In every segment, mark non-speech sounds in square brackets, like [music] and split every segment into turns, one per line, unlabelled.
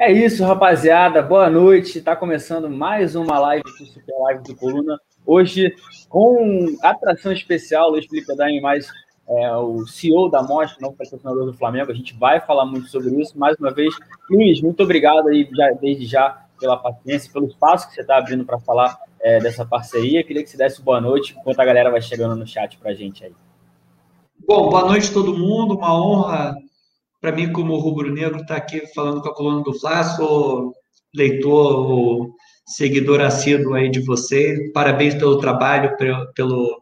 É isso, rapaziada. Boa noite. Está começando mais uma live do Super Live do Coluna. Hoje, com atração especial, Luiz Felipe Daim, mais é, o CEO da Mostra, novo patrocinador do Flamengo. A gente vai falar muito sobre isso. Mais uma vez, Luiz, muito obrigado aí já, desde já pela paciência, pelo espaço que você está abrindo para falar é, dessa parceria. Queria que você desse boa noite, enquanto a galera vai chegando no chat para a gente aí.
Bom, boa noite a todo mundo. Uma honra para mim, como rubro-negro, estar tá aqui falando com a coluna do Fla. Sou leitor, seguidor assíduo aí de vocês. Parabéns pelo trabalho, pelo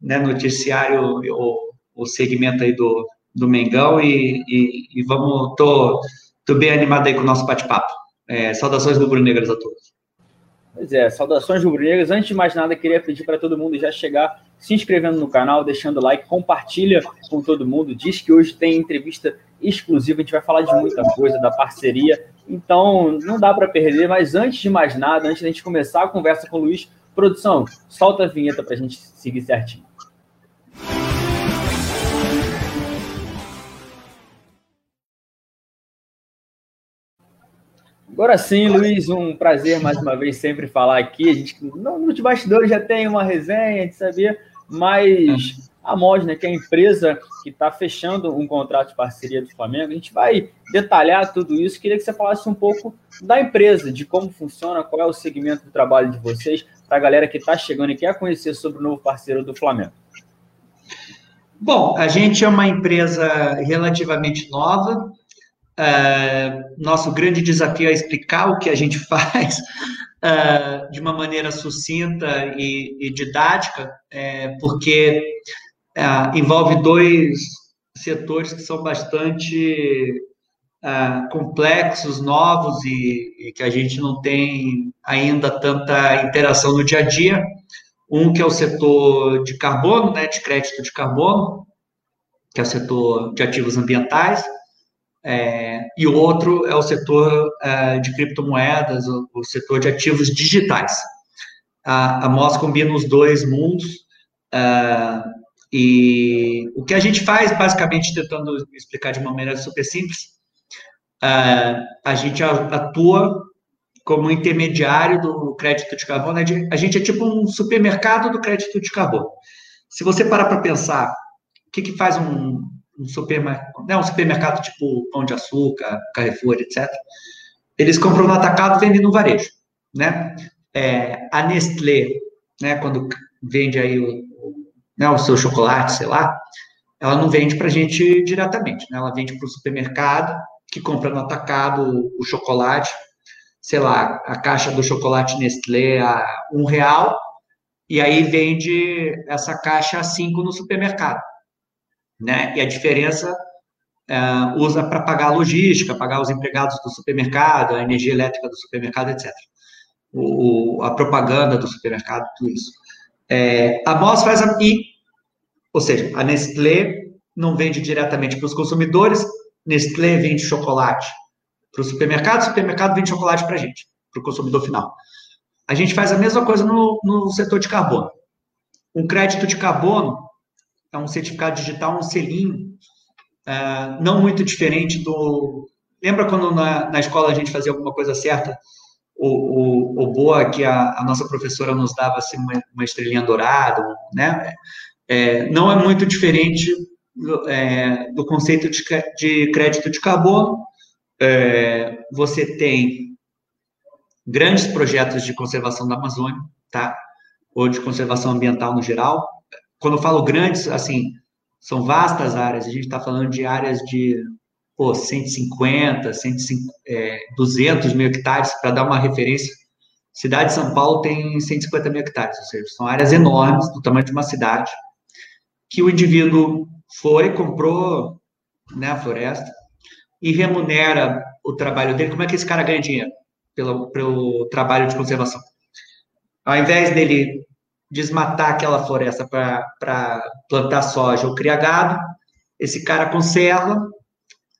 né, noticiário, o, o segmento aí do, do Mengão. E, e, e vamos, tô, tô bem animado aí com o nosso bate-papo. É, saudações rubro-negras a todos.
Pois é, saudações rubro-negras. Antes de mais nada, queria pedir para todo mundo já chegar se inscrevendo no canal, deixando like, compartilha com todo mundo. Diz que hoje tem entrevista exclusiva, a gente vai falar de muita coisa, da parceria. Então, não dá para perder, mas antes de mais nada, antes da gente começar a conversa com o Luiz, produção, solta a vinheta para a gente seguir certinho. Agora sim, Luiz, um prazer mais uma vez sempre falar aqui. A gente no, no bastidores já tem uma resenha, de saber, mas a MOD, né, que é a empresa que está fechando um contrato de parceria do Flamengo, a gente vai detalhar tudo isso. Queria que você falasse um pouco da empresa, de como funciona, qual é o segmento do trabalho de vocês, para a galera que está chegando e quer conhecer sobre o novo parceiro do Flamengo.
Bom, a gente é uma empresa relativamente nova, Uh, nosso grande desafio é explicar o que a gente [laughs] faz uh, de uma maneira sucinta e, e didática, é, porque uh, envolve dois setores que são bastante complexos, novos e, e, que a gente não tem ainda tanta interação no dia a dia. Um que é o setor de carbono, né, de crédito de carbono, que é o setor de ativos ambientais, é, e outro é o setor é, de criptomoedas, o, o, setor de ativos digitais. A, a MOS combina os dois mundos, é, e o que a gente faz, basicamente, tentando explicar de uma maneira super simples, é, a gente atua como intermediário do crédito de carbono, a gente é tipo um supermercado do crédito de carbono. Se você parar para pensar, o que, que faz um, um supermercado, né, um supermercado tipo Pão de Açúcar, Carrefour, etc. Eles compram no atacado vendem no varejo, né? É, a Nestlé, né, quando vende aí o, o, né, o seu chocolate, sei lá, ela não vende para a gente diretamente, né? Ela vende para o supermercado que compra no atacado o, o chocolate, sei lá, a caixa do chocolate Nestlé a um real, e aí vende essa caixa a cinco no supermercado né? E a diferença uh, usa para pagar a logística, pagar os empregados do supermercado, a energia elétrica do supermercado, etc. O, a propaganda do supermercado, tudo isso. É, a MOS faz a, e, ou seja, a Nestlé não vende diretamente para os consumidores, Nestlé vende chocolate para o supermercado, o supermercado vende chocolate para a gente, para o consumidor final. A gente faz a mesma coisa no, no setor de carbono. Um crédito de carbono é um certificado digital, um selinho, uh, não muito diferente do. Lembra quando na, na escola a gente fazia alguma coisa certa? O, o, o boa que a, a, nossa professora nos dava assim, uma, uma estrelinha dourada, né? É, não é muito diferente do, é, do conceito de, de, crédito de carbono. É, você tem grandes projetos de conservação da Amazônia, tá? Ou de conservação ambiental no geral, quando eu falo grandes, assim, são vastas áreas, a gente está falando de áreas de pô, 150, 150 é, 200 mil hectares, para dar uma referência. Cidade de São Paulo tem 150 mil hectares, ou seja, são áreas enormes, do tamanho de uma cidade, que o indivíduo foi, comprou né, a floresta e remunera o trabalho dele. Como é que esse cara ganha dinheiro? Pelo, pelo trabalho de conservação. Ao invés dele desmatar aquela floresta para plantar soja ou criar gado, esse cara conserva,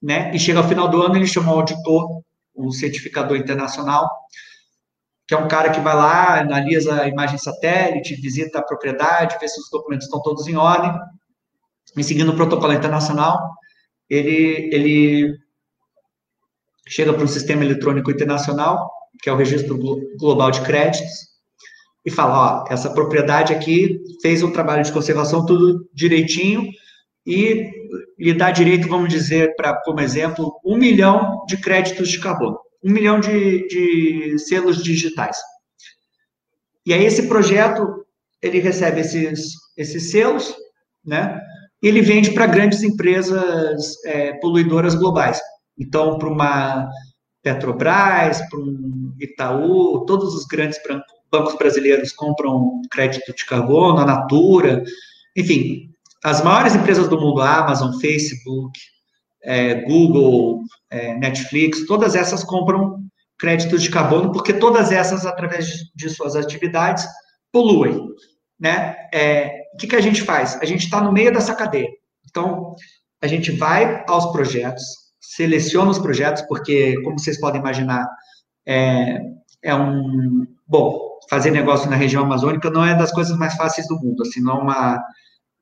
né? E chega ao final do ano, ele chama um auditor, um certificador internacional, que é um cara que vai lá, analisa a imagem satélite, visita a propriedade, vê se os documentos estão todos em ordem, e seguindo o protocolo internacional, ele, ele chega para um sistema eletrônico internacional, que é o Registro Global de Créditos, e fala, ó, essa propriedade aqui fez um trabalho de conservação tudo direitinho e lhe dá direito, vamos dizer, para, como exemplo, um milhão de créditos de carbono, um milhão de, de selos digitais. E aí esse projeto, ele recebe esses, esses selos, né? E ele vende para grandes empresas é, poluidoras globais. Então, para uma Petrobras, para um Itaú, todos os grandes bancos brasileiros compram crédito de carbono, a Natura, enfim, as maiores empresas do mundo, Amazon, Facebook, é, Google, é, Netflix, todas essas compram créditos de carbono, porque todas essas, através de suas atividades, poluem. Né? É, o que, que a gente faz? A gente está no meio dessa cadeia. Então, a gente vai aos projetos, seleciona os projetos, porque, como vocês podem imaginar, é, é um. Bom, fazer negócio na região amazônica não é das coisas mais fáceis do mundo, assim, não é uma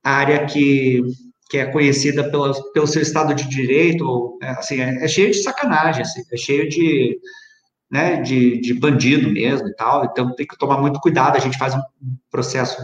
área que, que é conhecida pela, pelo seu estado de direito, é, assim, é, é cheio de sacanagem, assim, é cheio de, né, de, de bandido mesmo e tal, então tem que tomar muito cuidado, a gente faz um processo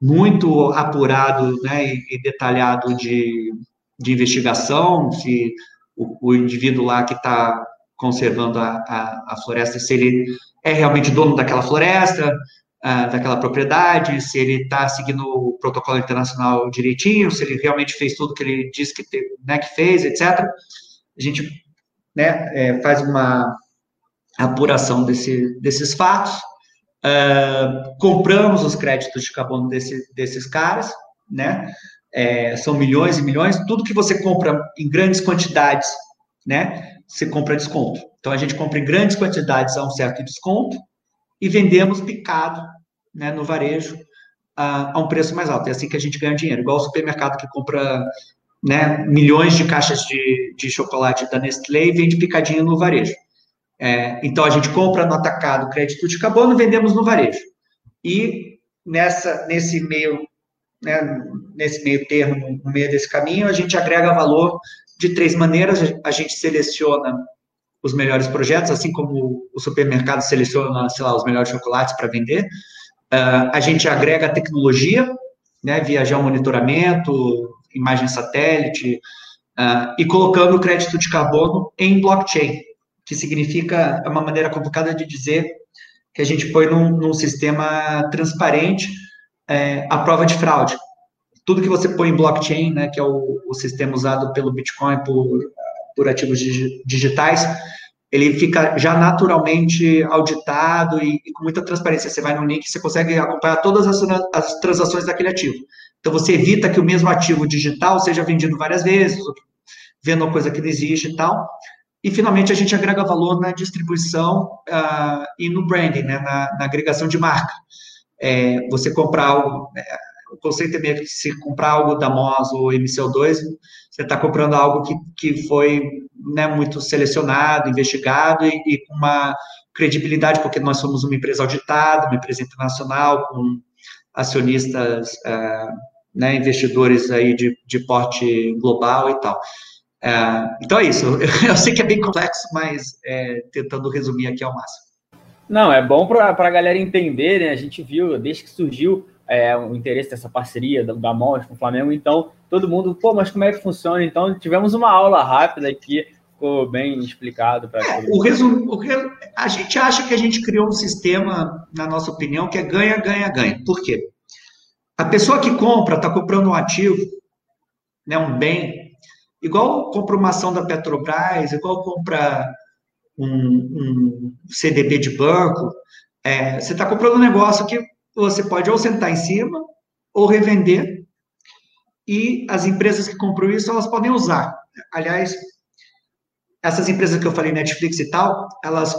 muito apurado né, e, e detalhado de, de investigação, se o, o indivíduo lá que está conservando a, a, a, floresta, se ele é realmente dono daquela floresta, uh, daquela propriedade, se ele está seguindo o protocolo internacional direitinho, se ele realmente fez tudo que ele disse que, né, que fez, etc. A gente né, é, faz uma apuração desse, desses fatos, uh, compramos os créditos de carbono desse, desses caras, né? É, são milhões e milhões, tudo que você compra em grandes quantidades, né? Você compra desconto. Então a gente compra em grandes quantidades a um certo desconto, e vendemos picado né, no varejo a, a, um preço mais alto. É assim que a gente ganha dinheiro, igual o supermercado que compra né, milhões de caixas de, de chocolate da Nestlé e vende picadinho no varejo. É, então, a gente compra no atacado crédito de carbono vendemos no varejo. E nessa, nesse meio né, nesse meio termo, no meio desse caminho, a gente agrega valor de três maneiras. A gente seleciona os melhores projetos, assim como o supermercado seleciona, sei lá, os melhores chocolates para vender. Uh, a gente agrega tecnologia, né, via geomonitoramento, imagem satélite, uh, e colocando o crédito de carbono em blockchain, que significa, é uma maneira complicada de dizer que a gente põe num, num sistema transparente é, a prova de fraude. Tudo que você põe em blockchain, né, que é o, o sistema usado pelo Bitcoin por por ativos digitais, ele fica já naturalmente auditado e, e, com muita transparência. Você vai no link, você consegue acompanhar todas as, as, transações daquele ativo. Então, você evita que o mesmo ativo digital seja vendido várias vezes, vendo uma coisa que não existe e tal. E, finalmente, a gente agrega valor na distribuição uh, e no branding, né, na, na agregação de marca. É, você comprar algo, é, o conceito é meio que se comprar algo da MOS ou MCO2, você está comprando algo que, que foi né, muito selecionado, investigado e, e, com uma credibilidade, porque nós somos uma empresa auditada, uma empresa internacional, com acionistas, é, né, investidores aí de, de porte global e tal. É, então é isso. [laughs] Eu sei que é bem complexo, mas é, tentando resumir aqui ao máximo.
Não, é bom para a galera entender, né? A gente viu, desde que surgiu é, o interesse dessa parceria da, da MOS com o Flamengo, então todo mundo, pô, mas como é que funciona? Então tivemos uma aula rápida aqui, ficou bem explicado para
é, o resumo, o resumo, a gente acha que a gente criou um sistema, na nossa opinião, que é ganha, ganha, ganha. Por quê? A pessoa que compra está comprando um ativo, né, um bem, igual compra uma ação da Petrobras, igual compra um, um CDB de banco, é, você está comprando um negócio que você pode ou sentar em cima ou revender e as empresas que compram isso, elas podem usar. Aliás, essas empresas que eu falei, Netflix e tal, elas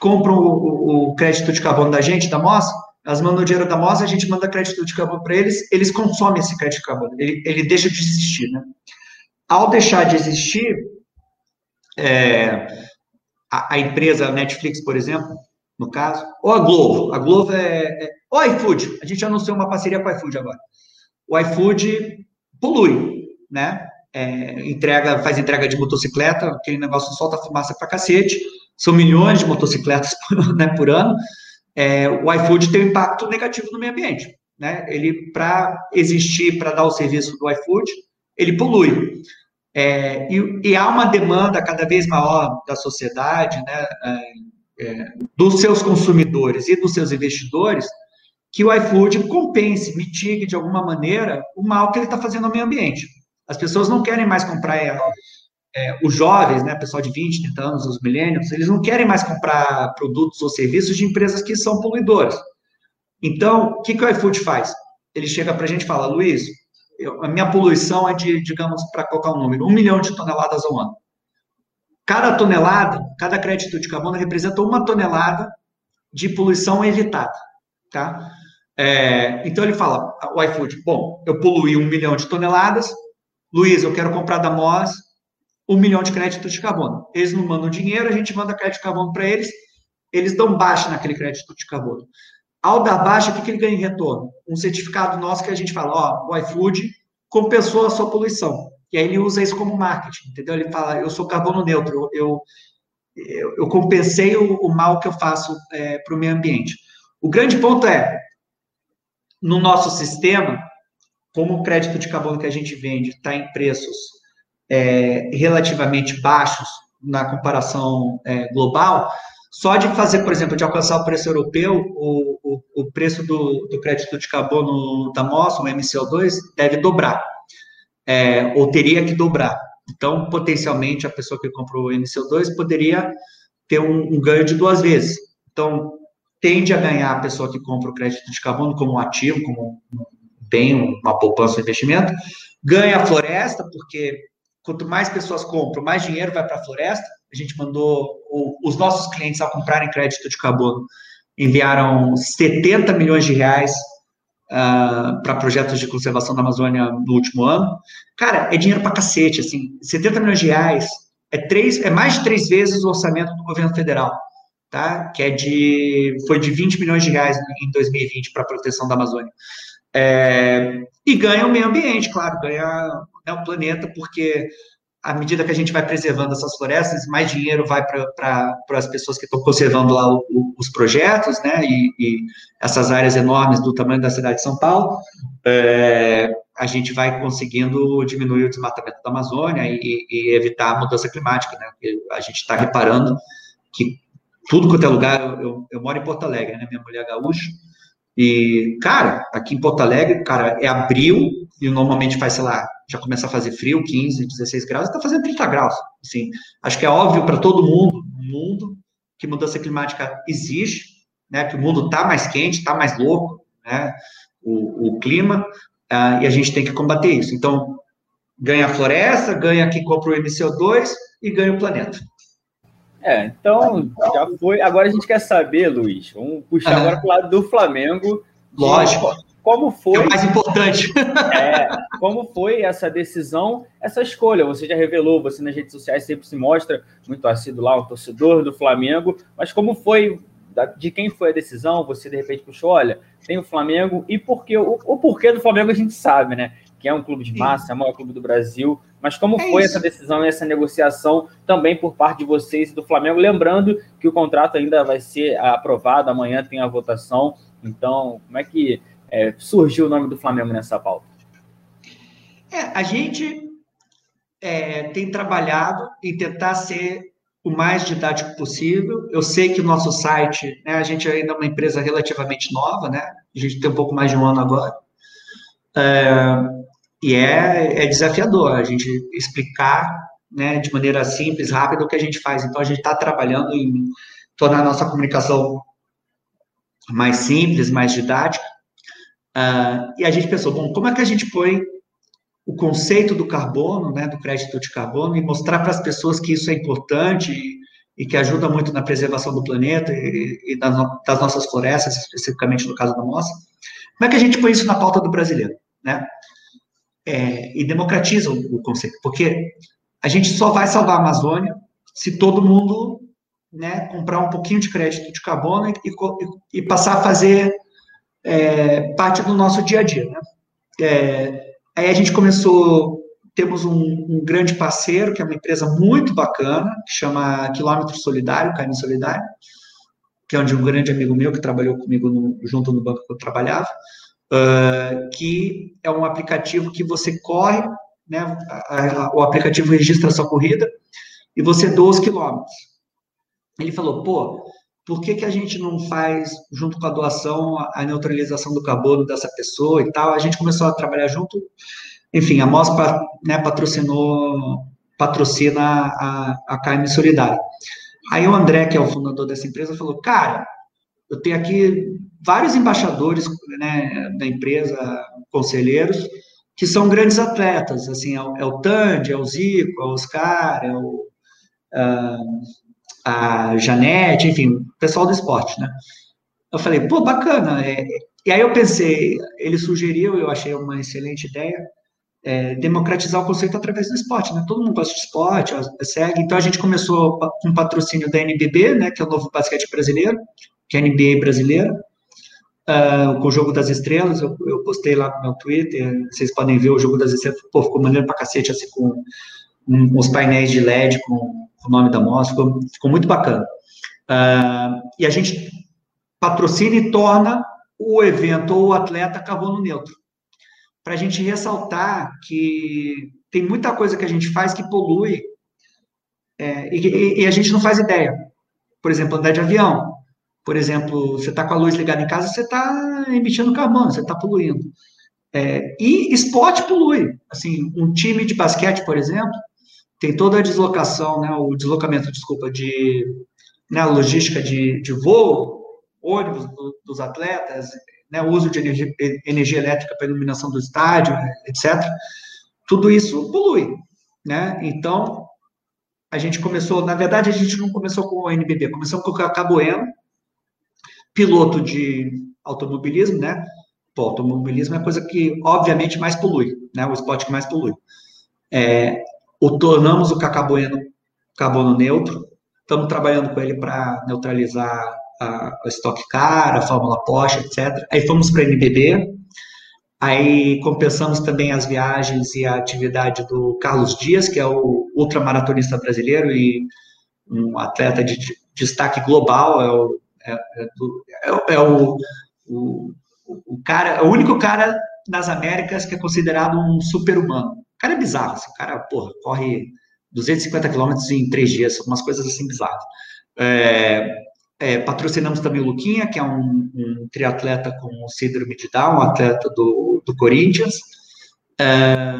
compram o, o crédito de carbono da gente, da MOS, elas mandam o dinheiro da MOS, a gente manda crédito de carbono para eles, eles consomem esse crédito de carbono, ele, ele deixa de existir, né? Ao deixar de existir, é, a, a, empresa Netflix, por exemplo, no caso, ou a Globo, a Globo é, é o iFood, a gente anunciou uma parceria com o iFood agora. O iFood polui, né? É, entrega, faz entrega de motocicleta, aquele negócio solta fumaça pra cacete, são milhões de motocicletas [laughs] por, né, por ano. É, o iFood tem um impacto negativo no meio ambiente. Né? Ele, para existir, para dar o serviço do iFood, ele polui. É, e, e, há uma demanda cada vez maior da sociedade, né, é, é dos seus consumidores e dos seus investidores, que o iFood compense, mitigue de alguma maneira o mal que ele está fazendo ao meio ambiente. As pessoas não querem mais comprar, é, é, os jovens, né, pessoal de 20, 30 anos, os milênios, eles não querem mais comprar produtos ou serviços de empresas que são poluidoras. Então, o que, que o iFood faz? Ele chega para a gente e fala, Luiz, eu, a minha poluição é de, digamos, para colocar um número, um milhão de toneladas ao ano. Cada tonelada, cada crédito de carbono representa uma tonelada de poluição evitada, tá? É, então ele fala, o iFood, bom, eu poluí um milhão de toneladas, Luiz, eu quero comprar da Moz um milhão de créditos de carbono. Eles não mandam dinheiro, a gente manda crédito de carbono para eles, eles dão baixa naquele crédito de carbono. Ao dar baixa, o que, que ele ganha em retorno? Um certificado nosso que a gente fala, ó, o iFood compensou a sua poluição. E aí ele usa isso como marketing, entendeu? Ele fala, eu sou carbono neutro, eu, eu, eu compensei o, o, mal que eu faço é, para o meio ambiente. O grande ponto é, no nosso sistema, como o crédito de carbono que a gente vende está em preços é, relativamente baixos na comparação é, global, só de fazer, por exemplo, de alcançar o preço europeu, o, o, o preço do, do, crédito de carbono da MOS, o MCO2, deve dobrar, é, ou teria que dobrar. Então, potencialmente, a pessoa que comprou o MCO2 poderia ter um, um, ganho de duas vezes. Então, tende a ganhar a pessoa que compra o crédito de carbono como um ativo, como um bem, uma poupança, um investimento. Ganha a floresta, porque quanto mais pessoas compram, mais dinheiro vai para a floresta a gente mandou, os nossos clientes, ao comprarem crédito de carbono, enviaram 70 milhões de reais uh, para projetos de conservação da Amazônia no último ano. Cara, é dinheiro para cacete, assim, 70 milhões de reais é, três, é mais de três vezes o orçamento do governo federal, tá? Que é de, foi de 20 milhões de reais em 2020 para a proteção da Amazônia. É, e ganha o meio ambiente, claro, ganha né, o planeta, porque à medida que a gente vai preservando essas florestas, mais dinheiro vai para as pessoas que estão conservando lá o, o, os projetos, né? E, e, essas áreas enormes do tamanho da cidade de São Paulo, é, a gente vai conseguindo diminuir o desmatamento da Amazônia e, e evitar a mudança climática, né? Porque a gente está reparando que tudo quanto é lugar, eu, eu, moro em Porto Alegre, né? Minha mulher é gaúcha, e, cara, aqui em Porto Alegre, cara, é abril, e normalmente faz, sei lá, já começa a fazer frio, 15, 16 graus, está fazendo 30 graus. Assim, acho que é óbvio para todo mundo mundo que mudança climática existe, né, que o mundo está mais quente, está mais louco, né, o, o clima, uh, e a gente tem que combater isso. Então, ganha a floresta, ganha quem compra o MCO2 e ganha o planeta.
É, então já foi. Agora a gente quer saber, Luiz, vamos puxar uhum. agora para o lado do Flamengo.
Lógico.
Como foi. É
o mais importante.
É, como foi essa decisão, essa escolha? Você já revelou, você nas redes sociais sempre se mostra muito assíduo lá, um torcedor do Flamengo, mas como foi, de quem foi a decisão? Você de repente puxou, olha, tem o Flamengo, e por quê? O, o porquê do Flamengo a gente sabe, né? Que é um clube de massa, é o maior clube do Brasil, mas como é foi isso. essa decisão e essa negociação também por parte de vocês e do Flamengo? Lembrando que o contrato ainda vai ser aprovado, amanhã tem a votação. Então, como é que é, surgiu o nome do Flamengo nessa pauta?
É, a gente é, tem trabalhado em tentar ser o mais didático possível. Eu sei que o nosso site, né, a gente ainda é uma empresa relativamente nova, né? A gente tem um pouco mais de um ano agora. É, e é, é desafiador a gente explicar né, de maneira simples, rápida, o que a gente faz. Então, a gente está trabalhando em tornar a nossa comunicação mais simples, mais didática. Uh, e a gente pensou, bom, como é que a gente põe o conceito do carbono, né, do crédito de carbono, e mostrar para as pessoas que isso é importante e, e, que ajuda muito na preservação do planeta e, e das, das, nossas florestas, especificamente no caso da nossa. Como é que a gente põe isso na pauta do brasileiro, né? é, e democratiza o, o, conceito, porque a gente só vai salvar a Amazônia se todo mundo né, comprar um pouquinho de crédito de carbono e, e, e passar a fazer é, parte do nosso dia a dia. Né? É, aí a gente começou temos um, um, grande parceiro, que é uma empresa muito bacana, que chama Quilômetro Solidário, Carne Solidário, que é onde um grande amigo meu que trabalhou comigo no, junto no banco que eu trabalhava, uh, que é um aplicativo que você corre, né, a, a, o aplicativo registra a sua corrida e você doa os quilômetros. Ele falou, pô, por que, que a gente não faz, junto com a doação, a, a neutralização do carbono dessa pessoa e tal? A gente começou a trabalhar junto, enfim, a MOS né, patrocinou, patrocina a, a carne solidária. Aí o André, que é o fundador dessa empresa, falou, cara, eu tenho aqui vários embaixadores né, da empresa, conselheiros, que são grandes atletas, assim, é o, é o Tandy, é o Zico, é o Oscar, é o, uh, a Janete, enfim, pessoal do esporte, né? Eu falei, pô, bacana. É, e aí eu pensei, ele sugeriu, eu achei uma excelente ideia, é, democratizar o conceito através do esporte, né? Todo mundo gosta de esporte, segue. Então a gente começou com patrocínio da NBB, né? Que é o novo basquete brasileiro, que é a NBA brasileira, uh, com o Jogo das Estrelas. Eu, eu, postei lá no meu Twitter, vocês podem ver o Jogo das Estrelas. Pô, ficou maneiro pra cacete, assim, com um, uns painéis de LED com o nome da mostra, ficou, ficou muito bacana. Uh, e a gente patrocina e torna o evento ou o atleta carbono neutro. Para a gente ressaltar que tem muita coisa que a gente faz que polui é, e, e, a gente não faz ideia. Por exemplo, andar de avião. Por exemplo, você está com a luz ligada em casa, você está emitindo carbono, você está poluindo. É, e esporte polui. Assim, um time de basquete, por exemplo, tem toda a deslocação, né, o deslocamento, desculpa, de né, logística de, de voo, ônibus do, dos atletas, né, uso de energia, energia elétrica para iluminação do estádio, etc. Tudo isso polui, né? Então, a gente começou, na verdade, a gente não começou com o NBB, começou com o Cacabueno, piloto de automobilismo, né? Pô, automobilismo é a coisa que, obviamente, mais polui, né? O esporte que mais polui. É, o tornamos o cacabueno carbono neutro. Estamos trabalhando com ele para neutralizar a, a Stock Car, a Fórmula Porsche, etc. Aí fomos para a NBB, aí compensamos também as viagens e a atividade do Carlos Dias, que é o ultramaratonista brasileiro e um atleta de destaque global, é o, é, é, é, é o, o, o, cara, é o único cara nas Américas que é considerado um super-humano cara é bizarro, assim, o cara, porra, corre 250 quilômetros em três dias, umas coisas assim bizarras. É, é, patrocinamos também o Luquinha, que é um, um triatleta com síndrome de Down, um atleta do, do Corinthians. É,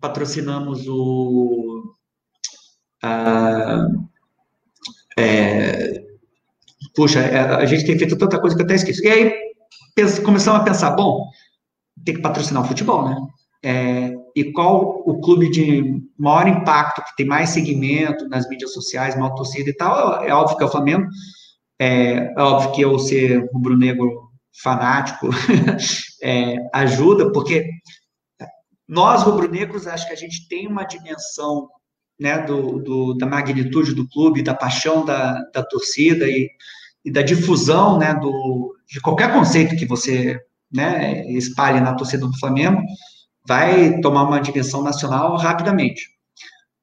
patrocinamos o. A, é, puxa, é, a gente tem feito tanta coisa que eu até esqueço. E aí pensa, começamos a pensar, bom, tem que patrocinar o futebol, né? É, e qual o clube de maior impacto, que tem mais segmento nas mídias sociais, maior torcida e tal, é óbvio que é o Flamengo, é, é óbvio que eu ser rubro-negro fanático [laughs] é, ajuda, porque nós, rubro-negros, acho que a gente tem uma dimensão né, do, do, da magnitude do clube, da paixão da, da torcida e, e da difusão né, do, de qualquer conceito que você né, espalhe na torcida do Flamengo, vai tomar uma dimensão nacional rapidamente.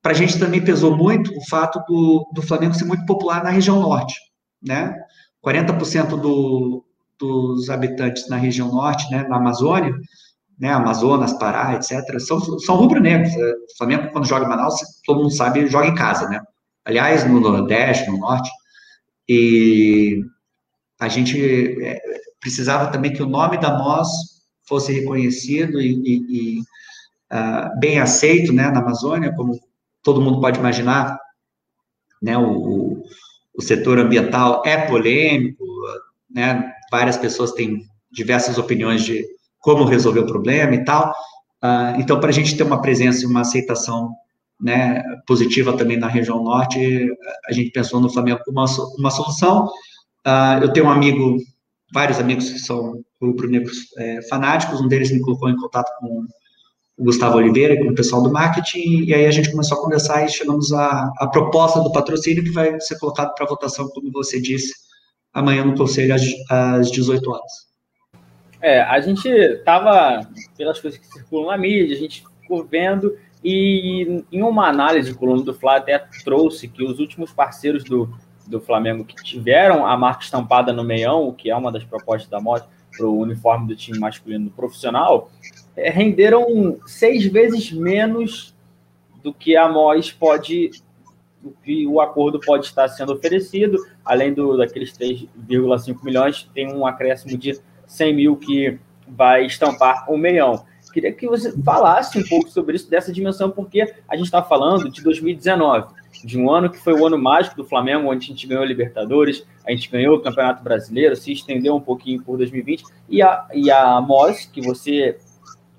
Para a gente também pesou muito o fato do, do Flamengo ser muito popular na região norte, né? 40% do, dos habitantes na região norte, né, na Amazônia, né, Amazonas, Pará, etc., são, são rubro-negros. É, o Flamengo, quando joga em Manaus, todo mundo sabe, joga em casa, né? Aliás, no Nordeste, no Norte. E a gente é, precisava também que o nome da MOS fosse reconhecido e, e, e uh, bem aceito né, na Amazônia, como todo mundo pode imaginar, né, o, o setor ambiental é polêmico, né, várias pessoas têm diversas opiniões de como resolver o problema e tal. Uh, então, para a gente ter uma presença e uma aceitação né, positiva também na região norte, a gente pensou no Flamengo como uma, uma solução. Uh, eu tenho um amigo vários amigos que são rubro-negros é, fanáticos, um deles me colocou em contato com o Gustavo Oliveira, com o pessoal do marketing, e aí a gente começou a conversar e chegamos à, à proposta do patrocínio que vai ser colocado para votação, como você disse, amanhã no conselho às, às 18 horas.
É, a gente estava, pelas coisas que circulam na mídia, a gente fico vendo e em uma análise, o coluna do Flá até trouxe que os últimos parceiros do, do Flamengo que tiveram a marca estampada no meião, que é uma das propostas da moto para o uniforme do time masculino profissional, é, renderam seis vezes menos do que a MOS pode, do que o acordo pode estar sendo oferecido, além do, daqueles 3,5 milhões, tem um acréscimo de 100 mil que vai estampar um meião. Queria que você falasse um pouco sobre isso, dessa dimensão, porque a gente está falando de 2019, de um ano que foi o ano mágico do Flamengo, onde a gente ganhou a Libertadores, a gente ganhou o Campeonato Brasileiro, se estendeu um pouquinho por 2020, e a, e a MOS, que você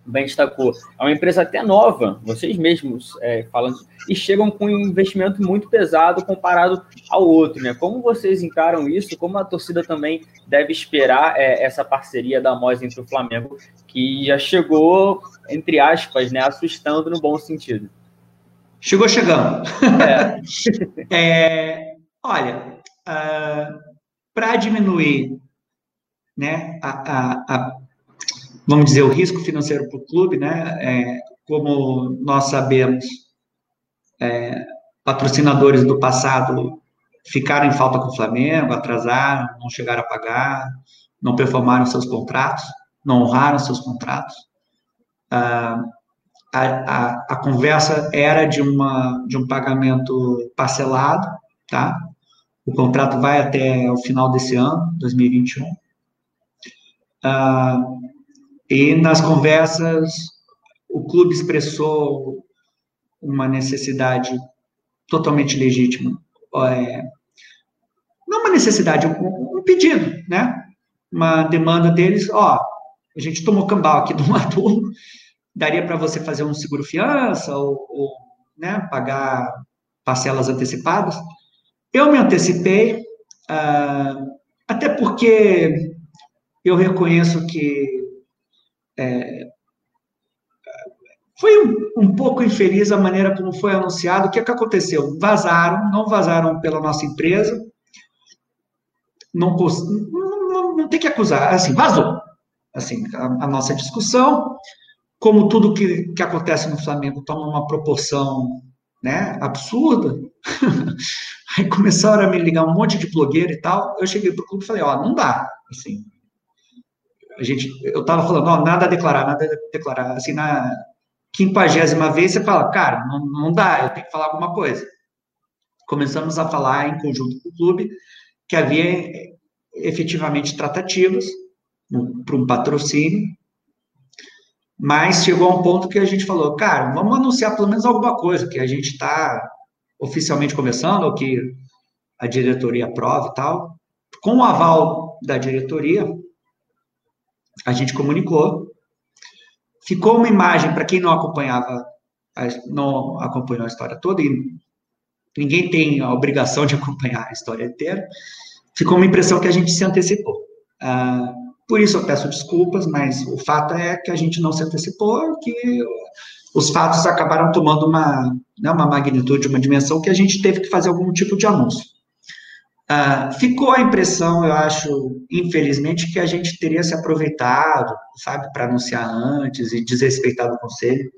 bem destacou, é uma empresa até nova, vocês mesmos é, falando, e chegam com um investimento muito pesado comparado ao outro, né? Como vocês encaram isso? Como a torcida também deve esperar é, essa parceria da MOS entre o Flamengo, que já chegou, entre aspas, né, assustando no bom sentido?
Chegou chegando. É. [laughs] é, olha, uh, ah, para diminuir né, a, a, a vamos dizer, o risco financeiro para o clube, né? É, como nós sabemos, é, patrocinadores do passado ficaram em falta com o Flamengo, atrasaram, não chegaram a pagar, não performaram seus contratos, não honraram seus contratos. Ah, a, a, a, conversa era de, uma, de um pagamento parcelado, tá? O contrato vai até o final desse ano, 2021. Ah, e nas conversas, o clube expressou uma necessidade totalmente legítima. É, não uma necessidade, um, um, pedido, né? Uma demanda deles, ó, a gente tomou cambal aqui do [laughs] Maturno, daria para você fazer um seguro fiança ou, ou né, pagar parcelas antecipadas. Eu me antecipei, uh, até porque eu reconheço que é, foi um, um, pouco infeliz a maneira como foi anunciado. O que, é que aconteceu? Vazaram, não vazaram pela nossa empresa. Não, não, não tem que acusar, assim, vazou. Assim, a, a nossa discussão, como tudo que, que acontece no Flamengo toma uma proporção né, absurda. [laughs] Aí começaram a me ligar um monte de blogueiro e tal. Eu cheguei para o clube e falei, ó, não dá, assim, a gente, eu estava falando, ó, nada a declarar, nada a declarar. Assim, na quinquagésima vez, você fala, cara, não, não dá, eu tenho que falar alguma coisa. Começamos a falar em conjunto com o clube que havia efetivamente tratativas para um patrocínio, mas chegou a um ponto que a gente falou, cara, vamos anunciar pelo menos alguma coisa, que a gente está oficialmente começando, ou que a diretoria aprova e tal. Com o aval da diretoria, a gente comunicou. Ficou uma imagem, para quem não acompanhava, não acompanhou a história toda, e ninguém tem a obrigação de [laughs] acompanhar a história inteira, ficou uma impressão que a gente se antecipou. Ah, por isso eu peço desculpas, mas o fato é que a gente não se antecipou, que os fatos acabaram tomando uma, né, uma magnitude, uma dimensão que a gente teve que fazer algum tipo de anúncio. Uh, ficou a impressão, eu acho, infelizmente, que a gente teria se aproveitado, sabe, para anunciar antes e desrespeitado o conselho.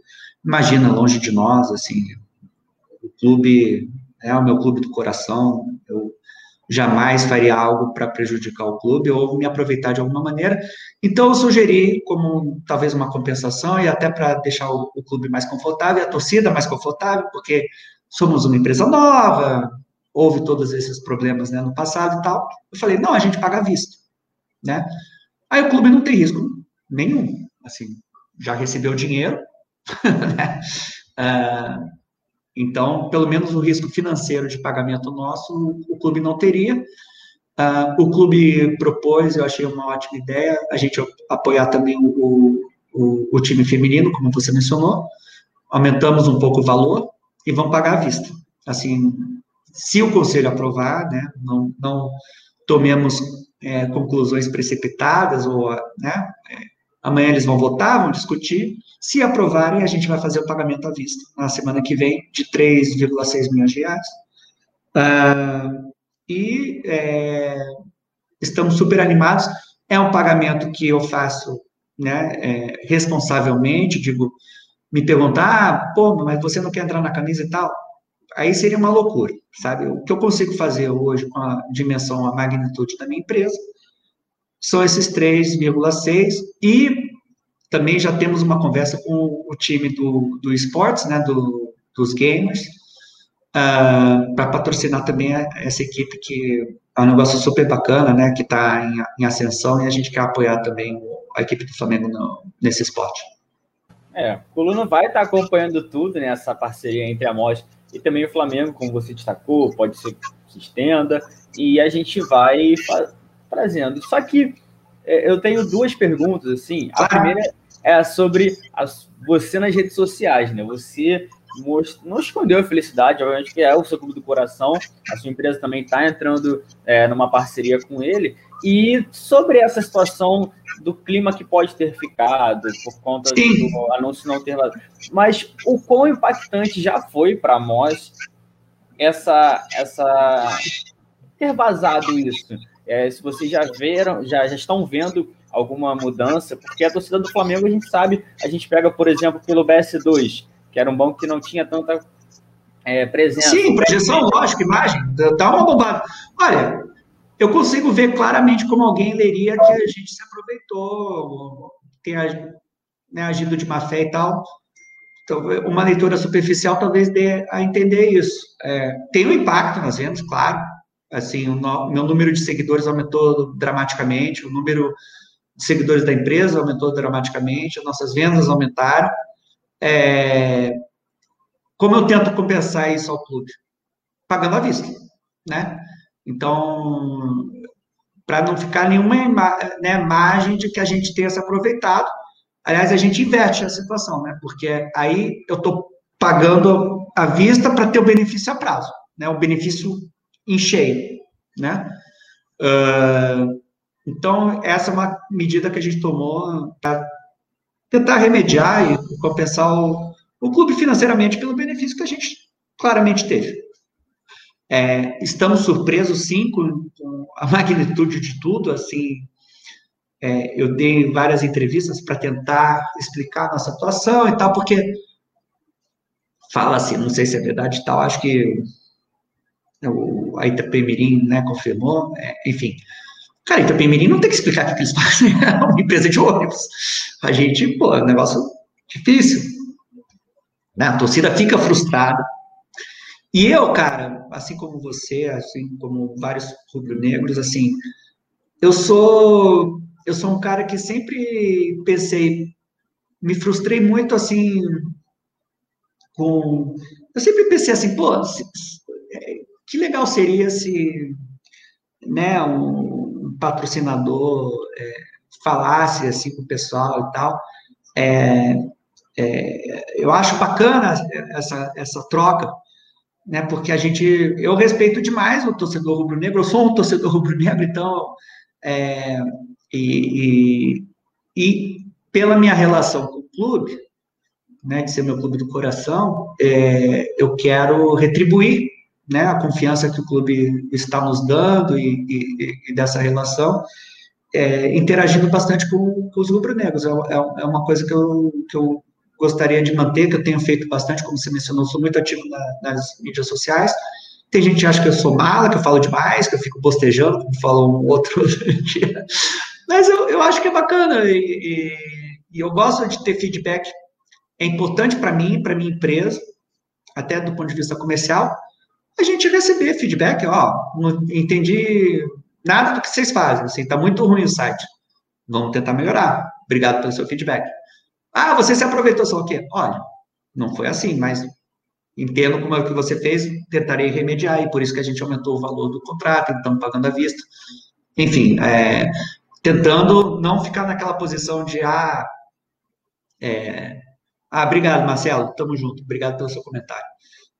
Imagina, longe de nós, assim, o clube é o meu clube do coração, eu jamais faria algo para prejudicar o clube ou me aproveitar de alguma maneira. Então, eu sugeri, como talvez uma compensação e até para deixar o, o clube mais confortável, a torcida mais confortável, porque somos uma empresa nova, houve todos esses problemas né, no passado e tal. Eu falei, não, a gente paga à vista, né? Aí o clube não tem risco nenhum, assim, já recebeu dinheiro, [laughs] né? Uh, então, pelo menos o risco financeiro de pagamento nosso, o clube não teria. Uh, o clube propôs, eu achei uma ótima ideia, a gente apoiar também o, o, o time feminino, como você mencionou. Aumentamos um pouco o valor e vamos pagar à vista. Assim, se o conselho aprovar, né, não, não tomemos é, conclusões precipitadas, ou, né, é, amanhã eles vão votar, vão discutir, se aprovarem, a gente vai fazer o pagamento à vista, na semana que vem, de 3,6 milhões de reais. Uh, e é, estamos super animados, é um pagamento que eu faço né, é, responsavelmente, digo, me perguntar, ah, pô, mas você não quer entrar na camisa e tal, aí seria uma loucura, sabe? O que eu consigo fazer hoje com a dimensão, a magnitude da minha empresa, são esses 3,6 e também já temos uma conversa com o time do, do esportes, né, do, dos gamers, uh, ah, para patrocinar também essa equipe que é um negócio super bacana, né, que está em, em, ascensão e a gente quer apoiar também a equipe do Flamengo no, nesse esporte.
É, o Coluna vai estar tá acompanhando tudo, né, essa parceria entre a MOS e também o Flamengo, como você destacou, pode ser que se estenda, e a gente vai trazendo. Só que é, eu tenho duas perguntas, assim. A primeira é sobre você nas redes sociais, né? Você não escondeu a felicidade, obviamente que é o seu clube do coração, a sua empresa também está entrando é, numa parceria com ele. E sobre essa situação do clima que pode ter ficado por conta Sim. do anúncio não ter vazado. Mas o quão impactante já foi para nós essa, essa ter vazado isso? É, se vocês já viram, já, já estão vendo alguma mudança, porque a torcida do Flamengo a gente sabe, a gente pega, por exemplo, pelo BS2, que era um banco que não tinha tanta é, presença.
Sim, projeção, lógico, imagem, dá uma bombada. Olha, eu consigo ver claramente como alguém leria que a gente se aproveitou, tem né, agido de má fé e tal. Então, uma leitura superficial talvez dê a entender isso. É, tem um impacto nas vendas, claro. Assim, o no, meu número de seguidores aumentou dramaticamente, o número de seguidores da empresa aumentou dramaticamente, as nossas vendas aumentaram. É, como eu tento compensar isso ao clube? Pagando à vista, né? Então, para não ficar nenhuma né, margem de que a gente tenha se aproveitado, aliás, a gente inverte a situação, né? Porque aí eu estou pagando à vista para ter o benefício a prazo, né? O benefício em cheio, né? Uh, então, essa é uma medida que a gente tomou para tentar remediar e compensar o, o clube financeiramente pelo benefício que a gente claramente teve. É, estamos surpresos, sim, com, a [laughs] magnitude de tudo, assim, é, eu dei várias entrevistas para tentar explicar a nossa atuação e tal, porque fala assim, não sei se é verdade e tal, acho que o, a Itapemirim, né, confirmou, é, enfim, Cara, Itapemirim não tem que explicar o que eles fazem, [laughs] é uma empresa de ônibus. A gente, pô, é um negócio difícil. Né? A torcida fica frustrada. E eu, cara, assim como você, assim como vários rubro-negros, assim, eu sou eu sou um cara que sempre pensei, me frustrei muito assim com eu sempre pensei assim, pô, se, que legal seria se né, um, patrocinador é, falasse assim com o pessoal e tal. É, é, eu acho bacana essa, essa troca, né? Porque a gente, eu respeito demais o torcedor rubro-negro. Eu sou um torcedor rubro-negro, então é, e, e, e, pela minha relação com o clube, né, de ser meu clube do coração, é, eu quero retribuir né, a confiança que o clube está nos dando e, e, e dessa relação, é, interagindo bastante com, com os rubro-negros. É, é, é, uma coisa que eu, que eu gostaria de manter, que eu tenho feito bastante, como você mencionou, sou muito ativo na, nas mídias sociais. Tem gente que acha que eu sou mala, que eu falo demais, que eu fico bostejando, como falou um outro [laughs] dia. Mas eu, eu acho que é bacana e, e, e eu gosto de ter feedback. É importante para mim, para minha empresa, até do ponto de vista comercial, a gente receber feedback, ó, não entendi nada do que vocês fazem, assim, tá muito ruim o site. Vamos tentar melhorar. Obrigado pelo seu feedback. Ah, você se aproveitou só o quê? Olha, não foi assim, mas entendo como é que você fez, tentarei remediar, e por isso que a gente aumentou o valor do contrato, então pagando à vista. Enfim, é, tentando não ficar naquela posição de, ah, é, ah, obrigado, Marcelo, tamo junto, obrigado pelo seu comentário.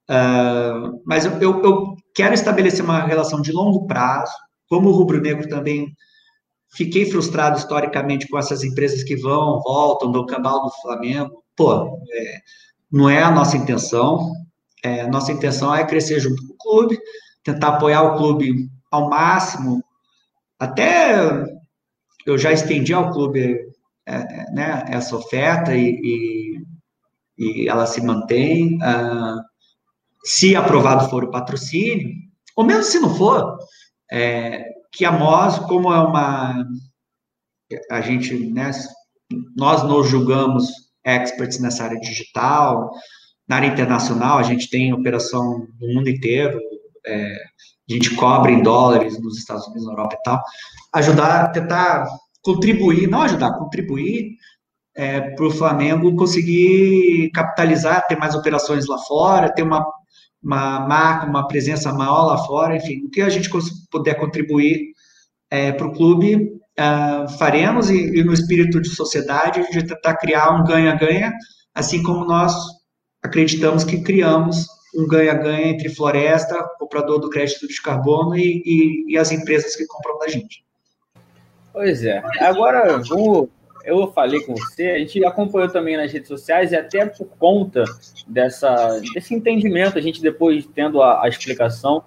Uh, mas eu, eu, eu, quero estabelecer uma relação de longo prazo. Como rubro-negro também fiquei frustrado historicamente com essas empresas que vão, voltam, do cabal do Flamengo. Pô, é, não é a nossa intenção. É, nossa intenção é crescer junto com o clube, tentar apoiar o clube ao máximo. Até eu já estendi ao clube é, né, essa oferta e, e e ela se mantém. Se aprovado for o patrocínio, ou mesmo se não for, é, que a MOS, como é uma. A gente, né, nós nos julgamos experts nessa área digital, na área internacional, a gente tem operação no mundo inteiro, é, a gente cobra em dólares nos Estados Unidos, na Europa e tal, ajudar, tentar contribuir, não ajudar, contribuir é, para o Flamengo conseguir capitalizar, ter mais operações lá fora, ter uma, uma marca, uma presença maior lá fora, enfim, o que a gente puder contribuir é, para o clube, uh, faremos, e, e, no espírito de sociedade, de tentar criar um ganha-ganha, assim como nós acreditamos que criamos um ganha-ganha entre floresta, comprador do crédito de carbono e, e, e, as empresas que compram da gente.
Pois é. Agora, vamos, eu falei com você, a gente acompanhou também nas redes sociais e até por conta dessa, desse entendimento, a gente depois tendo a, a explicação,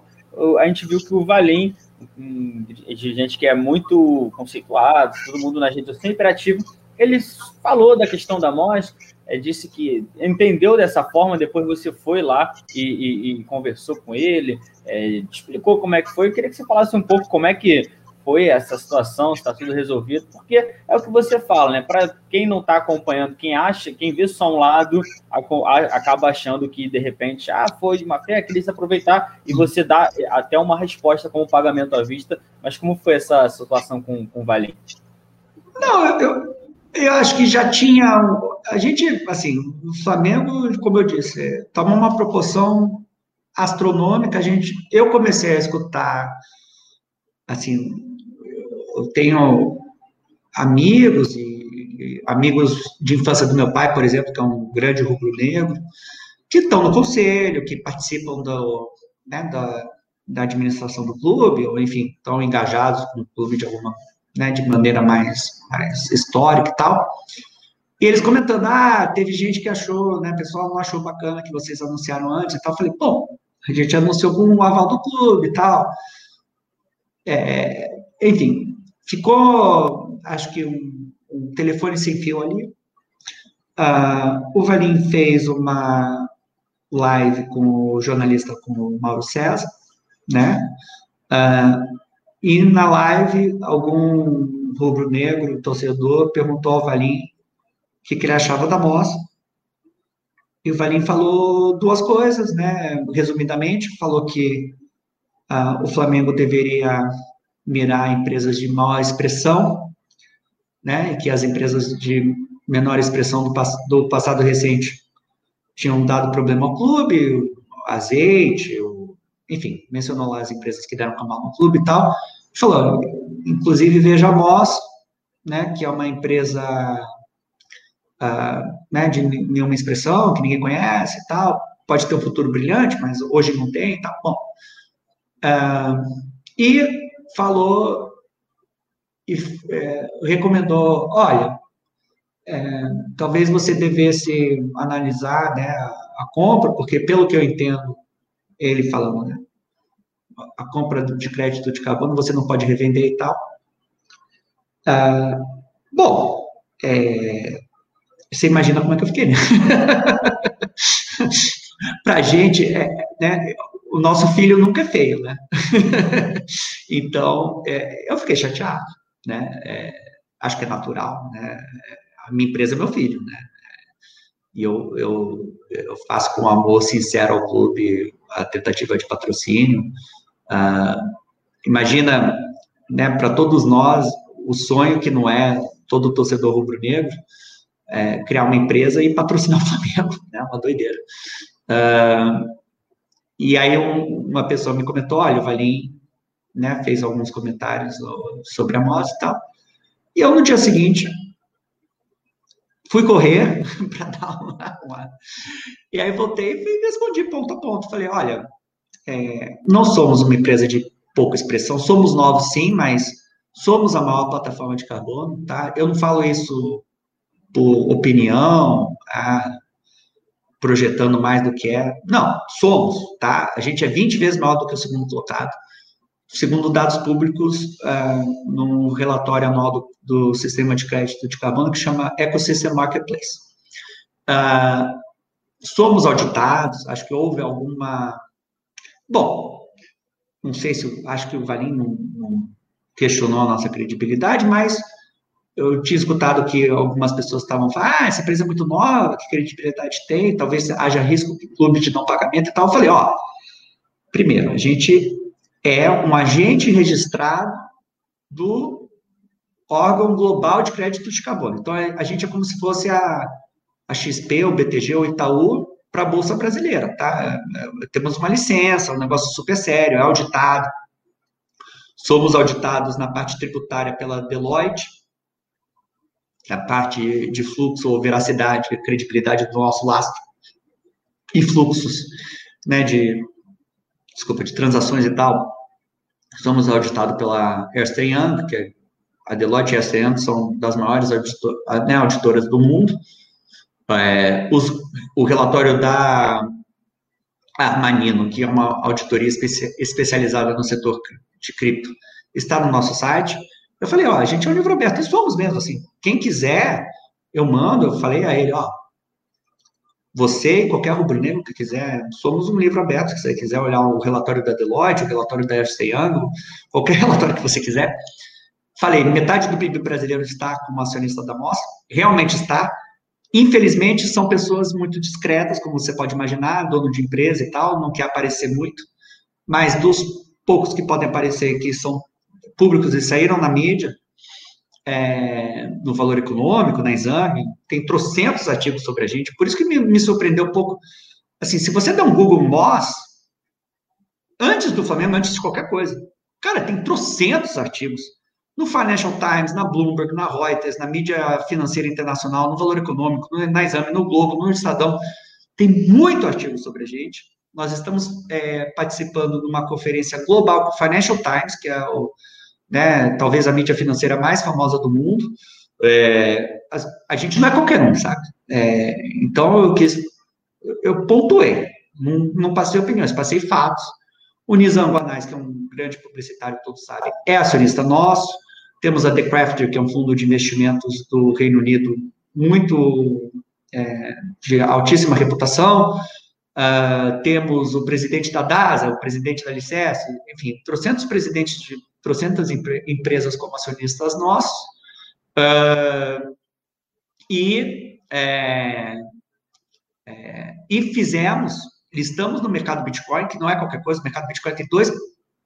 a gente viu que o Valim, de gente que é muito conceituado, todo mundo nas redes sempre ativo, ele falou da questão da MOS, é, disse que entendeu dessa forma, depois você foi lá e, e, e conversou com ele, é, explicou como é que foi. Eu queria que você falasse um pouco como é que foi essa situação, está tudo resolvido, porque é o que você fala, né? Para quem não está acompanhando, quem acha, quem vê só um lado, acaba achando que de repente, ah, foi de má fé, queria se aproveitar, e você dá até uma resposta como pagamento à vista. Mas como foi essa situação com, com o Valim?
Não, eu, eu acho que já tinha. A gente, assim, o Flamengo, como eu disse, toma uma proporção astronômica. A gente, eu comecei a escutar, assim, eu tenho amigos e amigos de infância do meu pai, por exemplo, que é um grande rubro-negro, que estão no conselho, que participam do, né, da, da administração do clube, ou enfim, estão engajados com o clube de alguma né, de maneira mais, mais histórica e tal. E eles comentando, ah, teve gente que achou, né, pessoal não achou bacana que vocês anunciaram antes e tal. Eu falei, bom, a gente anunciou com o aval do clube e tal. É, enfim, ficou, acho que um, um telefone sem fio ali. Uh, o Valim fez uma live com o jornalista, com o Mauro César, né? Uh, e na live, algum rubro-negro, torcedor, perguntou ao Valim o que, que ele achava da moça. E o Valim falou duas coisas, né? Resumidamente, falou que uh, o Flamengo deveria mirar empresas de maior expressão, né? E que as empresas de menor expressão do, do passado recente tinham dado problema ao clube, o azeite, o enfim, mencionou lá as empresas que deram camal no clube e tal. Falou, inclusive veja a Moss, né, que é uma empresa uh, né, de nenhuma expressão, que ninguém conhece e tal, pode ter um futuro brilhante, mas hoje não tem, tá bom. Uh, e falou e é, recomendou, olha, é, talvez você devesse analisar né, a, a compra, porque pelo que eu entendo, ele falando, né? A compra de crédito de carbono você não pode revender e tal. Ah, bom, é, você imagina como é que eu fiquei, né? [laughs] Pra gente, é, né, o nosso filho nunca é feio, né? [laughs] então, é, eu fiquei chateado, né? É, acho que é natural, né? A minha empresa é meu filho, né? E eu, eu, eu faço com amor sincero ao clube a tentativa de patrocínio. Uh, imagina, né, para todos nós, o sonho que não é todo torcedor rubro-negro, é criar uma empresa e patrocinar o Flamengo, né, uma doideira. Uh, e aí um, uma pessoa me comentou, olha, o Valim né, fez alguns comentários sobre a moça e tal. E eu, no dia seguinte, fui correr [laughs] para dar uma, uma, E aí voltei e respondi ponto a ponto. Falei, olha, é, não somos uma empresa de pouca expressão, somos novos sim, mas somos a maior plataforma de carbono, tá? Eu não falo isso por opinião, ah, projetando mais do que é. Não, somos, tá? A gente é 20 vezes maior do que o segundo colocado segundo dados públicos uh, no relatório anual do, do, sistema de crédito de carbono que chama Ecosystem Marketplace. Uh, somos auditados, acho que houve alguma. Bom, não sei se acho que o Valim não, não questionou a nossa credibilidade, mas eu tinha escutado que algumas pessoas estavam falando, ah, essa empresa é muito nova, que credibilidade tem, talvez haja risco do clube de não pagamento e tal. Eu falei, ó, primeiro, a gente é um agente registrado do órgão global de crédito de carbono. Então, a gente é como se fosse a, a XP, o BTG, o Itaú, para a Bolsa Brasileira, tá? Temos uma licença, um negócio super sério, é auditado. Somos auditados na parte tributária pela Deloitte, a parte de fluxo ou veracidade, credibilidade do nosso lastro e fluxos, né, de, desculpa, de transações e tal, somos auditados pela Ernst Young, que é a Deloitte e a Ernst Young são das maiores auditor, né, auditoras do mundo, é, os, o relatório da Armanino, que é uma auditoria especia, especializada no setor de cripto, está no nosso site, eu falei, ó, a gente é um livro aberto, e somos mesmo, assim. Quem quiser, eu mando, eu falei a ele, ó, você e qualquer rubro-negro que quiser, somos um livro aberto, se você quiser olhar o relatório da Deloitte, o relatório da Ernst Young, qualquer [laughs] relatório que você quiser. Falei, metade do PIB brasileiro está como acionista da mostra, realmente está. Infelizmente, são pessoas muito discretas, como você pode imaginar, dono de empresa e tal, não quer aparecer muito, mas dos poucos que podem aparecer, que são públicos e saíram na mídia, é, no Valor Econômico, na Exame, tem trocentos artigos sobre a gente, por isso que me, me surpreendeu um pouco. Assim, se você der um Google Moss, antes do Flamengo, antes de qualquer coisa, cara, tem trocentos artigos. No Financial Times, na Bloomberg, na Reuters, na mídia financeira internacional, no Valor Econômico, na Exame, no Globo, no Estadão, tem muito artigo sobre a gente. Nós estamos é, participando de uma conferência global com o Financial Times, que é o, né, talvez a mídia financeira mais famosa do mundo. É, a, a, gente não é qualquer um, sabe? É, então eu quis, eu pontuei, não, não, passei opiniões, passei fatos. O Nizam Guanais, que é um grande publicitário, todos sabem, é acionista nosso. Temos a The Crafter, que é um fundo de investimentos do Reino Unido muito é, de altíssima reputação. Uh, temos o presidente da DASA, o presidente da Lices, enfim, trocentos presidentes de trocentas empresas como acionistas nossos, uh, e, é, é, e fizemos, estamos no mercado Bitcoin, que não é qualquer coisa, o mercado Bitcoin tem 2,2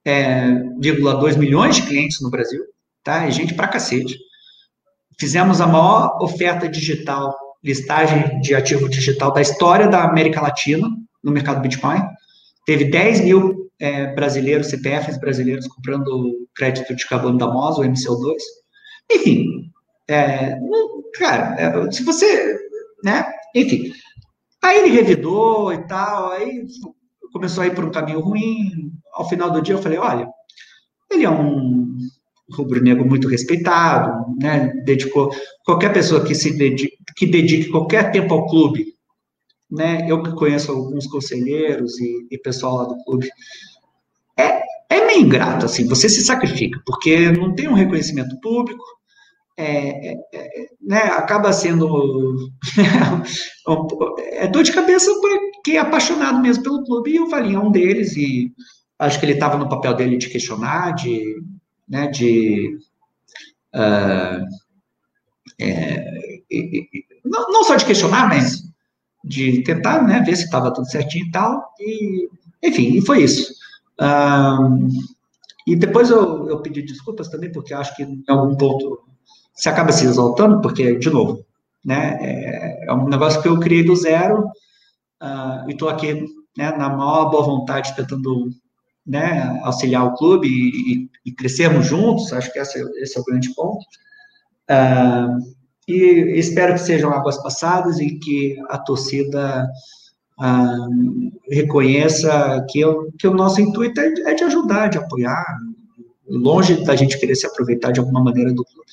é, milhões de clientes no Brasil, tá? É gente pra cacete. Fizemos a maior oferta digital, listagem de ativo digital da história da América Latina no mercado Bitcoin. Teve 10 mil é, brasileiros, CPFs brasileiros comprando crédito de carbono da MOS, o MCO2. Enfim, é, cara, é, se você, né, enfim. Aí ele revidou e tal, aí começou a ir por um caminho ruim. Ao final do dia eu falei, olha, ele é um rubro-negro muito respeitado, né, dedicou, qualquer pessoa que se dedique, que dedique qualquer tempo ao clube, né, eu que conheço alguns conselheiros e, e pessoal lá do clube, é, é meio ingrato, assim, você se sacrifica, porque não tem um reconhecimento público, é, é, é né, acaba sendo [laughs] é dor de cabeça para quem é apaixonado mesmo pelo clube, e o Valinho é um deles, e acho que ele estava no papel dele de questionar, de, né, de uh, é, não, não, só de questionar, mas de tentar né, ver se estava tudo certinho e tal, e enfim, foi isso. Um, e depois eu, eu pedi desculpas também, porque acho que em algum ponto se acaba se exaltando, porque, de novo, né, é, é um negócio que eu criei do zero uh, e estou aqui né, na maior boa vontade tentando né, auxiliar o clube e, e, e crescermos juntos, acho que esse, esse é o grande ponto. Uh, e espero que sejam águas passadas e que a torcida ah, reconheça que, eu, que o nosso intuito é, é, de ajudar, de apoiar, longe da gente querer se aproveitar de alguma maneira do clube.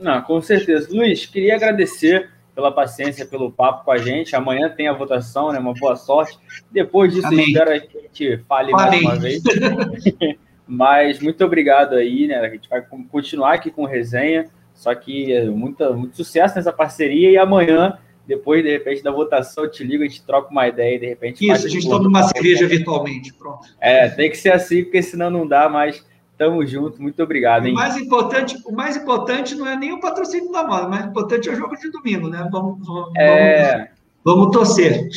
Não, com certeza. Luiz, queria agradecer pela paciência, pelo papo com a gente. Amanhã tem a votação, né? Uma boa sorte. Depois disso, Amém. espero que a gente fale Amém. mais uma vez. [laughs] Mas muito obrigado aí, né? A gente vai continuar aqui com resenha. Só que é muito, muito sucesso nessa parceria e amanhã Depois, de repente, da votação, eu te ligo, a gente troca uma ideia e de repente.
Isso, a gente toma uma cerveja virtualmente. Pronto.
É, tem que ser assim, porque senão não dá mais. Tamo junto, muito obrigado. Hein?
O mais importante, o mais importante não é nem o patrocínio da moda, o mais importante é o jogo de domingo, né? Vamos, vamos, é... vamos, vamos torcer.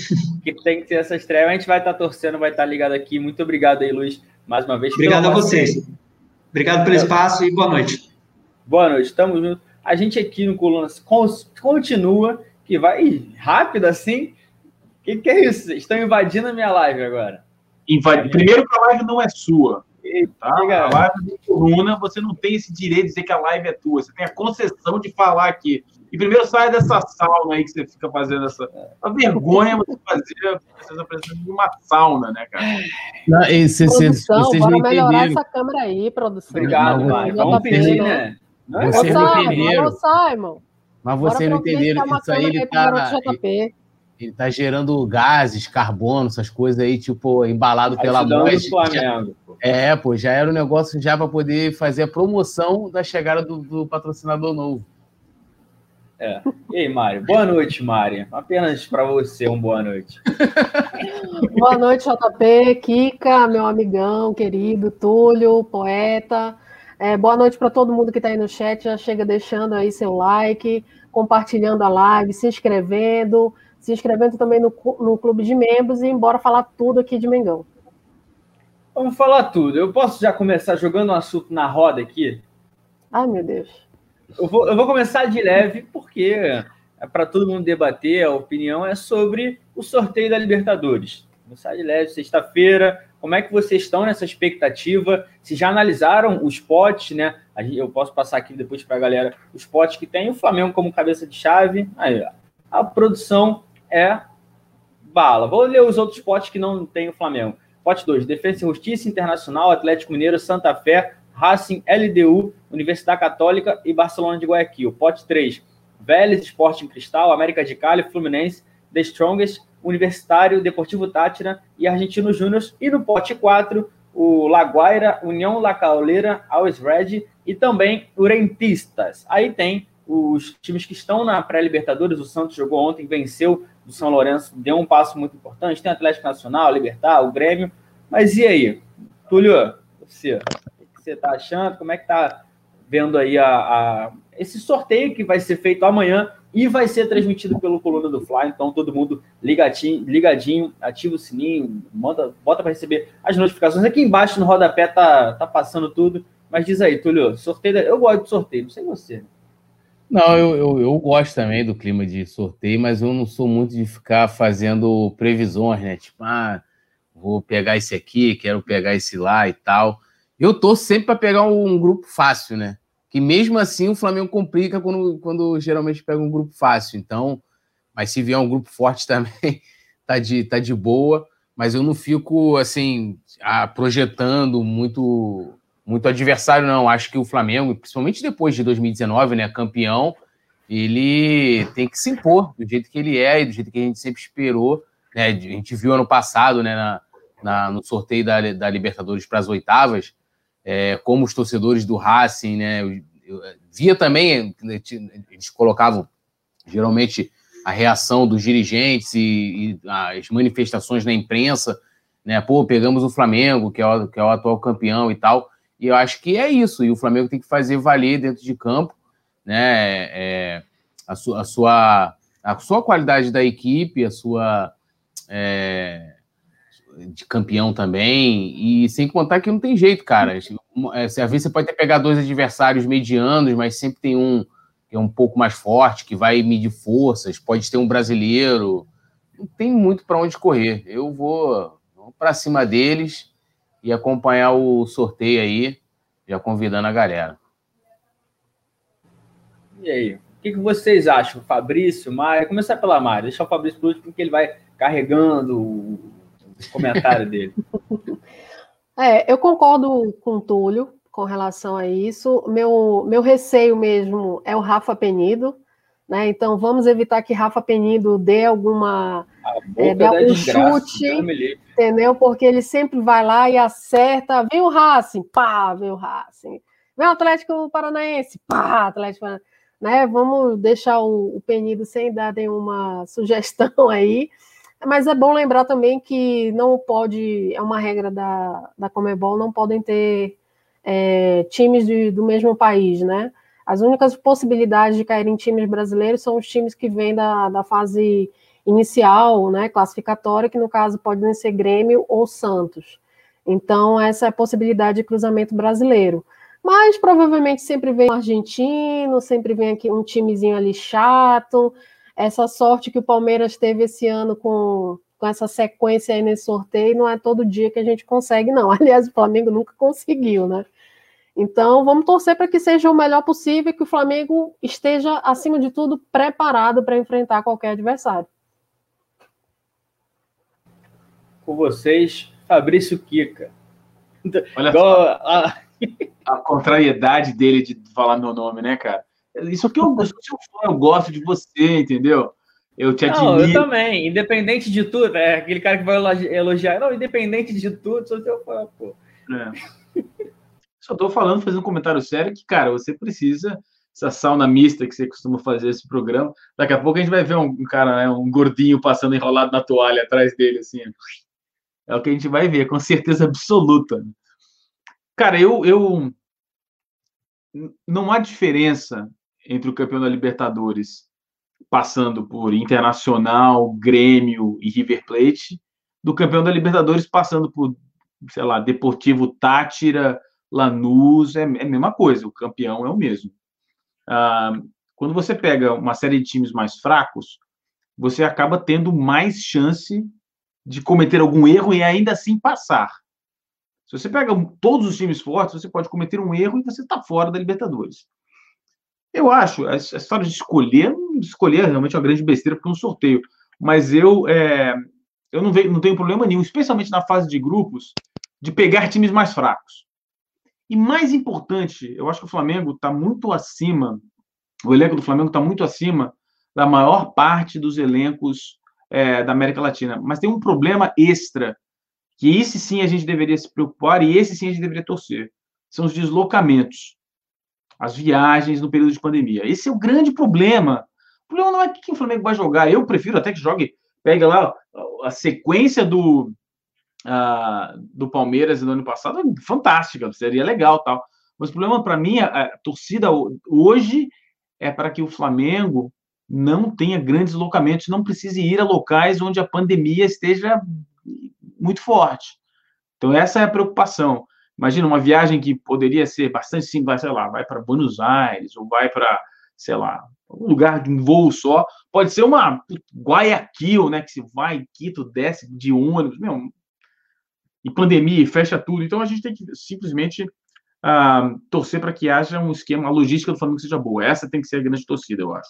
Que tem que ter essa estreia. A gente vai estar torcendo, vai estar ligado aqui. Muito obrigado aí, Luiz, mais uma vez.
Obrigado a vocês. Obrigado pelo espaço e boa noite.
Boa noite, estamos juntos. A gente aqui no Coluna continua, que vai rápido assim. O que, que, é isso? Vocês estão invadindo a minha live agora.
Invadi... Primeiro que a live não é sua. Tá? A live do Coluna, você não tem esse direito de dizer que a live é tua. Você tem a concessão de falar aqui. E primeiro sai dessa sauna aí que você fica fazendo essa. A vergonha você fazer essas apresentações de uma sauna, né, cara?
Não, esse,
produção, vocês bora melhorar essa câmera aí, produção.
Obrigado, Mário. Vamos pedir, né?
Vocês não entenderam.
Ô, Simon.
Mas vocês não entenderam. Isso aí ele tá, ele, ele tá gerando gases, carbono, essas coisas aí, tipo, embalado pela voz. É, pô, já era um negócio já para poder fazer a promoção da chegada do, do patrocinador novo.
É. E aí, Mário? Boa noite, Mário. Apenas para você, um boa noite. [laughs]
boa noite, JP, Kika, meu amigão querido, Túlio, poeta. É, boa noite para todo mundo que está aí no chat. Já chega deixando aí seu like, compartilhando a live, se inscrevendo, se inscrevendo também no, no clube de membros e embora falar tudo aqui de Mengão.
Vamos falar tudo. Eu posso já começar jogando um assunto na roda aqui?
Ai, meu Deus.
Eu vou, eu vou começar de leve, porque é para todo mundo debater, a opinião é sobre o sorteio da Libertadores. Começar de leve, sexta-feira, como é que vocês estão nessa expectativa? Se já analisaram os potes, né? Eu posso passar aqui depois para a galera os potes que tem o Flamengo como cabeça de chave. Aí, a produção é bala. Vou ler os outros potes que não tem o Flamengo. Pote 2, Defesa e Justiça Internacional, Atlético Mineiro, Santa Fé, Racing, LDU, Universidade Católica e Barcelona de Guayaquil. Pote 3, Vélez, Sporting Cristal, América de Cali, Fluminense, The Strongest, Universitário, Deportivo Tátira e Argentino Júnior. E no pote 4, o Laguaira, União La Calera, Always Red e também o Rentistas. Aí tem os times que estão na pré-Libertadores. O Santos jogou ontem, venceu o São Lourenço, deu um passo muito importante. Tem o Atlético Nacional, Libertar, o Grêmio. Mas e aí? Túlio, você, o que você está achando? Como é que está vendo aí a, a, esse sorteio que vai ser feito amanhã e vai ser transmitido pelo Coluna do Fly, então todo mundo ligadinho, ligadinho ativa o sininho, manda, bota para receber as notificações. Aqui embaixo no rodapé tá, tá passando tudo, mas diz aí, Túlio, sorteio, eu gosto de sorteio, não sei você.
Não, eu, eu, eu, gosto também do clima de sorteio, mas eu não sou muito de ficar fazendo previsões, né? Tipo, ah, vou pegar esse aqui, quero pegar esse lá e tal. Eu tô sempre para pegar um, grupo fácil, né? Que mesmo assim o Flamengo complica quando, quando geralmente pega um grupo fácil. Então, mas se vier um grupo forte [laughs] também, tá de, tá de boa. Mas eu não fico assim projetando muito muito adversário, não. Acho que o Flamengo, principalmente depois de 2019, né, campeão, ele tem que se impor do jeito que ele é e do jeito que a gente sempre esperou. Né? A gente viu ano passado, né, na, na no sorteio da, da Libertadores para as oitavas, é, como os torcedores do Racing, né? Eu, eu, via também, eles colocavam geralmente a reação dos dirigentes e, e, as manifestações na imprensa, né? Pô, pegamos o Flamengo, que é o, que é o atual campeão e tal. E eu acho que é isso. E o Flamengo tem que fazer valer dentro de campo, né? É, a, su, a, sua, a sua qualidade da equipe, a sua. É, de campeão também, e sem contar que não tem jeito, cara. É, às vezes você pode até pegar dois adversários medianos, mas sempre tem um que é um pouco mais forte, que vai medir forças, pode ter um brasileiro. Não tem muito para onde correr. Eu vou, vou para cima deles e acompanhar o sorteio aí, já convidando a galera.
E aí, o que, que vocês acham, Fabrício, Maia? Começar pela Maia, deixar o Fabrício por último, porque ele vai carregando comentário dele. [laughs]
É, eu concordo com o Túlio com relação a isso. Meu, meu receio mesmo é o Rafa Penido, né? Então vamos evitar que Rafa Penido dê alguma é, dê algum chute, entendeu? Porque ele sempre vai lá e acerta. Vem o Racing, pá, vem o Racing. Vem o Atlético Paranaense, pá, Atlético Paranaense. né? Vamos deixar o, o Penido sem dar nenhuma sugestão [laughs] aí. Mas é bom lembrar também que não pode, é uma regra da, da Comebol, não podem ter é, times de, do mesmo país, né? As únicas possibilidades de cair em times brasileiros são os times que vêm da, da fase inicial, né, classificatória, que no caso podem ser Grêmio ou Santos. Então, essa é a possibilidade de cruzamento brasileiro. Mas provavelmente sempre vem um argentino, sempre vem aqui um timezinho ali chato. Essa sorte que o Palmeiras teve esse ano com, com essa sequência aí nesse sorteio, não é todo dia que a gente consegue, não. [laughs] Aliás, o Flamengo nunca conseguiu, né? Então, vamos torcer para que seja o melhor possível e que o Flamengo esteja, acima de tudo, preparado para enfrentar qualquer adversário.
Com vocês, Fabrício Kika.
Olha só. A... a contrariedade dele de falar meu nome, né, cara? Isso aqui eu, eu sou fã, eu gosto de você, entendeu? Eu te admiro. Não,
eu também. Independente de tudo, é aquele cara que vai elogiar. Não, independente de tudo, sou seu fã, pô. É.
Só tô falando, fazendo um comentário sério, que, cara, você precisa, essa sauna mista que você costuma fazer esse programa, daqui a pouco a gente vai ver um, um cara, né, um gordinho passando enrolado na toalha atrás dele, assim. É o que a gente vai ver, com certeza absoluta. Cara, eu, eu não há diferença entre o campeão da Libertadores passando por Internacional, Grêmio e River Plate, do campeão da Libertadores passando por, sei lá, Deportivo Tátira, Lanús, é, é a mesma coisa, o campeão é o mesmo. Ah, quando você pega uma série de times mais fracos, você acaba tendo mais chance de cometer algum erro e ainda assim passar. Se você pega todos os times fortes, você pode cometer um erro e você está fora da Libertadores. Eu acho, a história de escolher, escolher é realmente uma grande besteira, é um sorteio. Mas eu, é, eu não, vejo, não tenho problema nenhum, especialmente na fase de grupos, de pegar times mais fracos. E mais importante, eu acho que o Flamengo está muito acima, o elenco do Flamengo está muito acima da maior parte dos elencos é, da América Latina. Mas tem um problema extra, que esse sim a gente deveria se preocupar e esse sim a gente deveria torcer. São os deslocamentos as viagens no período de pandemia. Esse é o grande problema. O problema não é quem o Flamengo vai jogar. Eu prefiro até que jogue, pega lá a sequência do, uh, do Palmeiras no ano passado, fantástica, seria legal tal. Mas o problema para mim, a, a torcida hoje é para que o Flamengo não tenha grandes locamentos, não precise ir a locais onde a pandemia esteja muito forte. Então, essa é a preocupação. Imagina uma viagem que poderia ser bastante simples, sei lá, vai para Buenos Aires ou vai para, sei lá, um lugar de um voo só. Pode ser uma Guayaquil, né? Que se vai, Quito, desce de ônibus, meu, e pandemia, e fecha tudo. Então a gente tem que simplesmente uh, torcer para que haja um esquema, a logística do Flamengo seja boa. Essa tem que ser a grande torcida, eu acho.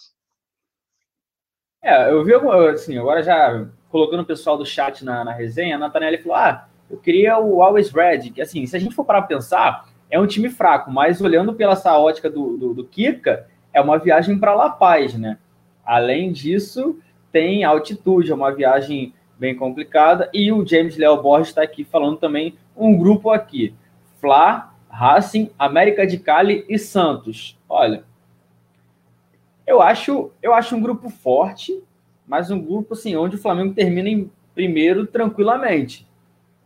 É, eu vi, assim, agora já colocando o pessoal do chat na, na resenha, a Natanelli falou: ah, eu queria o Always Red, que assim, se a gente for para pensar, é um time fraco, mas olhando pela essa ótica do, do, do Kika, é uma viagem para La Paz, né? Além disso, tem altitude, é uma viagem bem complicada, e o James Léo Borges está aqui falando também um grupo aqui, Fla, Racing, América de Cali e Santos. Olha, eu acho, eu acho um grupo forte, mas um grupo assim onde o Flamengo termina em primeiro tranquilamente.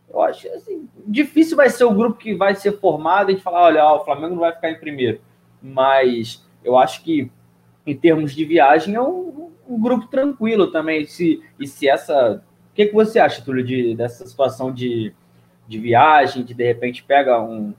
Eu acho assim, difícil vai ser o grupo que vai ser formado e falar, olha, ó, o Flamengo não vai ficar em primeiro. Mas eu acho que em termos de viagem é um, um grupo tranquilo também. Se, e se essa. O que, que você acha, Túlio, de, dessa situação de, de viagem, de de repente pega um,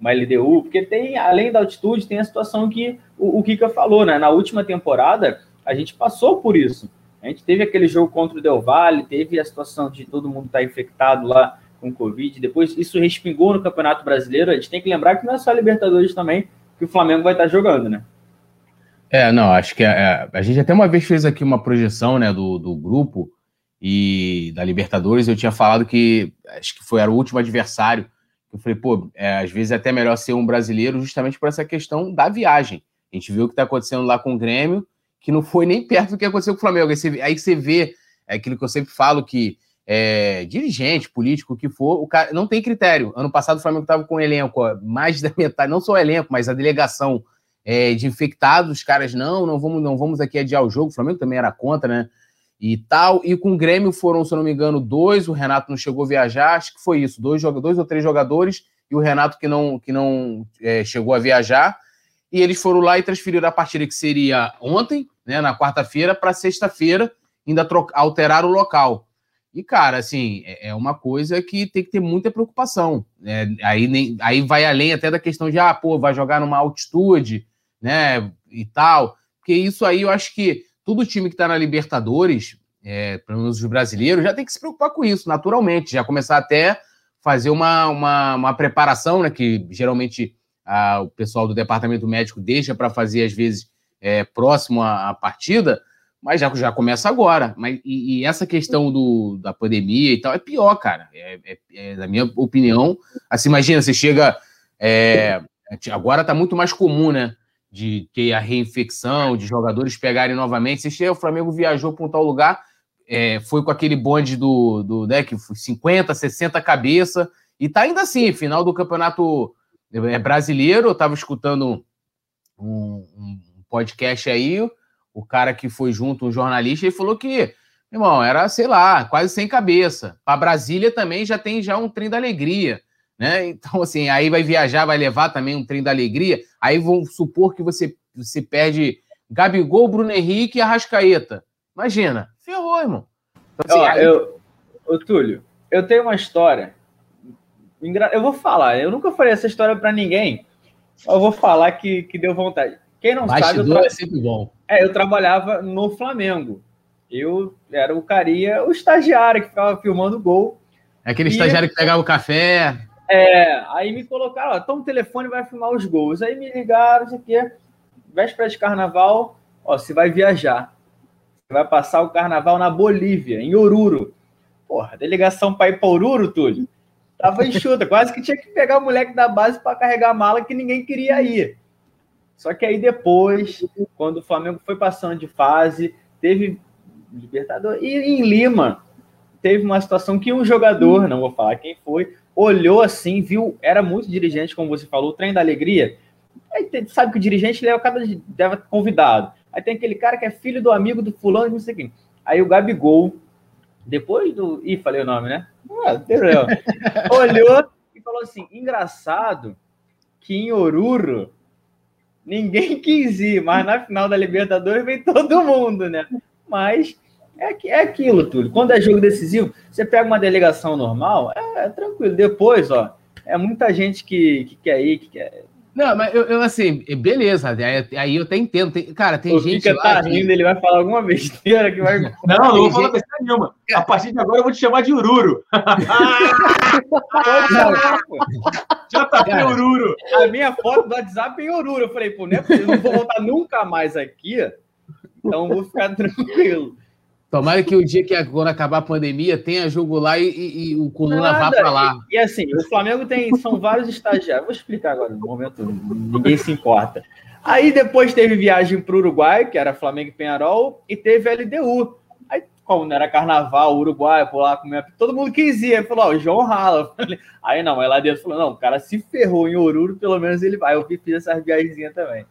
uma LDU? Porque tem, além da altitude, tem a situação que o, o Kika falou, né? Na última temporada, a gente passou por isso. A gente teve aquele jogo contra o Del Valle, teve a situação de todo mundo estar tá infectado lá com Covid, depois isso respingou no Campeonato Brasileiro. A gente tem que lembrar que não é só a Libertadores também que o Flamengo vai estar tá jogando, né?
É, não, acho que a, é, é, a gente até uma vez fez aqui uma projeção né, do, do grupo e da Libertadores. Eu tinha falado que acho que foi era o último adversário. Eu falei, pô, é, às vezes é até melhor ser um brasileiro justamente por essa questão da viagem. A gente viu o que está acontecendo lá com o Grêmio que não foi nem perto do que aconteceu com o Flamengo. Aí você, aí você vê é aquilo que eu sempre falo, que é, dirigente, político, o que for, o cara não tem critério. Ano passado o Flamengo estava com um elenco, mais da [laughs] metade, não só o elenco, mas a delegação é, de infectados, os caras, não, não vamos, não vamos aqui adiar o jogo. O Flamengo também era contra, né? E tal. E com o Grêmio foram, se eu não me engano, dois. O Renato não chegou a viajar, acho que foi isso. Dois, dois ou três jogadores e o Renato que não, que não é, chegou a viajar. E eles foram lá e transferiram a partida que seria ontem, né, na quarta-feira, para sexta-feira, ainda trocar, alterar o local. E, cara, assim, é, é uma coisa que tem que ter muita preocupação. Né? Aí, nem, aí vai além até da questão de, ah, pô, vai jogar numa altitude, né, e tal. Porque isso aí eu acho que todo time que está na Libertadores, é, pelo menos os brasileiros, já tem que se preocupar com isso, naturalmente. Já começar até fazer uma, uma, uma preparação, né, que geralmente a, o pessoal do departamento médico deixa para fazer, às vezes, é, próximo à, à, partida, mas já, já começa agora. Mas, e, e, essa questão do, da pandemia e tal é pior, cara. É, é, é na minha opinião, assim, imagina, você chega. É, agora está muito mais comum, né? de ter a reinfecção, de jogadores pegarem novamente. Se chega, o Flamengo viajou para um tal lugar, é, foi com aquele bonde do, do né, que 50, 60 cabeça, e tá ainda assim, final do campeonato é, brasileiro. Eu estava escutando um, um, podcast aí, o cara que foi junto, um jornalista, ele falou que, irmão, era, sei lá, quase sem cabeça. Para Brasília também já tem já um trem da alegria. Né? Então, assim, aí vai viajar, vai levar também um trem da alegria. Aí vão supor que você, você perde Gabigol, Bruno Henrique e Arrascaeta. Imagina, ferrou, irmão.
Então, assim, Ó, aí... eu, ô, Túlio, eu tenho uma história. Eu vou falar, eu nunca falei essa história para ninguém. Eu vou falar que, que deu vontade. Quem não Bastidor sabe. Eu tra...
é sempre bom.
É, eu trabalhava no Flamengo. Eu era o carinha, o estagiário que ficava filmando o gol.
É aquele e... estagiário que pegava o café.
É, aí me colocaram, ó, toma o telefone e vai filmar os gols. Aí me ligaram, não sei o quê, véspera de carnaval, ó, você vai viajar. Você vai passar o carnaval na Bolívia, em Oruro. Porra, delegação para ir para Oruro, Túlio? Tava enxuta, quase que tinha que pegar o moleque da base para carregar a mala que ninguém queria ir. Só que aí depois, quando o Flamengo foi passando de fase, teve Libertador. E em Lima, teve uma situação que um jogador, não vou falar quem foi, olhou assim, viu, era muito dirigente, como você falou, o trem da alegria. Aí sabe que o dirigente leva cada leva convidado. Aí tem aquele cara que é filho do amigo do fulano, não sei quem. Aí o Gabigol, depois do. Ih, falei o nome, né? Ah, [laughs] olhou e falou assim: engraçado que em Oruro ninguém [laughs] quis ir, mas na final da Libertadores vem todo mundo, né? Mas é, é aquilo, Túlio. Quando é jogo decisivo, você pega uma delegação normal, é, é tranquilo. Depois, ó, é muita gente que, que quer ir, que quer.
Não, mas eu, eu assim, beleza, aí, aí eu até entendo. Tem, cara, tem o gente.
Fica tá rindo, ele vai falar alguma besteira [laughs] que vai.
Não, não vou falar besteira nenhuma. A partir de agora eu vou te chamar de Ururo. Já tá cara, Ururo.
A minha foto do WhatsApp é em Ururo. Eu falei, pô, não é eu não vou voltar nunca mais aqui, então vou ficar [laughs] tranquilo.
Tomara que o dia que quando acabar a pandemia tenha jogo lá e, e, e o Coluna Nada. vá para lá.
E, e, assim, o Flamengo tem são vários estagiários. Vou explicar agora, no momento ninguém se importa. Aí depois teve viagem para o Uruguai, que era Flamengo e Penharol, e teve LDU. Aí, como não era carnaval, Uruguai, por lá comer, todo mundo quis ir. Aí falou, ó, o João Rala. Aí não, aí lá dentro falou, não, o cara se ferrou em Oruro, pelo menos ele vai. Eu fiz essas viagens também.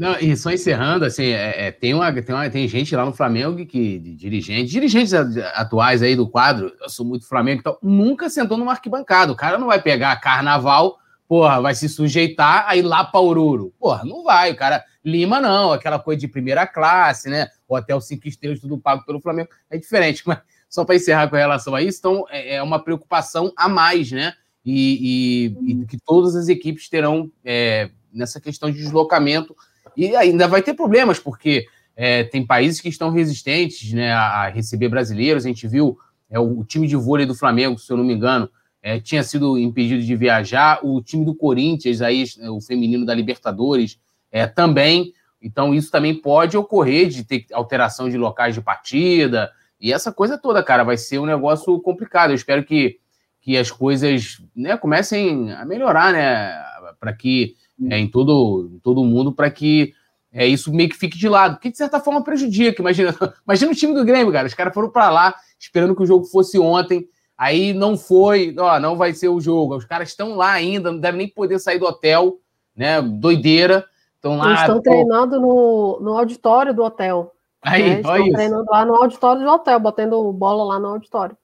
Não, e só encerrando, assim, é, é, tem, uma, tem, uma, tem gente lá no Flamengo que, de dirigente, dirigentes atuais aí do quadro, eu sou muito Flamengo, então, nunca sentou numa arquibancada. O cara não vai pegar carnaval, porra, vai se sujeitar a ir lá para Oruro. Porra, não vai. O cara, Lima não, aquela coisa de primeira classe, né? Hotel cinco estrelas, tudo pago pelo Flamengo, é diferente. [laughs] Mas só para encerrar com relação a isso, então, é, é uma preocupação a mais, né? E, e, e que todas as equipes terão é, nessa questão de deslocamento e ainda vai ter problemas, porque é, tem países que estão resistentes né, a, receber brasileiros. A gente viu é, o, time de vôlei do Flamengo, se eu não me engano, é, tinha sido impedido de viajar. O time do Corinthians, aí, o feminino da Libertadores, é, também. Então, isso também pode ocorrer de ter alteração de locais de partida. E essa coisa toda, cara, vai ser um negócio complicado. Eu espero que, que as coisas né, comecem a melhorar, né? Para que é, em, todo, em todo mundo para que é, isso meio que fique de lado, que de certa forma prejudica. Imagina, [laughs] imagina o time do Grêmio, cara. Os caras foram para lá esperando que o jogo fosse ontem, aí não foi, ó, não vai ser o jogo. Os caras estão lá ainda, não devem nem poder sair do hotel, né? Doideira.
Estão lá. Eles estão treinando no, no auditório do hotel.
Aí, né?
Estão treinando lá no auditório do hotel, batendo bola lá no auditório.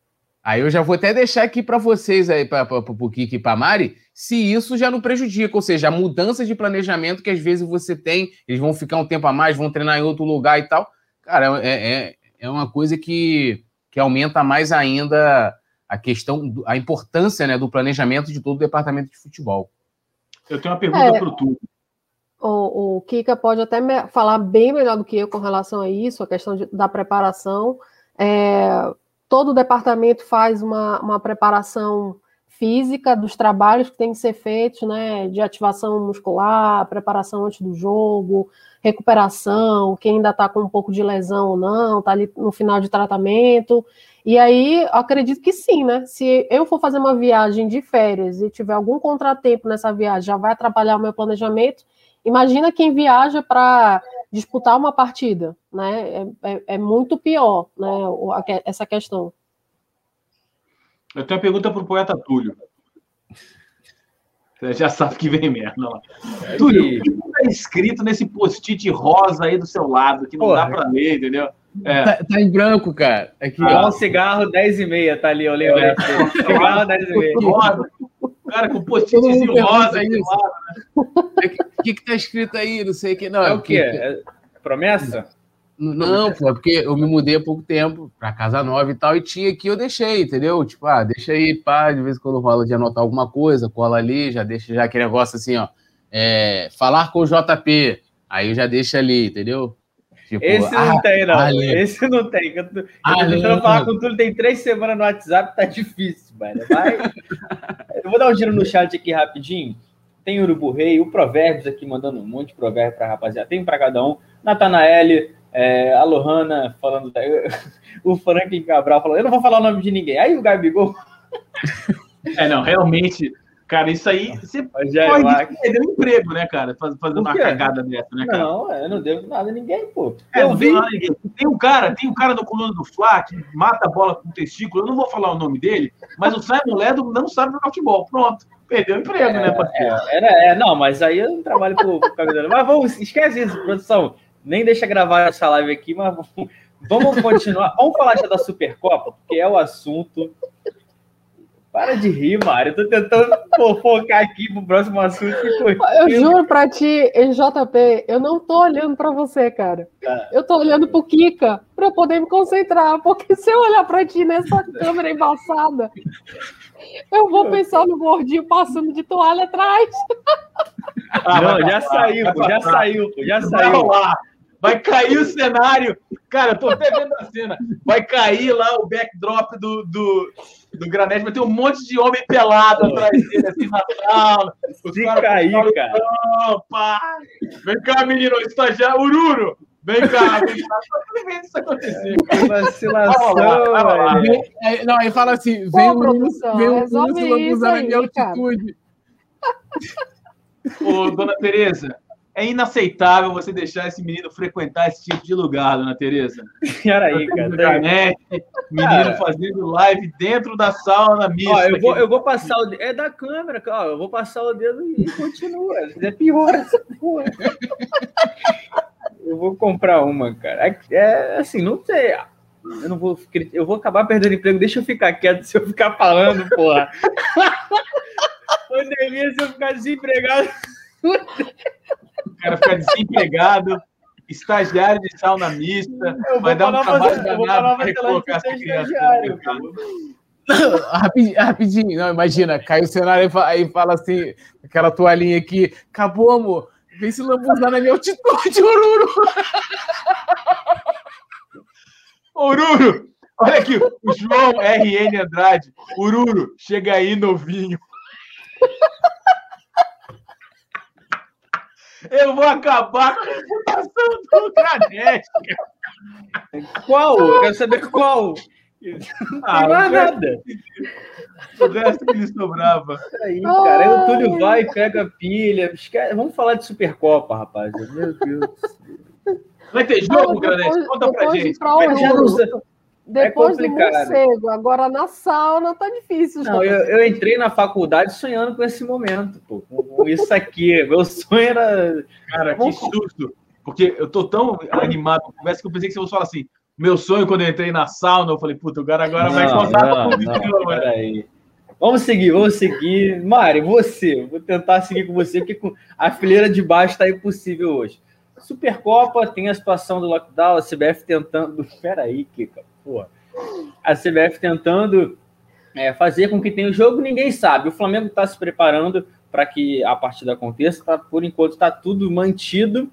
Aí eu já vou até deixar aqui para vocês aí, para o Kiki e para Mari, se isso já não prejudica, ou seja, a mudança de planejamento que às vezes você tem, eles vão ficar um tempo a mais, vão treinar em outro lugar e tal. Cara, é, é, é uma coisa que, que aumenta mais ainda a questão, a importância né, do planejamento de todo o departamento de futebol.
Eu tenho uma pergunta é, para o Túlio.
O, o Kika pode até me, falar bem melhor do que eu com relação a isso, a questão de, da preparação. É, todo o departamento faz uma, uma preparação física dos trabalhos que têm que ser feitos, né, de ativação muscular, preparação antes do jogo, recuperação, quem ainda está com um pouco de lesão ou não, está ali no final de tratamento. E aí, acredito que sim, né? Se eu for fazer uma viagem de férias e tiver algum contratempo nessa viagem, já vai atrapalhar o meu planejamento. Imagina quem viaja para disputar uma partida, né? É, é, é muito pior, né? Essa questão.
Eu tenho uma pergunta para o poeta Túlio. Você já sabe que vem merda lá. É Túlio, o que está escrito nesse post-it rosa aí do seu lado, que não Porra. dá para ler, entendeu?
É. Tá, tá, em branco, cara.
Aqui, ah, ó. um cigarro 10 e meia, tá ali, eu lembro. É. cigarro 10 e meia.
Cara, com post-it rosa aí. [laughs]
O né? que, que tá escrito aí? Não sei o que. Não,
é o quê? É promessa?
Não, pô, é porque eu me mudei há pouco tempo pra casa nova e tal, e tinha aqui, eu deixei, entendeu? Tipo, ah, deixa aí, pá, de vez em quando rola de anotar alguma coisa, cola ali, já deixa já aquele negócio assim, ó. É, falar com o JP, aí já deixa ali, entendeu?
Tipo, esse não ah, tem, não. Ali. Esse não tem. Eu tô, eu tentando falar com tudo, tem três semanas no WhatsApp, tá difícil, mano. Vai. [laughs] eu vou dar um giro no chat aqui rapidinho. Tem Urubu Rei, o Provérbios aqui mandando um monte de provérbios pra rapaziada. Tem pra cada um. Natanael, é, a Lohana falando. Da... [laughs] o Franklin Cabral falando, eu não vou falar o nome de ninguém. Aí o Gabigol.
é, não, realmente Cara, isso aí você Já pode perder o emprego, né, cara? Fazendo uma cagada dessa, né, cara?
Não, eu não devo nada a ninguém, pô.
É, eu vi. Tem um cara, tem um cara no coluna do Fla que mata a bola com o testículo. Eu não vou falar o nome dele, mas o Simon Ledo não sabe jogar futebol. Pronto. Perdeu o emprego, né, é, né,
parceiro? É, é, não, mas aí eu não trabalho com o Mas vamos, esquece isso, produção. Nem deixa gravar essa live aqui, mas vamos, vamos continuar. vamos falar já da Supercopa, porque é o assunto para de rir, Mário. Eu tô tentando [laughs] focar aqui pro próximo assunto.
Eu juro pra ti, JP, eu não tô olhando pra você, cara. Tá. Eu tô olhando pro Kika pra poder me concentrar. Porque se eu olhar pra ti nessa [laughs] câmera embaçada, eu vou pensar no gordinho passando de toalha atrás. [laughs]
Ah, não, já saiu, já saiu, já saiu.
Vai cair o cenário. Cara, eu tô até vendo a cena. Vai cair lá o backdrop do, do, do Granete, mas tem um monte de homem pelado atrás dele, assim, na sala.
Se cair, falam, cara.
Pá. Vem cá, menino, estagiário, Ururo. Vem cá, vem cá. [laughs] Vendo isso acontecer.
Vacilação, velho. Não, aí fala assim, vem o produção, vem o urso lambuzar na minha altitude.
Ô, dona Tereza, é inaceitável você deixar esse menino frequentar esse tipo de lugar, dona Tereza.
Peraí, cara. Internet,
menino cara. fazendo live dentro da sauna mista. Ó,
eu, vou, eu vou passar o dedo. É da câmera, ó, eu vou passar o dedo e continua. É pior essa porra. eu vou comprar uma, cara. É, é assim, não sei. Eu não vou. Eu vou acabar perdendo emprego. Deixa eu ficar quieto se eu ficar falando, porra. [laughs] Pandemia, se eu ficar desempregado
o cara fica desempregado, estagiário de sauna mista, vai dar um trabalho danado para colocar essa criança.
rapidinho, rapidinho, não, imagina, cai o cenário aí fala assim, aquela toalhinha aqui, acabou, amor, vem se lambuzar na minha altitude, Ururu. [laughs]
Ururu, olha aqui, o João RN Andrade, Ururu, chega aí, novinho. [laughs] Eu vou acabar com a reputação do Granete.
Qual? Eu quero saber qual.
Ah, não é nada. O resto que lhe sobrava.
Aí, cara. Aí o Túlio vai, pega pilha. Vamos falar de Supercopa, rapaz. Meu Deus.
Vai ter jogo, Granete? Conta pra gente. Pra
já, não,
depois é do morcego, agora na sauna tá difícil.
Não, eu, eu, entrei na faculdade sonhando com esse momento, pô, com isso aqui. [laughs] Meu sonho era.
Cara, que susto! Porque eu tô tão animado com conversa que eu pensei que você fosse falar assim. Meu sonho quando eu entrei na sauna, eu falei, puta, o cara agora não, vai contar não,
não, peraí. Vamos seguir, vamos seguir. Mari, você, vou tentar seguir com você, porque a fileira de baixo está impossível hoje. Supercopa tem a situação do lockdown, a CBF tentando. Peraí, Kika, porra. A CBF tentando é, fazer com que tenha o jogo, ninguém sabe. O Flamengo está se preparando para que a partida aconteça. Tá, por enquanto está tudo mantido,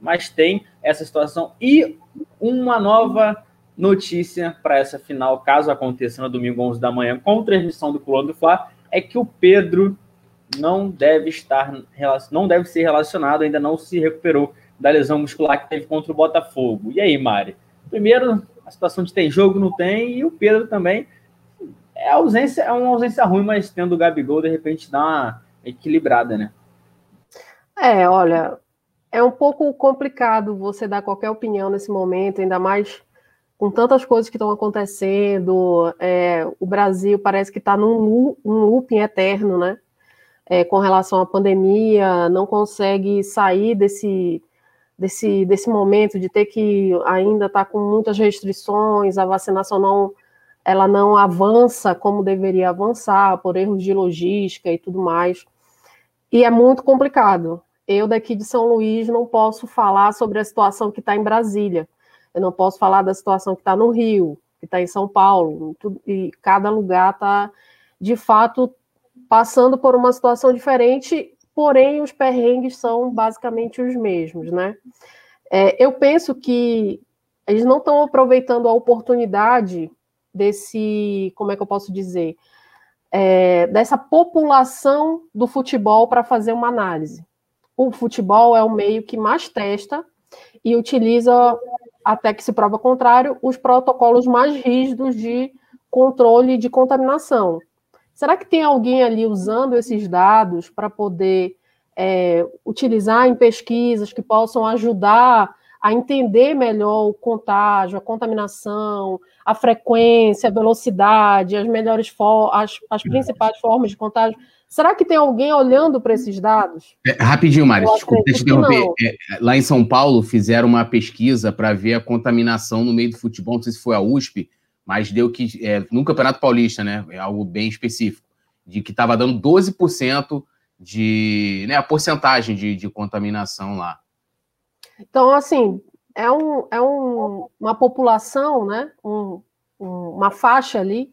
mas tem essa situação. E uma nova notícia para essa final, caso aconteça no domingo 11 da manhã, com transmissão do Colônia do Fla, é que o Pedro não deve estar, não deve ser relacionado, ainda não se recuperou da lesão muscular que teve contra o Botafogo. E aí, Mari? Primeiro, a situação de tem jogo, não tem, e o Pedro também. É, ausência, é uma ausência ruim, mas tendo o Gabigol, de repente dá uma equilibrada, né?
É, olha, é um pouco complicado você dar qualquer opinião nesse momento, ainda mais com tantas coisas que estão acontecendo. É, o Brasil parece que está num, num looping eterno, né? É, com relação à pandemia, não consegue sair desse, desse, desse momento de ter que ainda estar tá com muitas restrições, a vacinação não, ela não avança como deveria avançar, por erros de logística e tudo mais. E é muito complicado. Eu, daqui de São Luís, não posso falar sobre a situação que está em Brasília. Eu não posso falar da situação que está no Rio, que está em São Paulo. E cada lugar está, de fato, passando por uma situação diferente porém os perrengues são basicamente os mesmos, né? É, eu penso que eles não estão aproveitando a oportunidade desse, como é que eu posso dizer, é, dessa população do futebol para fazer uma análise. O futebol é o meio que mais testa e utiliza, até que se prova contrário, os protocolos mais rígidos de controle de contaminação. Será que tem alguém ali usando esses dados para poder é, utilizar em pesquisas que possam ajudar a entender melhor o contágio, a contaminação, a frequência, a velocidade, as melhores as, as principais formas de contágio? Será que tem alguém olhando para esses dados?
É, rapidinho, Mari, desculpa te interromper. É, lá em São Paulo fizeram uma pesquisa para ver a contaminação no meio do futebol, não sei se foi a USP, mas deu que, é, no Campeonato Paulista, né, é algo bem específico, de que estava dando 12% de, né, a porcentagem de, de contaminação lá.
Então, assim, é, um, é um, uma população, né, um, uma faixa ali,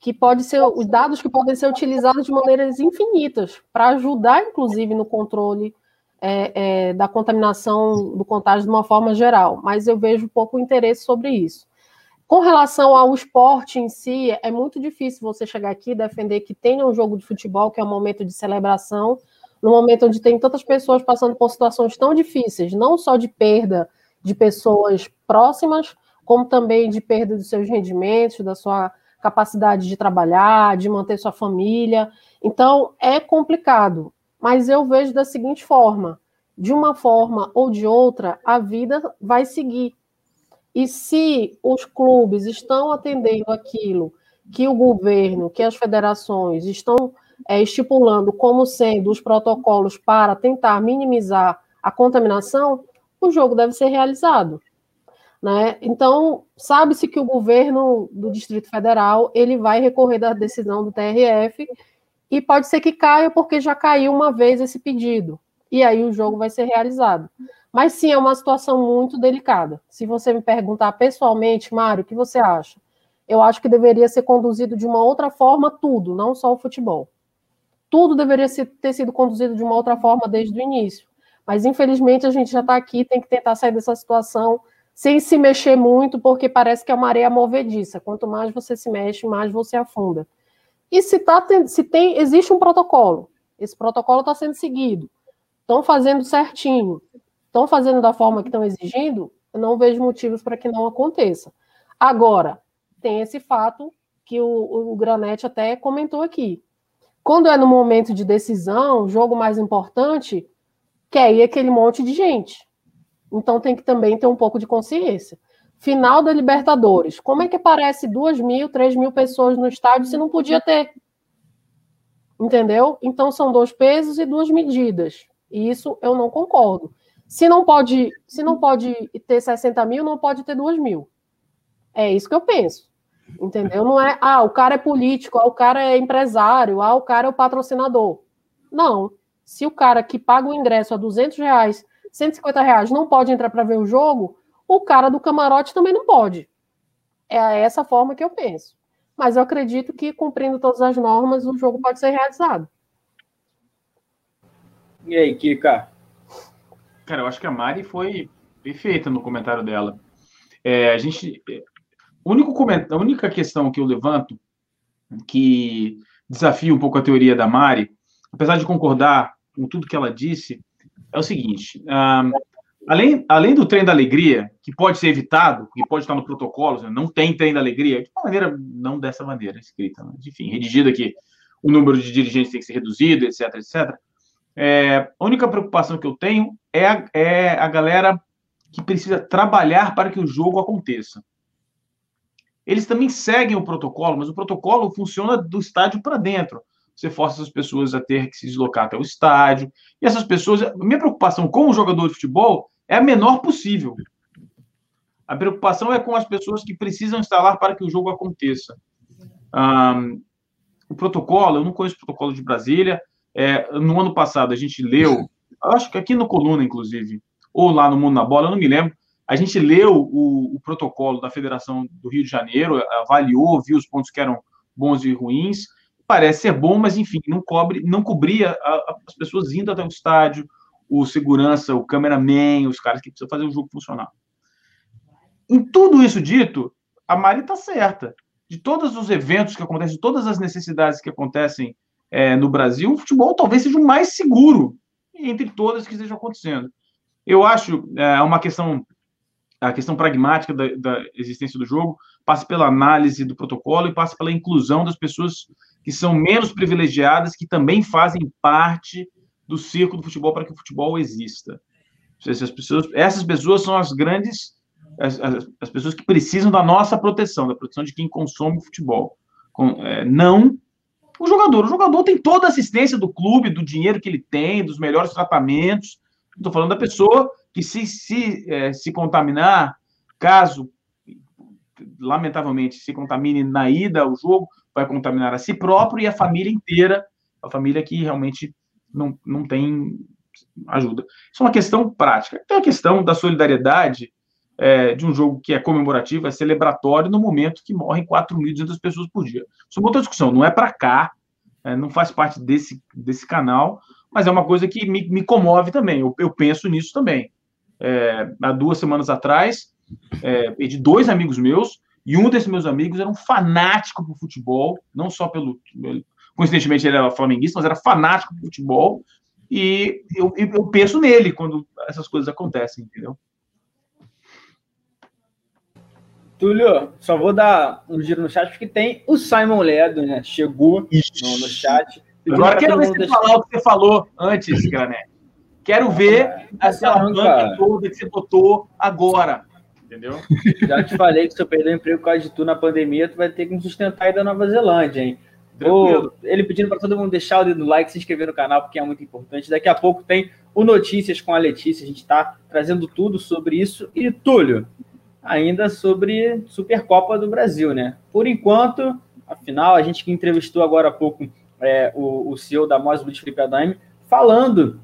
que pode ser, os dados que podem ser utilizados de maneiras infinitas, para ajudar, inclusive, no controle é, é, da contaminação, do contágio de uma forma geral, mas eu vejo pouco interesse sobre isso. Com relação ao esporte em si, é muito difícil você chegar aqui e defender que tenha um jogo de futebol, que é um momento de celebração, no momento onde tem tantas pessoas passando por situações tão difíceis, não só de perda de pessoas próximas, como também de perda dos seus rendimentos, da sua capacidade de trabalhar, de manter sua família. Então, é complicado. Mas eu vejo da seguinte forma: de uma forma ou de outra, a vida vai seguir. E se os clubes estão atendendo aquilo que o governo, que as federações estão é, estipulando como sendo os protocolos para tentar minimizar a contaminação, o jogo deve ser realizado. Né? Então, sabe-se que o governo do Distrito Federal ele vai recorrer da decisão do TRF e pode ser que caia porque já caiu uma vez esse pedido. E aí o jogo vai ser realizado. Mas sim, é uma situação muito delicada. Se você me perguntar pessoalmente, Mário, o que você acha? Eu acho que deveria ser conduzido de uma outra forma tudo, não só o futebol. Tudo deveria ter sido conduzido de uma outra forma desde o início. Mas infelizmente a gente já está aqui, tem que tentar sair dessa situação sem se mexer muito, porque parece que é uma areia movediça. Quanto mais você se mexe, mais você afunda. E se, tá, se tem, existe um protocolo, esse protocolo está sendo seguido, estão fazendo certinho, estão fazendo da forma que estão exigindo, eu não vejo motivos para que não aconteça. Agora, tem esse fato que o, o Granete até comentou aqui. Quando é no momento de decisão, jogo mais importante, quer ir aquele monte de gente. Então tem que também ter um pouco de consciência. Final da Libertadores. Como é que aparece duas mil, três mil pessoas no estádio se não podia ter? Entendeu? Então são dois pesos e duas medidas. E isso eu não concordo. Se não pode, se não pode ter 60 mil, não pode ter duas mil. É isso que eu penso. Entendeu? Não é, ah, o cara é político, ah, o cara é empresário, ah, o cara é o patrocinador. Não. Se o cara que paga o ingresso a 200 reais, 150 reais, não pode entrar para ver o jogo, o cara do camarote também não pode. É essa forma que eu penso. Mas eu acredito que, cumprindo todas as normas, o jogo pode ser realizado.
E aí, Kika?
Cara, eu acho que a Mari foi perfeita no comentário dela. É, a gente. único comentário, a única questão que eu levanto, que desafia um pouco a teoria da Mari, apesar de concordar com tudo que ela disse, é o seguinte: um, Além, além do trem da alegria, que pode ser evitado, que pode estar no protocolo, não tem trem da alegria, de uma maneira, não dessa maneira escrita, mas, enfim, redigida aqui, o número de dirigentes tem que ser reduzido, etc, etc. É, a única preocupação que eu tenho é a, é a galera que precisa trabalhar para que o jogo aconteça. Eles também seguem o protocolo, mas o protocolo funciona do estádio para dentro. Você força as pessoas a ter que se deslocar até o estádio. E essas pessoas, minha preocupação com o jogador de futebol é a menor possível. A preocupação é com as pessoas que precisam instalar para que o jogo aconteça. Um, o protocolo, eu não conheço o protocolo de Brasília. É, no ano passado, a gente leu, acho que aqui no Coluna, inclusive, ou lá no Mundo na Bola, eu não me lembro. A gente leu o, o protocolo da Federação do Rio de Janeiro, avaliou, viu os pontos que eram bons e ruins. Parece ser bom, mas enfim, não cobre, não cobria a, a, as pessoas indo até o estádio, o segurança, o cameraman, os caras que precisam fazer o jogo funcionar. Em tudo isso dito, a Mari está certa. De todos os eventos que acontecem, de todas as necessidades que acontecem é, no Brasil, o futebol talvez seja o mais seguro entre todas que estejam acontecendo. Eu acho é, uma questão, a questão pragmática da, da existência do jogo passa pela análise do protocolo e passa pela inclusão das pessoas que são menos privilegiadas, que também fazem parte do circo do futebol para que o futebol exista. Essas pessoas, essas pessoas são as grandes, as, as, as, pessoas que precisam da nossa proteção, da proteção de quem consome futebol. Com, é, não o jogador. O jogador tem toda a assistência do clube, do dinheiro que ele tem, dos melhores tratamentos. Estou falando da pessoa que se, se, é, se contaminar, caso, lamentavelmente, se contamine na ida ao jogo, vai contaminar a si próprio e a família inteira, a família que realmente não, não tem ajuda. Isso é uma questão prática. Tem a questão da solidariedade é, de um jogo que é comemorativo, é celebratório no momento que morrem 4.200 pessoas por dia. Isso é outra discussão, não é para cá, é, não faz parte desse, desse canal, mas é uma coisa que me, me comove também. Eu, eu penso nisso também. É, há duas semanas atrás, é, de dois amigos meus, e um desses meus amigos era um fanático por futebol, não só pelo, coincidentemente ele era flamenguista, mas era fanático de futebol, e eu, eu penso nele quando essas coisas acontecem, entendeu?
Túlio, só vou dar um giro no chat, porque tem o Simon Ledo, né? Chegou no, no, chat.
Agora quero ver você falar o que você falou antes, Grané. Quero ver essa banca toda que você botou agora. Entendeu? [laughs]
Já te falei que se eu perder o emprego por causa de tu na pandemia, tu vai ter que me sustentar aí da Nova Zelândia, hein? ele pedindo para todo mundo deixar o dedo no like, se inscrever no canal, porque é muito importante. Daqui a pouco tem o Notícias com a Letícia, a gente está trazendo tudo sobre isso. E Túlio, ainda sobre Supercopa do Brasil, né? Por enquanto, afinal, a gente que entrevistou agora há pouco é, o, o CEO da Mos Luiz Felipe Adaime, falando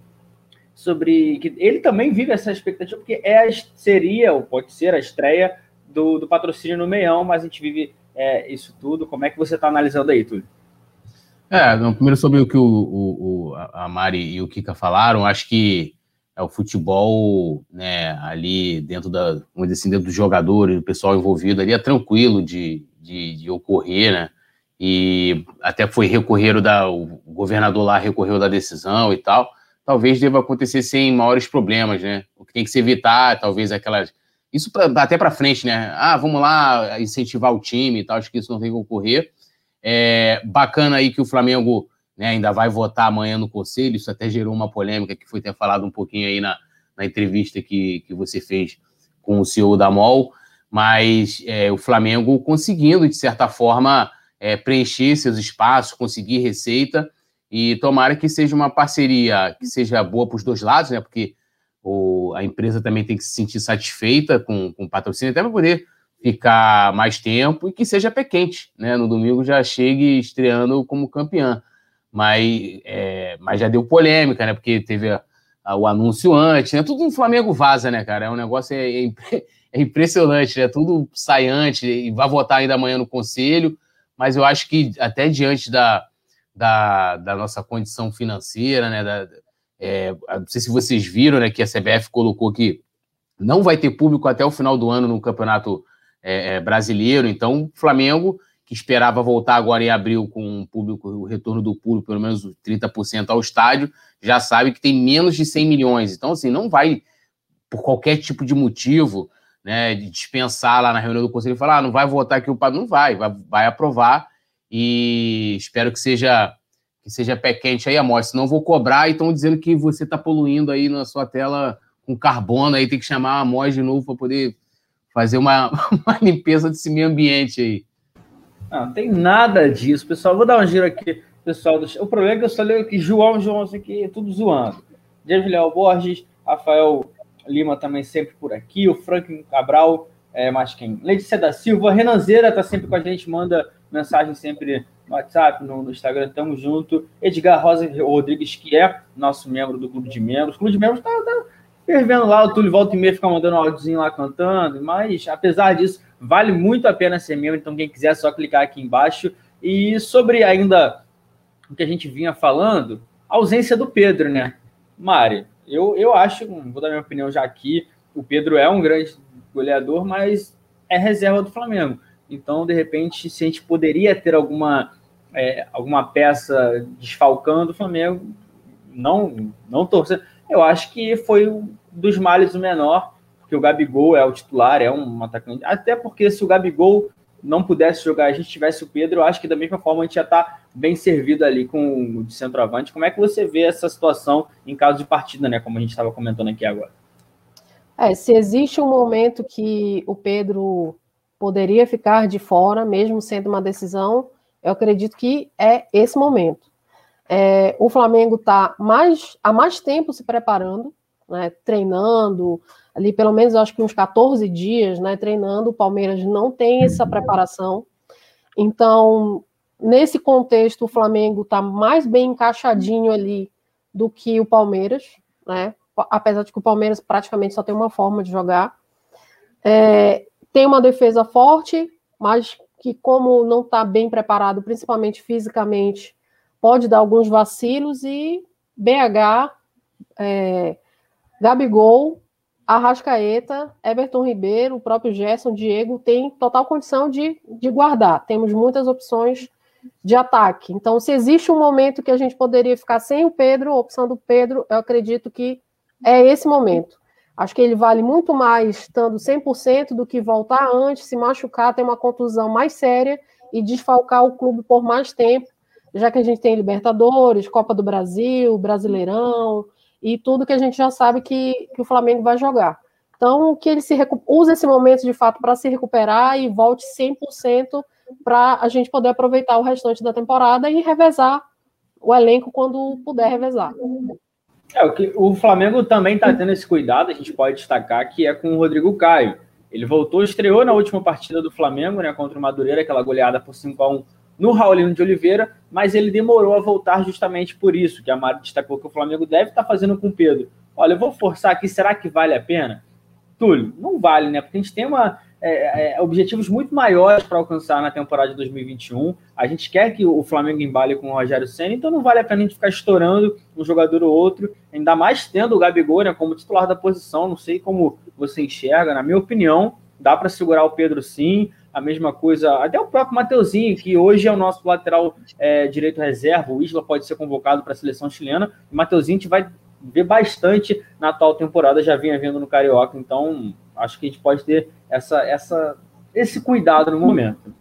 sobre que ele também vive essa expectativa, porque é, seria, ou pode ser, a estreia do, do patrocínio no meião, mas a gente vive é, isso tudo. Como é que você está analisando aí, Túlio?
É, primeiro sobre o que o, o, a Mari e o Kika falaram, acho que é o futebol, né, ali dentro da, vamos dizer assim, dentro dos jogadores, do pessoal envolvido ali, é tranquilo de, de, de ocorrer, né, e até foi recorrer da, o governador lá recorreu da decisão e tal, talvez deva acontecer sem maiores problemas, né, o que tem que se evitar, talvez aquelas, isso pra, até para frente, né, ah, vamos lá incentivar o time e tal, acho que isso não tem que ocorrer, é bacana aí que o Flamengo né, ainda vai votar amanhã no Conselho, isso até gerou uma polêmica que foi ter falado um pouquinho aí na, na entrevista que, que você fez com o CEO da MOL, mas é, o Flamengo conseguindo, de certa forma, é, preencher seus espaços, conseguir receita, e tomara que seja uma parceria que seja boa para os dois lados, né? Porque o, a empresa também tem que se sentir satisfeita com, com o patrocínio, até para poder ficar mais tempo e que seja pé quente, né? No domingo já chegue estreando como campeã. Mas, é, mas já deu polêmica, né? Porque teve a, a, o anúncio antes, né? Tudo no Flamengo vaza, né, cara? É um negócio é, é, [laughs] é impressionante, né? Tudo sai antes e vai votar ainda amanhã no conselho. Mas eu acho que até diante da, da, da nossa condição financeira, né? Da, é, não sei se vocês viram, né? Que a CBF colocou que não vai ter público até o final do ano no campeonato é, é, brasileiro. Então, o Flamengo, que esperava voltar agora em abril com o público, o retorno do público, pelo menos 30% ao estádio, já sabe que tem menos de 100 milhões. Então, assim, não vai, por qualquer tipo de motivo, né, de dispensar lá na reunião do conselho e falar, ah, não vai votar aqui o não vai, vai, vai aprovar e espero que seja que seja pé quente aí a morte, senão vou cobrar e estão dizendo que você está poluindo aí na sua tela com carbono, aí tem que chamar a MOS de novo para poder fazer uma, [laughs] uma limpeza desse meio ambiente aí.
Não, tem nada disso, pessoal. Vou dar um giro aqui, pessoal. O problema é que eu só leio aqui João, João, aqui, tudo zoando. Diego Léo Borges, Rafael Lima também sempre por aqui, o Franklin Cabral, é, mais quem? Letícia da Silva, Renanzeira tá sempre com a gente, manda mensagem sempre no WhatsApp, no, no Instagram, tamo junto. Edgar Rosa Rodrigues, que é nosso membro do Clube de Membros. O Clube de Membros tá, tá fervendo lá, o Túlio volta e meia fica mandando um áudiozinho lá cantando, mas apesar disso, vale muito a pena ser membro, então quem quiser é só clicar aqui embaixo. E sobre ainda o que a gente vinha falando, a ausência do Pedro, né? Mari, eu, eu acho, vou dar minha opinião já aqui, o Pedro é um grande goleador, mas é reserva do Flamengo. Então, de repente, se a gente poderia ter alguma, é, alguma peça desfalcando o Flamengo, não, não torcer eu acho que foi um dos males o menor, porque o Gabigol é o titular, é um atacante. Até porque se o Gabigol não pudesse jogar, a gente tivesse o Pedro, eu acho que da mesma forma a gente já está bem servido ali com o de centroavante. Como é que você vê essa situação em caso de partida, né? Como a gente estava comentando aqui agora.
É, se existe um momento que o Pedro poderia ficar de fora, mesmo sendo uma decisão, eu acredito que é esse momento. É, o Flamengo está mais, há mais tempo se preparando, né, treinando, ali pelo menos acho que uns 14 dias, né, treinando. O Palmeiras não tem essa preparação. Então, nesse contexto, o Flamengo está mais bem encaixadinho ali do que o Palmeiras, né? Apesar de que o Palmeiras praticamente só tem uma forma de jogar. É, tem uma defesa forte, mas que, como não está bem preparado, principalmente fisicamente, pode dar alguns vacilos e BH, é, Gabigol, Arrascaeta, Everton Ribeiro, o próprio Gerson, Diego, tem total condição de, de guardar. Temos muitas opções de ataque. Então, se existe um momento que a gente poderia ficar sem o Pedro, a opção do Pedro, eu acredito que é esse momento. Acho que ele vale muito mais estando 100% do que voltar antes, se machucar, ter uma contusão mais séria e desfalcar o clube por mais tempo já que a gente tem Libertadores, Copa do Brasil, Brasileirão e tudo que a gente já sabe que, que o Flamengo vai jogar. Então, que ele se use esse momento de fato para se recuperar e volte 100% para a gente poder aproveitar o restante da temporada e revezar o elenco quando puder revezar.
É, o, que, o Flamengo também está tendo esse cuidado, a gente pode destacar, que é com o Rodrigo Caio. Ele voltou, estreou na última partida do Flamengo, né, contra o Madureira, aquela goleada por 5 a 1 no Raulino de Oliveira, mas ele demorou a voltar justamente por isso, que a Mari destacou que o Flamengo deve estar fazendo com o Pedro. Olha, eu vou forçar aqui, será que vale a pena? Túlio, não vale, né? Porque a gente tem uma, é, é, objetivos muito maiores para alcançar na temporada de 2021. A gente quer que o Flamengo embale com o Rogério Senna, então não vale a pena a gente ficar estourando um jogador ou outro, ainda mais tendo o Gabigol né, como titular da posição. Não sei como você enxerga, na minha opinião, dá para segurar o Pedro sim a mesma coisa, até o próprio Mateuzinho, que hoje é o nosso lateral é, direito reserva, o Isla pode ser convocado para a seleção chilena, o Mateuzinho a gente vai ver bastante na atual temporada, já vinha vendo no Carioca, então acho que a gente pode ter essa, essa, esse cuidado no momento.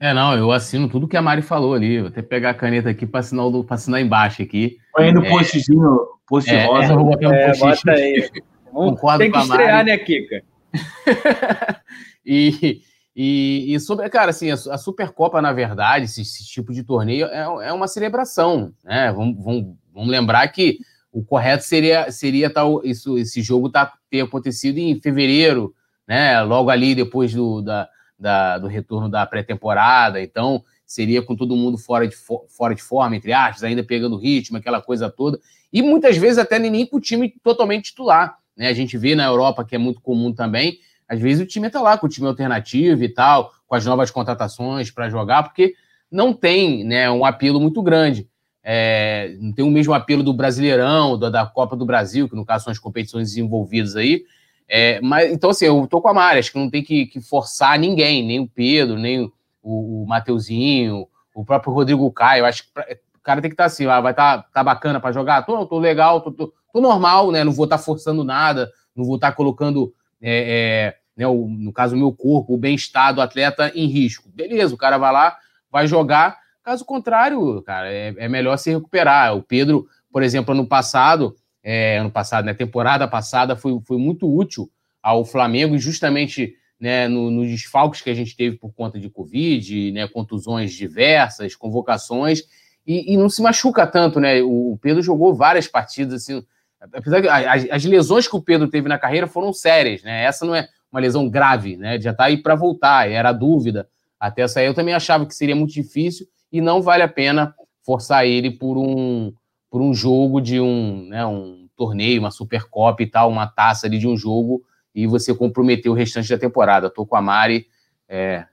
É, não, eu assino tudo que a Mari falou ali. Vou até pegar a caneta aqui para assinar, assinar embaixo aqui.
Põe no é, postzinho, post é, rosa. É, eu vou botar um
é, post. Bota aí. [laughs] Vamos, tem que estrear, né, Kika? [laughs]
E, e, e, sobre, cara, assim, a, Supercopa, na verdade, esse, esse, tipo de torneio é, é uma celebração, né? Vamos, vamos, vamos lembrar que o correto seria, seria tal, isso, esse jogo tá, ter acontecido em fevereiro, né? Logo ali depois do, da, da, do retorno da pré-temporada. Então, seria com todo mundo fora de, fora de forma, entre aspas, ainda pegando ritmo, aquela coisa toda. E muitas vezes até nem com o time totalmente titular. Né? A gente vê na Europa, que é muito comum também, às vezes o time está lá com o time alternativo e tal, com as novas contratações para jogar, porque não tem né, um apelo muito grande. É, não tem o mesmo apelo do Brasileirão, da, Copa do Brasil, que no caso são as competições desenvolvidas aí. É, mas, então, assim, eu tô com a Mari, acho que não tem que, que forçar ninguém, nem o Pedro, nem o, o, Mateuzinho, o próprio Rodrigo Caio. Acho que o cara tem que estar tá assim, ah, vai tá, tá bacana para jogar? Tô, tô legal, tô, tô, tô, normal, né? Não vou estar tá forçando nada, não vou estar tá colocando é, é, né, o, no caso, o meu corpo, o bem-estar do atleta em risco. Beleza, o cara vai lá, vai jogar. Caso contrário, cara, é, é melhor se recuperar. O Pedro, por exemplo, ano passado, é, ano passado, né, temporada passada, foi, foi muito útil ao Flamengo, justamente né, no, nos desfalques que a gente teve por conta de Covid, né, contusões diversas, convocações, e, e não se machuca tanto, né? O, o Pedro jogou várias partidas, assim, apesar que as, as, lesões que o Pedro teve na carreira foram sérias, né? Essa não é uma lesão grave, né? Já tá aí para voltar, era dúvida até aí. Eu também achava que seria muito difícil e não vale a pena forçar ele por um por um jogo de um, né, um torneio, uma Supercopa e tal, uma taça ali de um jogo e você comprometer o restante da temporada. Tô com a Mari, é,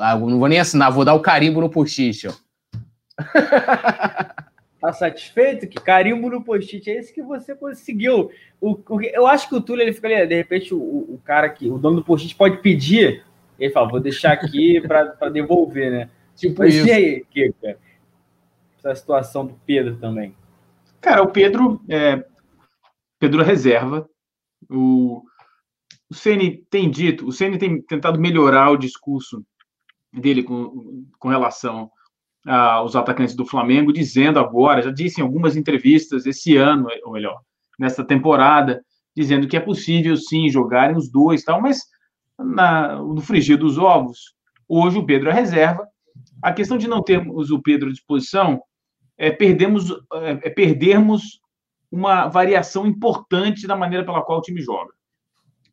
ah, não vou nem assinar, vou dar o carimbo no post-it, [laughs]
Tá satisfeito? Que carimbo no post-it é esse que você conseguiu. O, o, eu acho que o Túlio, ele fica ali, de repente, o, o cara que, o dono do post-it pode pedir, ele fala, vou deixar aqui [laughs] para devolver, né? Tipo Mas isso. e aí, Kika? Essa situação do Pedro também.
Cara, o Pedro é Pedro é reserva. O, o Ceni tem dito, o Ceni tem tentado melhorar o discurso dele com, com relação aos atacantes do Flamengo, dizendo agora, já disse em algumas entrevistas esse ano, ou melhor, nesta temporada, dizendo que é possível sim jogarem os dois, tal, mas na, no frigir dos ovos, hoje o Pedro é reserva. A questão de não termos o Pedro à disposição é, perdemos, é, é perdermos uma variação importante da maneira pela qual o time joga.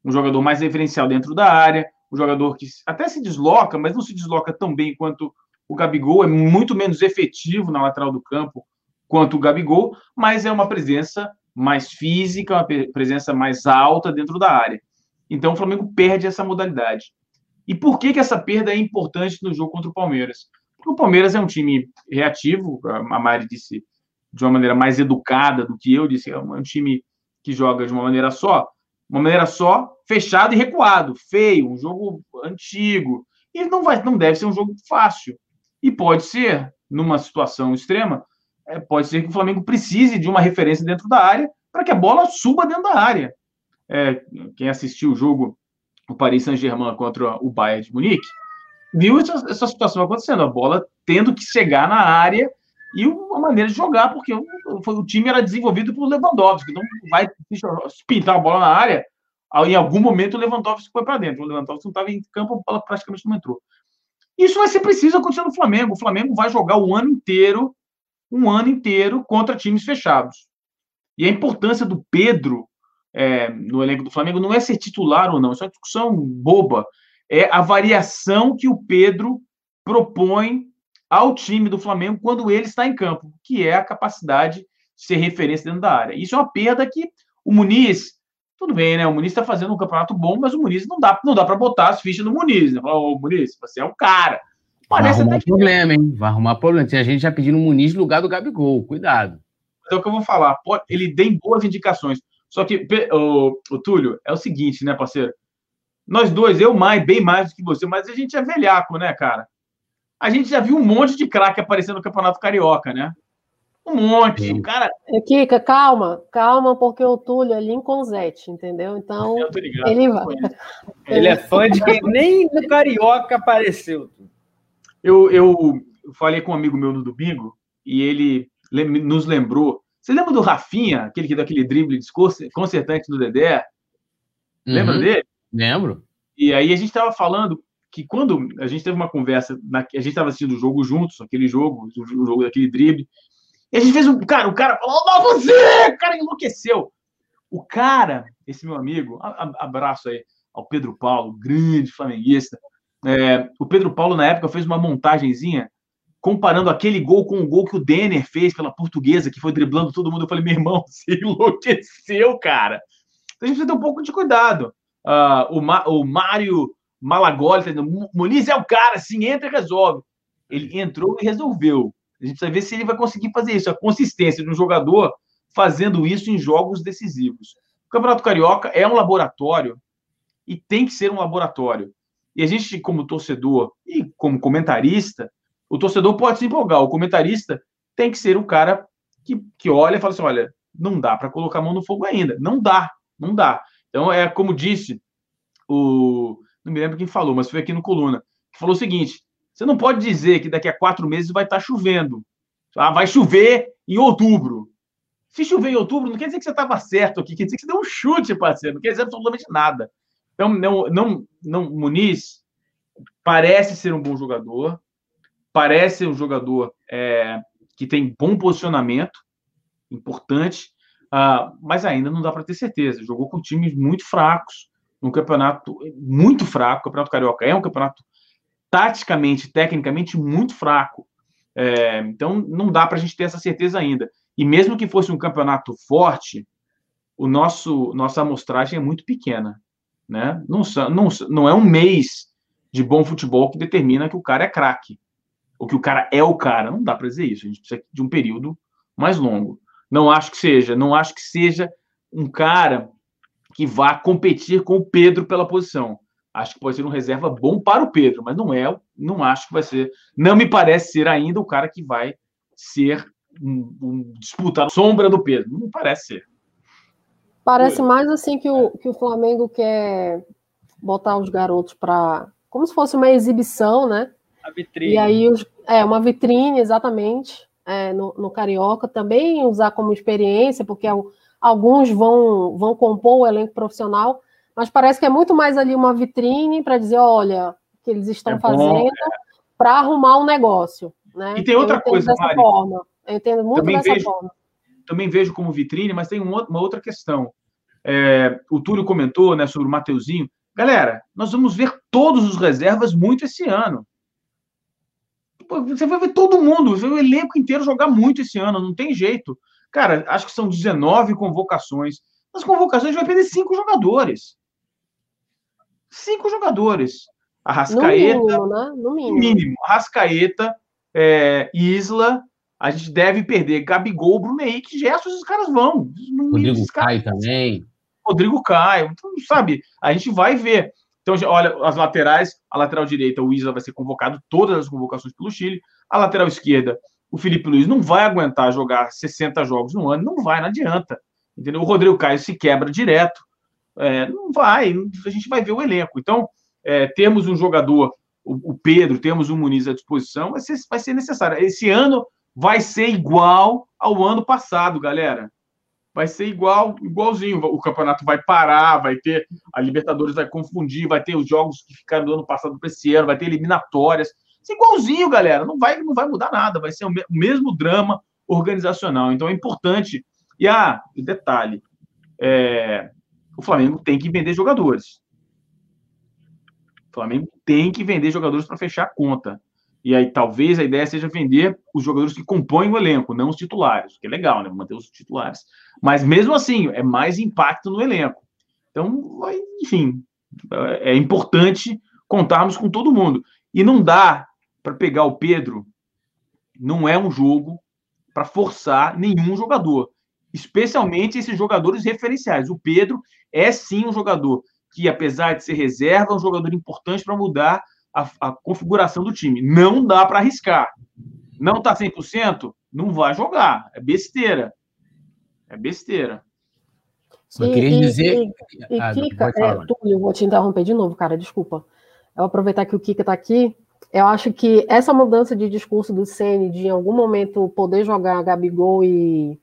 Um jogador mais referencial dentro da área, um jogador que até se desloca, mas não se desloca tão bem quanto o Gabigol, é muito menos efetivo na lateral do campo quanto o Gabigol, mas é uma presença mais física, uma presença mais alta dentro da área. Então o Flamengo perde essa modalidade. E por que, que essa perda é importante no jogo contra o Palmeiras? Porque o Palmeiras é um time reativo, a Mari disse de uma maneira mais educada do que eu, disse, é um time que joga de uma maneira só, uma maneira só, fechado e recuado, feio, um jogo antigo. E não, vai, não deve ser um jogo fácil. E pode ser, numa situação extrema, é, pode ser que o Flamengo precise de uma referência dentro da área para que a bola suba dentro da área. É, quem assistiu o jogo, o Paris Saint-Germain contra o Bayern de Munique, viu essa, essa, situação acontecendo, a bola tendo que chegar na área e uma maneira de jogar, porque o, o time era desenvolvido por Lewandowski, então vai pintar a bola na área, em algum momento o Lewandowski foi para dentro, o Lewandowski não estava em campo, a bola praticamente não entrou. Isso vai ser preciso acontecer no Flamengo, o Flamengo vai jogar o ano inteiro, um ano inteiro, contra times fechados. E a importância do Pedro é, no elenco do Flamengo não é ser titular ou não, isso é uma discussão boba. É a variação que o Pedro propõe ao time do Flamengo quando ele está em campo, que é a capacidade de ser referência dentro da área. Isso é uma perda que o Muniz, tudo bem, né? O Muniz está fazendo um campeonato bom, mas o Muniz não dá, não dá para botar as fichas no Muniz. Né? Ô, Muniz, você é um cara.
Parece Vai arrumar problema, hein? Vai arrumar problema. Tinha gente já pedindo o Muniz no lugar do Gabigol. Cuidado.
Então, é o que eu vou falar. Ele tem boas indicações. Só que, o, o Túlio, é o seguinte, né, parceiro? Nós dois, eu mais, bem mais do que você, mas a gente é velhaco, né, cara? A gente já viu um monte de craque aparecendo no Campeonato Carioca, né? Um monte. Sim. cara.
É, Kika, calma, calma, porque o Túlio é Lincoln Zete, entendeu? Então. Ligado, ele vai.
Ele é fã de quem nem no Carioca apareceu.
Eu, eu falei com um amigo meu no domingo e ele nos lembrou. Você lembra do Rafinha, aquele que deu aquele drible desconcertante do Dedé? Lembra uhum. dele?
Lembro.
E aí a gente estava falando que quando a gente teve uma conversa, na, a gente estava assistindo o jogo juntos, aquele jogo, o jogo daquele drible, e a gente fez um. Cara, o cara falou, não, você! O cara enlouqueceu. O cara, esse meu amigo, abraço aí ao Pedro Paulo, grande flamenguista. É, o Pedro Paulo, na época, fez uma montagenzinha comparando aquele gol com o gol que o Denner fez pela portuguesa, que foi driblando todo mundo. Eu falei, meu irmão, [laughs] você enlouqueceu, cara. Então a gente precisa ter um pouco de cuidado. Uh, o, Ma, o Mário Malagoli, tá Muniz é o cara, assim, entra e resolve. Ele entrou e resolveu. A gente precisa ver se ele vai conseguir fazer isso. A consistência de um jogador fazendo isso em jogos decisivos. O Campeonato Carioca é um laboratório e tem que ser um laboratório. E a gente, como torcedor e como comentarista, o torcedor pode se empolgar. O comentarista tem que ser o cara que, que olha e fala assim: olha, não dá para colocar a mão no fogo ainda. Não dá, não dá. Então, é como disse o. Não me lembro quem falou, mas foi aqui no Coluna. Que falou o seguinte: você não pode dizer que daqui a quatro meses vai estar chovendo. Ah, vai chover em outubro. Se chover em outubro, não quer dizer que você estava certo aqui, quer dizer que você deu um chute, parceiro, não quer dizer absolutamente nada. Então, não, não, não, Muniz parece ser um bom jogador, parece ser um jogador é, que tem bom posicionamento, importante, uh, mas ainda não dá para ter certeza. Jogou com times muito fracos, um campeonato muito fraco. O Campeonato Carioca é um campeonato taticamente, tecnicamente muito fraco. É, então, não dá para a gente ter essa certeza ainda. E mesmo que fosse um campeonato forte, o nosso nossa amostragem é muito pequena. Né? Não, não, não é um mês de bom futebol que determina que o cara é craque, ou que o cara é o cara. Não dá para dizer isso. A gente precisa de um período mais longo. Não acho que seja, não acho que seja um cara que vá competir com o Pedro pela posição. Acho que pode ser um reserva bom para o Pedro, mas não é, não acho que vai ser, não me parece ser ainda o cara que vai ser um, um disputar sombra do Pedro. Não parece ser.
Parece mais assim que o, que o Flamengo quer botar os garotos para. Como se fosse uma exibição, né?
A vitrine.
E aí, os, é, uma vitrine, exatamente, é, no, no Carioca. Também usar como experiência, porque alguns vão, vão compor o elenco profissional, mas parece que é muito mais ali uma vitrine para dizer: olha, o que eles estão é fazendo é. para arrumar um negócio. Né?
E tem outra coisa,
dessa
Mari.
Forma. Eu entendo muito
Também
dessa
vejo...
forma
também vejo como vitrine, mas tem uma outra questão. É, o Túlio comentou né, sobre o Mateuzinho. Galera, nós vamos ver todos os reservas muito esse ano. Você vai ver todo mundo, você vai ver o elenco inteiro jogar muito esse ano, não tem jeito. Cara, acho que são 19 convocações. Nas convocações vai perder cinco jogadores. Cinco jogadores. Arrascaeta.
No mínimo, né? No mínimo.
mínimo. Arrascaeta, é, Isla, a gente deve perder Gabigol, Bruno Henrique, Gerson, esses caras vão.
Rodrigo Caio também.
Rodrigo Caio. Então, sabe, a gente vai ver. Então, olha, as laterais, a lateral direita, o Isla vai ser convocado, todas as convocações pelo Chile. A lateral esquerda, o Felipe Luiz não vai aguentar jogar 60 jogos no ano, não vai, não adianta. Entendeu? O Rodrigo Caio se quebra direto. É, não vai, a gente vai ver o elenco. Então, é, temos um jogador, o, o, Pedro, temos um Muniz à disposição, vai ser, vai ser necessário. Esse ano vai ser igual ao ano passado, galera. Vai ser igual, igualzinho. O campeonato vai parar, vai ter. A Libertadores vai confundir, vai ter os jogos que ficaram do ano passado para esse ano, vai ter eliminatórias. Vai igualzinho, galera. Não vai, não vai mudar nada. Vai ser o mesmo drama organizacional. Então é importante. E ah, detalhe: é, o Flamengo tem que vender jogadores. O Flamengo tem que vender jogadores para fechar a conta. E aí talvez a ideia seja vender os jogadores que compõem o elenco, não os titulares, que é legal, né? Manter os titulares. Mas mesmo assim, é mais impacto no elenco. Então, enfim, é importante contarmos com todo mundo. E não dá para pegar o Pedro, não é um jogo para forçar nenhum jogador, especialmente esses jogadores referenciais. O Pedro é sim um jogador que, apesar de ser reserva, é um jogador importante para mudar a, a configuração do time. Não dá para arriscar. Não está 100%? Não vai jogar. É besteira. É besteira.
Só queria e, dizer.
E, e, ah, Kika, é, Túlio, vou te interromper de novo, cara, desculpa. Eu vou aproveitar que o Kika está aqui. Eu acho que essa mudança de discurso do Ceni de em algum momento poder jogar Gabigol e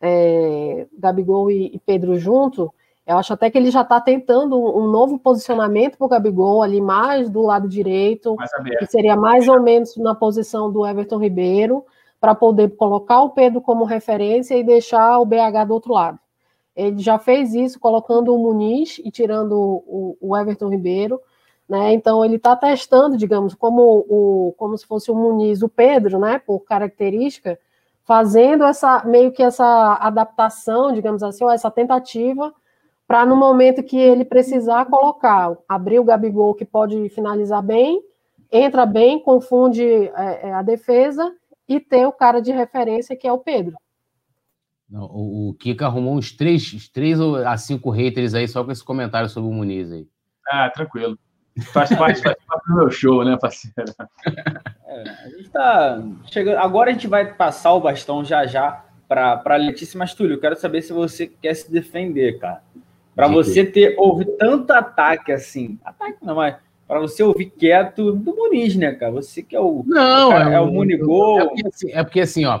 é, Gabigol e, e Pedro junto, Eu acho até que ele já está tentando um novo posicionamento para o Gabigol ali mais do lado direito, que seria mais ou menos na posição do Everton Ribeiro, para poder colocar o Pedro como referência e deixar o BH do outro lado. Ele já fez isso colocando o Muniz e tirando o, o Everton Ribeiro. Né? Então ele está testando, digamos, como, o, como se fosse o Muniz, o Pedro, né? Por característica, fazendo essa meio que essa adaptação, digamos assim, essa tentativa para no momento que ele precisar colocar, abrir o Gabigol que pode finalizar bem, entra bem, confunde é, é, a defesa e ter o cara de referência que é o Pedro.
Não, o, o Kika arrumou uns três, três a cinco haters aí só com esse comentário sobre o Muniz aí.
Ah, tranquilo. Faz parte, faz parte do meu show, né, parceiro?
É, a gente tá chegando. Agora a gente vai passar o bastão já já para Letícia, mas Túlio, eu quero saber se você quer se defender, cara. Para você ter ouvir tanto ataque assim, ataque não, mas para você ouvir quieto do Muniz, né, cara? Você que é o
não
é, é o Munigol.
É porque, assim, é porque assim, ó,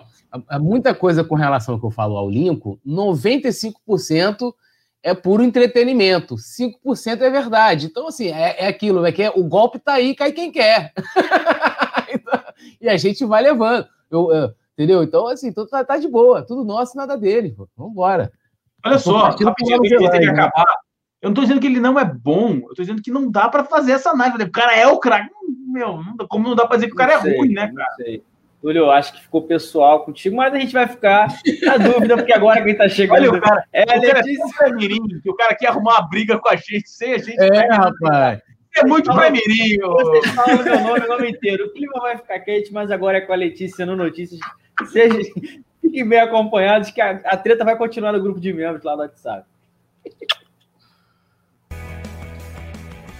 muita coisa com relação ao que eu falo ao Lincoln, 95% é puro entretenimento, 5% é verdade. Então, assim, é, é aquilo, é que é, o golpe tá aí, cai quem quer. [laughs] então, e a gente vai levando. Eu, eu, entendeu? Então, assim, tudo tá, tá, de boa, tudo nosso, nada dele. Vamos embora.
Olha só, rapidinho, que tem que acabar. Eu não tô dizendo que ele não é bom, eu tô dizendo que não dá para fazer essa análise. O cara é o craque. Meu, como não dá para dizer que o cara é sei, é ruim, né, cara? Sei.
Túlio, eu acho que ficou pessoal contigo, mas a gente vai ficar na [laughs] dúvida, porque agora quem tá chegando.
Olha, o cara, é, o cara é mirim, que o cara quer arrumar uma briga com a gente, sem a gente.
É, rapaz.
É muito pra mirim.
Vocês falam meu nome, o nome inteiro. O clima vai ficar quente, mas agora é com a Letícia no Notícias. Seja, Fiquem bem acompanhados que a, a treta vai continuar no grupo de membros lá no WhatsApp.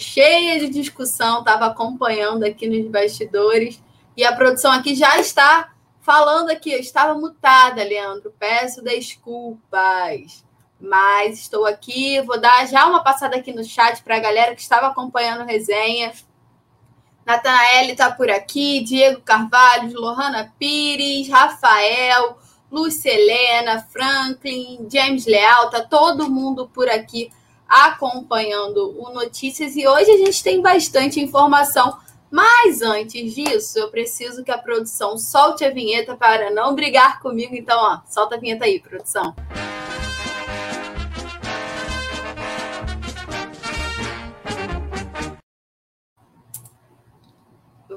Cheia de discussão, estava acompanhando aqui nos bastidores e a produção aqui já está falando aqui. Eu estava mutada, Leandro. Peço desculpas, mas estou aqui. Vou dar já uma passada aqui no chat para a galera que estava acompanhando a resenha. Natanael está por aqui, Diego Carvalho, Lohana Pires, Rafael, Lúcia Helena, Franklin, James Leal, tá todo mundo por aqui acompanhando o Notícias e hoje a gente tem bastante informação. Mas antes disso, eu preciso que a produção solte a vinheta para não brigar comigo. Então, ó, solta a vinheta aí, produção.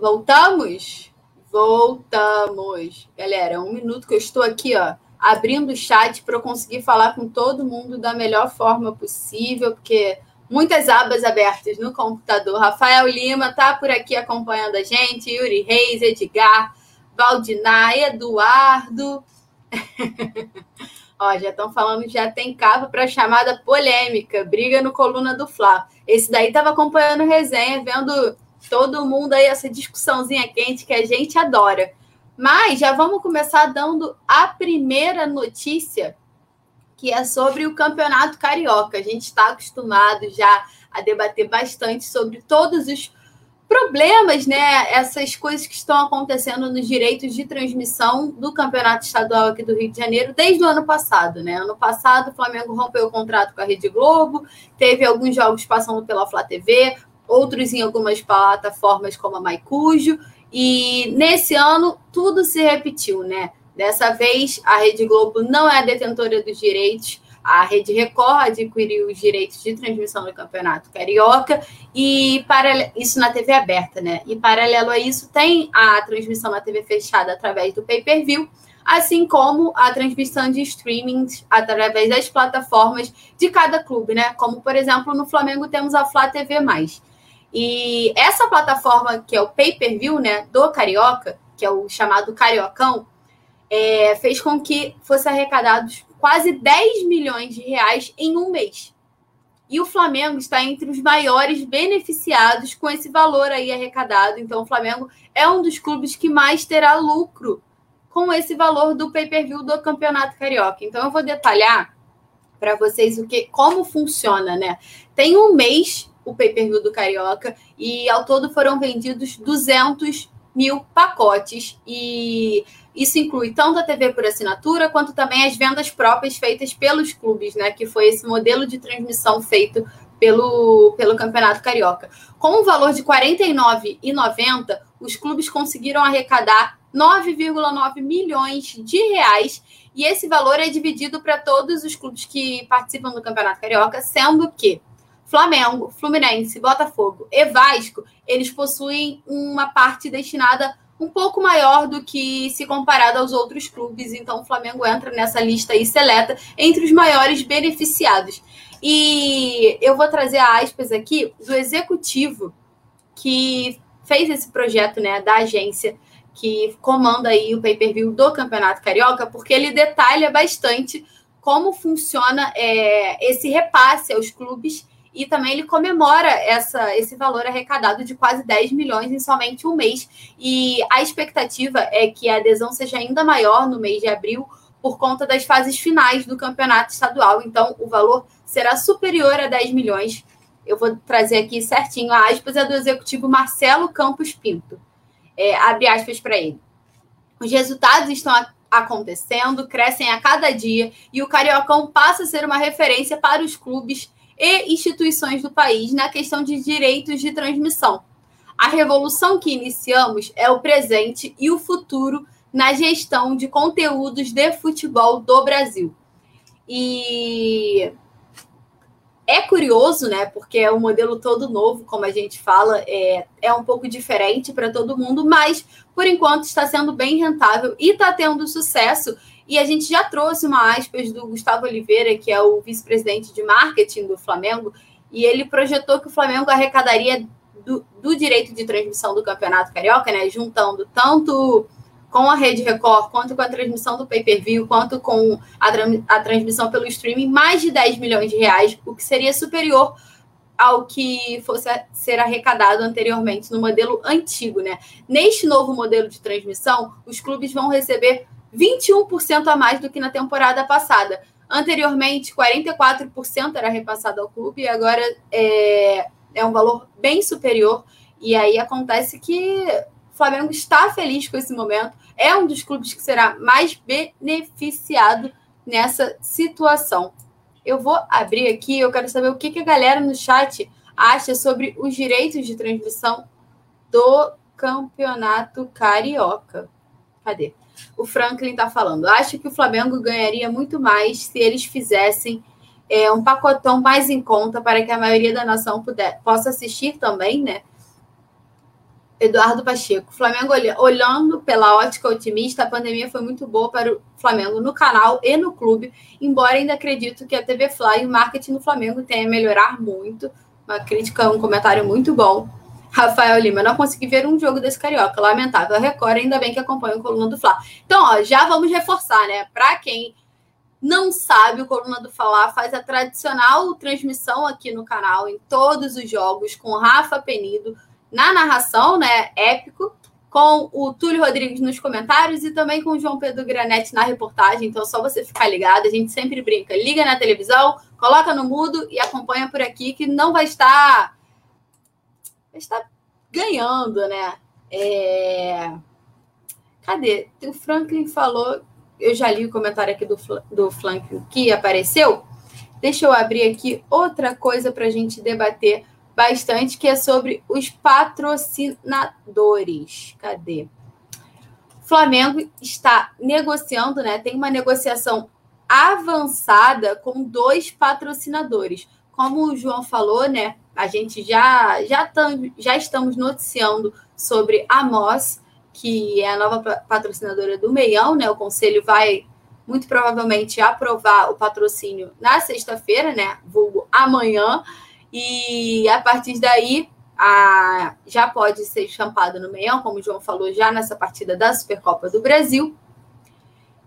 Voltamos? Voltamos. Galera, um minuto que eu estou aqui, ó, abrindo o chat para eu conseguir falar com todo mundo da melhor forma possível, porque muitas abas abertas no computador. Rafael Lima está por aqui acompanhando a gente, Yuri Reis, Edgar, Valdinai, Eduardo. [laughs] Ó, já estão falando já tem cabo para chamada polêmica, briga no coluna do Fla. Esse daí estava acompanhando resenha, vendo todo mundo aí essa discussãozinha quente que a gente adora. Mas já vamos começar dando a primeira notícia, que é sobre o Campeonato Carioca. A gente está acostumado já a debater bastante sobre todos os problemas, né? Essas coisas que estão acontecendo nos direitos de transmissão do Campeonato Estadual aqui do Rio de Janeiro desde o ano passado, né? Ano passado, o Flamengo rompeu o contrato com a Rede Globo, teve alguns jogos passando pela Flá TV, outros em algumas plataformas como a Maicujo, e nesse ano tudo se repetiu, né? Dessa vez a Rede Globo não é a detentora dos direitos, a Rede Record adquiriu os direitos de transmissão do Campeonato Carioca e para isso na TV aberta, né? E paralelo a isso tem a transmissão na TV fechada através do pay-per-view. assim como a transmissão de streaming através das plataformas de cada clube, né? Como, por exemplo, no Flamengo temos a Flá TV+. E essa plataforma, que é o pay-per-view, né, do Carioca, que é o chamado Cariocão, é, fez com que fosse arrecadados quase 10 milhões de reais em um mês. E o Flamengo está entre os maiores beneficiados com esse valor aí arrecadado. Então, o Flamengo é um dos clubes que mais terá lucro com esse valor do pay-per-view do Campeonato Carioca. Então, eu vou detalhar para vocês o que, como funciona, né? Tem um mês o pay-per-view do Carioca e ao todo foram vendidos 200 mil pacotes e isso inclui tanto a TV por assinatura quanto também as vendas próprias feitas pelos clubes, né? Que foi esse modelo de transmissão feito pelo, pelo Campeonato Carioca. Com um valor de R$ 49,90, os clubes conseguiram arrecadar 9,9 milhões de reais e esse valor é dividido para todos os clubes que participam do Campeonato Carioca, sendo que Flamengo, Fluminense, Botafogo e Vasco, eles possuem uma parte destinada um pouco maior do que se comparado aos outros clubes. Então, o Flamengo entra nessa lista aí seleta entre os maiores beneficiados. E eu vou trazer aspas aqui do executivo que fez esse projeto, né, da agência que comanda aí o pay-per-view do Campeonato Carioca, porque ele detalha bastante como funciona é, esse repasse aos clubes e também ele comemora essa, esse valor arrecadado de quase 10 milhões em somente um mês. E a expectativa é que a adesão seja ainda maior no mês de abril por conta das fases finais do campeonato estadual. Então, o valor será superior a 10 milhões. Eu vou trazer aqui certinho a aspas, é do executivo Marcelo Campos Pinto. É, abre aspas para ele. Os resultados estão acontecendo, crescem a cada dia e o Cariocão passa a ser uma referência para os clubes e instituições do país na questão de direitos de transmissão. A revolução que iniciamos é o presente e o futuro na gestão de conteúdos de futebol do Brasil. E é curioso, né? Porque é um modelo todo novo, como a gente fala, é, é um pouco diferente para todo mundo, mas por enquanto está sendo bem rentável e está tendo sucesso. E a gente já trouxe uma aspas do Gustavo Oliveira, que é o vice-presidente de marketing do Flamengo, e ele projetou que o Flamengo arrecadaria do, do, direito de transmissão do Campeonato Carioca, né, juntando tanto com a Rede Record, quanto com a transmissão do pay-per-view, quanto com a, a transmissão pelo streaming, mais de 10 milhões de reais, o que seria superior ao que fosse ser arrecadado anteriormente no modelo antigo, né? Neste novo modelo de transmissão, os clubes vão receber 21% a mais do que na temporada passada. Anteriormente, 44% era repassado ao clube e agora é, é um valor bem superior. E aí acontece que o Flamengo está feliz com esse momento, é um dos clubes que será mais beneficiado nessa situação. Eu vou abrir aqui, eu quero saber o que, que a galera no chat acha sobre os direitos de transmissão do Campeonato Carioca. Cadê? O Franklin está falando. Acho que o Flamengo ganharia muito mais se eles fizessem é, um pacotão mais em conta para que a maioria da nação puder, possa assistir também, né? Eduardo Pacheco. Flamengo olhando pela ótica otimista, a pandemia foi muito boa para o Flamengo no canal e no clube, embora ainda acredito que a TV Fly e o marketing no Flamengo tenha a melhorar muito. Uma crítica, um comentário muito bom. Rafael Lima, não consegui ver um jogo desse carioca. Lamentável. A Record, ainda bem que acompanha o Coluna do Fla. Então, ó, já vamos reforçar, né? Para quem não sabe, o Coluna do Fla faz a tradicional transmissão aqui no canal, em todos os jogos, com Rafa Penido na narração, né? Épico. Com o Túlio Rodrigues nos comentários e também com o João Pedro Granete na reportagem. Então, só você ficar ligado. A gente sempre brinca. Liga na televisão, coloca no mudo e acompanha por aqui, que não vai estar está ganhando, né? É... Cadê? O Franklin falou, eu já li o comentário aqui do, do Franklin que apareceu. Deixa eu abrir aqui outra coisa para a gente debater bastante, que é sobre os patrocinadores. Cadê? Flamengo está negociando, né? Tem uma negociação avançada com dois patrocinadores. Como o João falou, né? A gente já, já, tam, já estamos noticiando sobre a Moss que é a nova patrocinadora do Meião, né? O conselho vai muito provavelmente aprovar o patrocínio na sexta-feira, né? Vulgo amanhã. E a partir daí, a, já pode ser champado no Meião, como o João falou, já nessa partida da Supercopa do Brasil.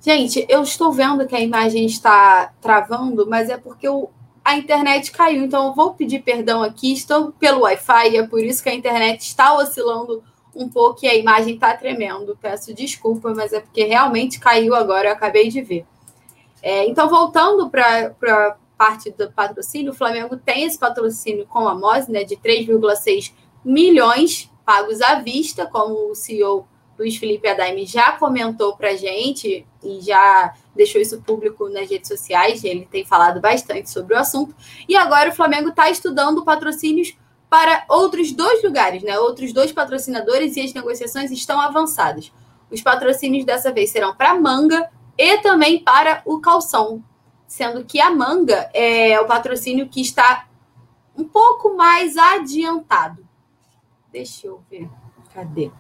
Gente, eu estou vendo que a imagem está travando, mas é porque o, a internet caiu. Então, eu vou pedir perdão aqui. Estou pelo Wi-Fi, é por isso que a internet está oscilando um pouco e a imagem está tremendo. Peço desculpa, mas é porque realmente caiu agora, eu acabei de ver. É, então, voltando para a parte do patrocínio, o Flamengo tem esse patrocínio com a MOS, né, de 3,6 milhões pagos à vista, como o CEO Luiz Felipe Adaime já comentou para gente e já deixou isso público nas redes sociais, ele tem falado bastante sobre o assunto. E agora o Flamengo está estudando patrocínios para outros dois lugares, né? Outros dois patrocinadores e as negociações estão avançadas. Os patrocínios dessa vez serão para Manga e também para o Calção, sendo que a Manga é o patrocínio que está um pouco mais adiantado. Deixa eu ver. Cadê?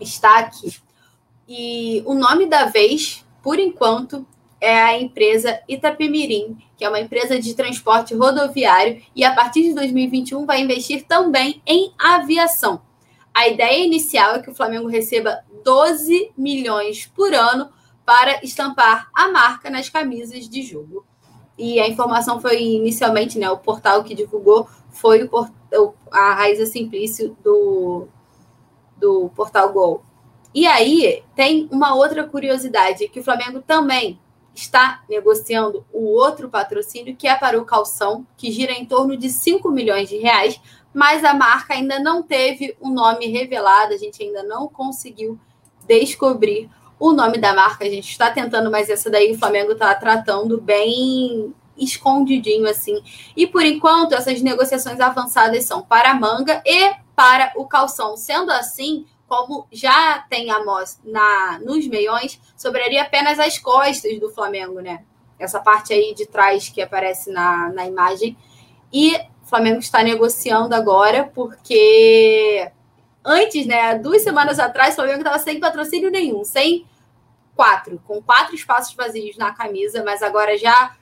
Está aqui. E o nome da vez, por enquanto, é a empresa Itapemirim, que é uma empresa de transporte rodoviário e a partir de 2021 vai investir também em aviação. A ideia inicial é que o Flamengo receba 12 milhões por ano para estampar a marca nas camisas de jogo. E a informação foi inicialmente, né, o portal que divulgou foi o, a Raíza Simplício do do Portal Gol. E aí tem uma outra curiosidade, que o Flamengo também está negociando o outro patrocínio, que é para o calção, que gira em torno de 5 milhões de reais, mas a marca ainda não teve o um nome revelado, a gente ainda não conseguiu descobrir o nome da marca. A gente está tentando, mas essa daí o Flamengo está tratando bem escondidinho assim. E por enquanto, essas negociações avançadas são para a manga e para o calção. Sendo assim, como já tem a Moss na, nos meiões, sobraria apenas as costas do Flamengo, né? Essa parte aí de trás que aparece na, na imagem. E o Flamengo está negociando agora, porque antes, né, duas semanas atrás, o Flamengo estava sem patrocínio nenhum, sem quatro, com quatro espaços vazios na camisa, mas agora já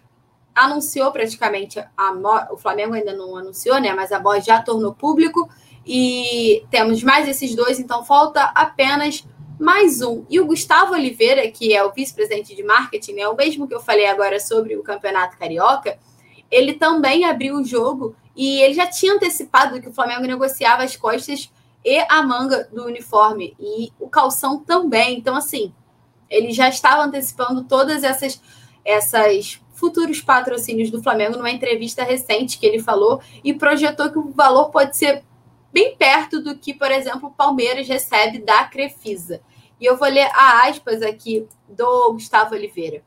anunciou praticamente a o Flamengo ainda não anunciou, né? Mas a Boss já tornou público e temos mais esses dois, então falta apenas mais um. E o Gustavo Oliveira, que é o vice-presidente de marketing, é né? o mesmo que eu falei agora sobre o Campeonato Carioca, ele também abriu o jogo e ele já tinha antecipado que o Flamengo negociava as costas e a manga do uniforme e o calção também. Então, assim, ele já estava antecipando todas essas essas futuros patrocínios do Flamengo numa entrevista recente que ele falou e projetou que o valor pode ser bem perto do que, por exemplo, o Palmeiras recebe da Crefisa. E eu vou ler a aspas aqui do Gustavo Oliveira.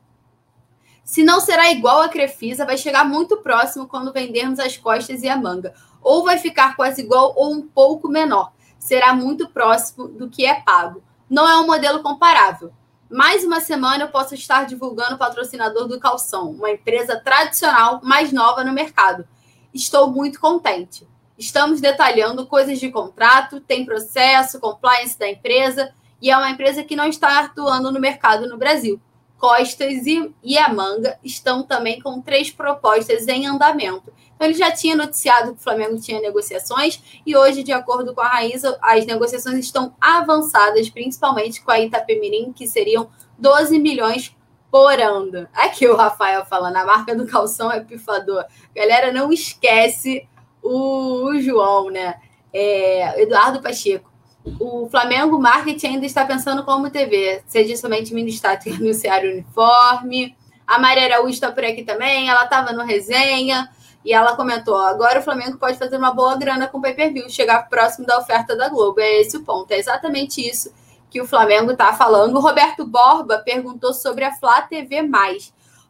Se não será igual a Crefisa, vai chegar muito próximo quando vendermos as costas e a manga. Ou vai ficar quase igual ou um pouco menor. Será muito próximo do que é pago. Não é um modelo comparável. Mais uma semana eu posso estar divulgando o patrocinador do Calção, uma empresa tradicional mais nova no mercado. Estou muito contente. Estamos detalhando coisas de contrato, tem processo, compliance da empresa, e é uma empresa que não está atuando no mercado no Brasil. Costas e, e a Manga estão também com três propostas em andamento. Então, ele já tinha noticiado que o Flamengo tinha negociações, e hoje, de acordo com a Raíza, as negociações estão avançadas, principalmente com a Itapemirim, que seriam 12 milhões por ano. Aqui o Rafael falando, a marca do calção é pifador. Galera, não esquece o, o João, né? É, Eduardo Pacheco o Flamengo Marketing ainda está pensando como TV, seja somente ministrar e anunciar o uniforme. A Maria Araújo está por aqui também, ela estava no resenha e ela comentou: agora o Flamengo pode fazer uma boa grana com o pay per view, chegar próximo da oferta da Globo. É esse o ponto, é exatamente isso que o Flamengo está falando. O Roberto Borba perguntou sobre a Flá TV.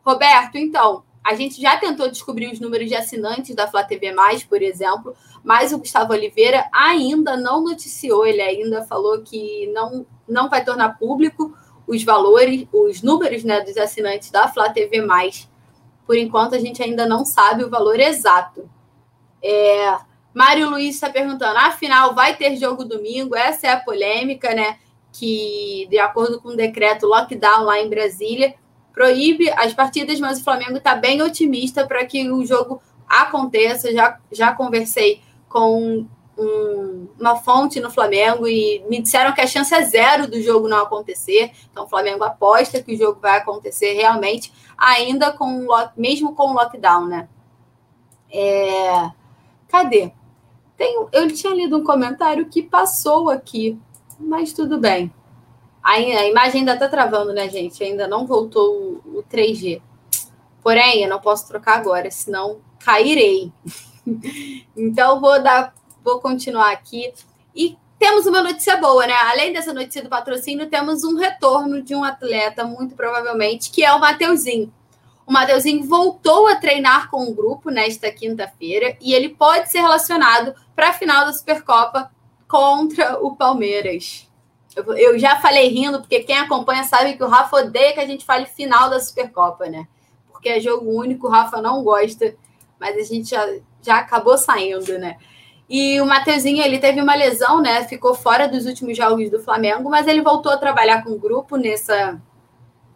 Roberto, então, a gente já tentou descobrir os números de assinantes da Flá TV, por exemplo, mas o Gustavo Oliveira ainda não noticiou, ele ainda falou que não, não vai tornar público os valores, os números né, dos assinantes da Flá TV. Por enquanto, a gente ainda não sabe o valor exato. É, Mário Luiz está perguntando: afinal, vai ter jogo domingo? Essa é a polêmica, né? que, de acordo com o decreto lockdown lá em Brasília, proíbe as partidas, mas o Flamengo está bem otimista para que o jogo aconteça. Já, já conversei com um, uma fonte no Flamengo e me disseram que a chance é zero do jogo não acontecer. Então, o Flamengo aposta que o jogo vai acontecer realmente, ainda com mesmo com o lockdown, né? É... Cadê? Tem, eu tinha lido um comentário que passou aqui, mas tudo bem. A, imagem ainda está travando, né, gente? Ainda não voltou o, o 3G. Porém, eu não posso trocar agora, senão cairei. [laughs] então, vou dar, vou continuar aqui. E temos uma notícia boa, né? Além dessa notícia do patrocínio, temos um retorno de um atleta, muito provavelmente, que é o Mateuzinho. O Mateuzinho voltou a treinar com o grupo nesta quinta-feira e ele pode ser relacionado para a final da Supercopa contra o Palmeiras. Eu, já falei rindo, porque quem acompanha sabe que o Rafa odeia que a gente fale final da Supercopa, né? Porque é jogo único, o Rafa não gosta, mas a gente já, já acabou saindo, né? E o Mateuzinho, ele teve uma lesão, né? Ficou fora dos últimos jogos do Flamengo, mas ele voltou a trabalhar com o grupo nessa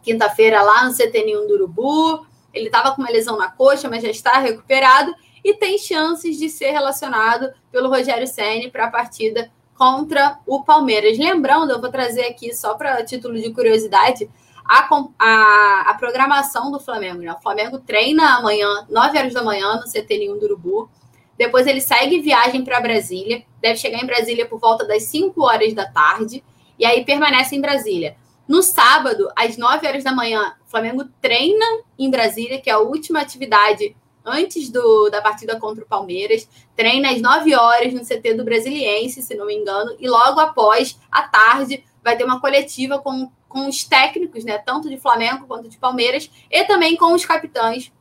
quinta-feira lá no CT1 do Urubu. Ele estava com uma lesão na coxa, mas já está recuperado e tem chances de ser relacionado pelo Rogério Ceni para a partida contra o Palmeiras. Lembrando, eu vou trazer aqui só para título de curiosidade a, a, a, programação do Flamengo. Né? O Flamengo treina amanhã, 9 horas da manhã, no CT1 do Urubu. Depois ele segue viagem para Brasília. Deve chegar em Brasília por volta das 5 horas da tarde. E aí permanece em Brasília. No sábado, às 9 horas da manhã, o Flamengo treina em Brasília, que é a última atividade antes do, da partida contra o Palmeiras. Treina às 9 horas no CT do Brasiliense, se não me engano. E logo após, à tarde, vai ter uma coletiva com, com os técnicos, né? Tanto de Flamengo quanto de Palmeiras, e também com os capitães.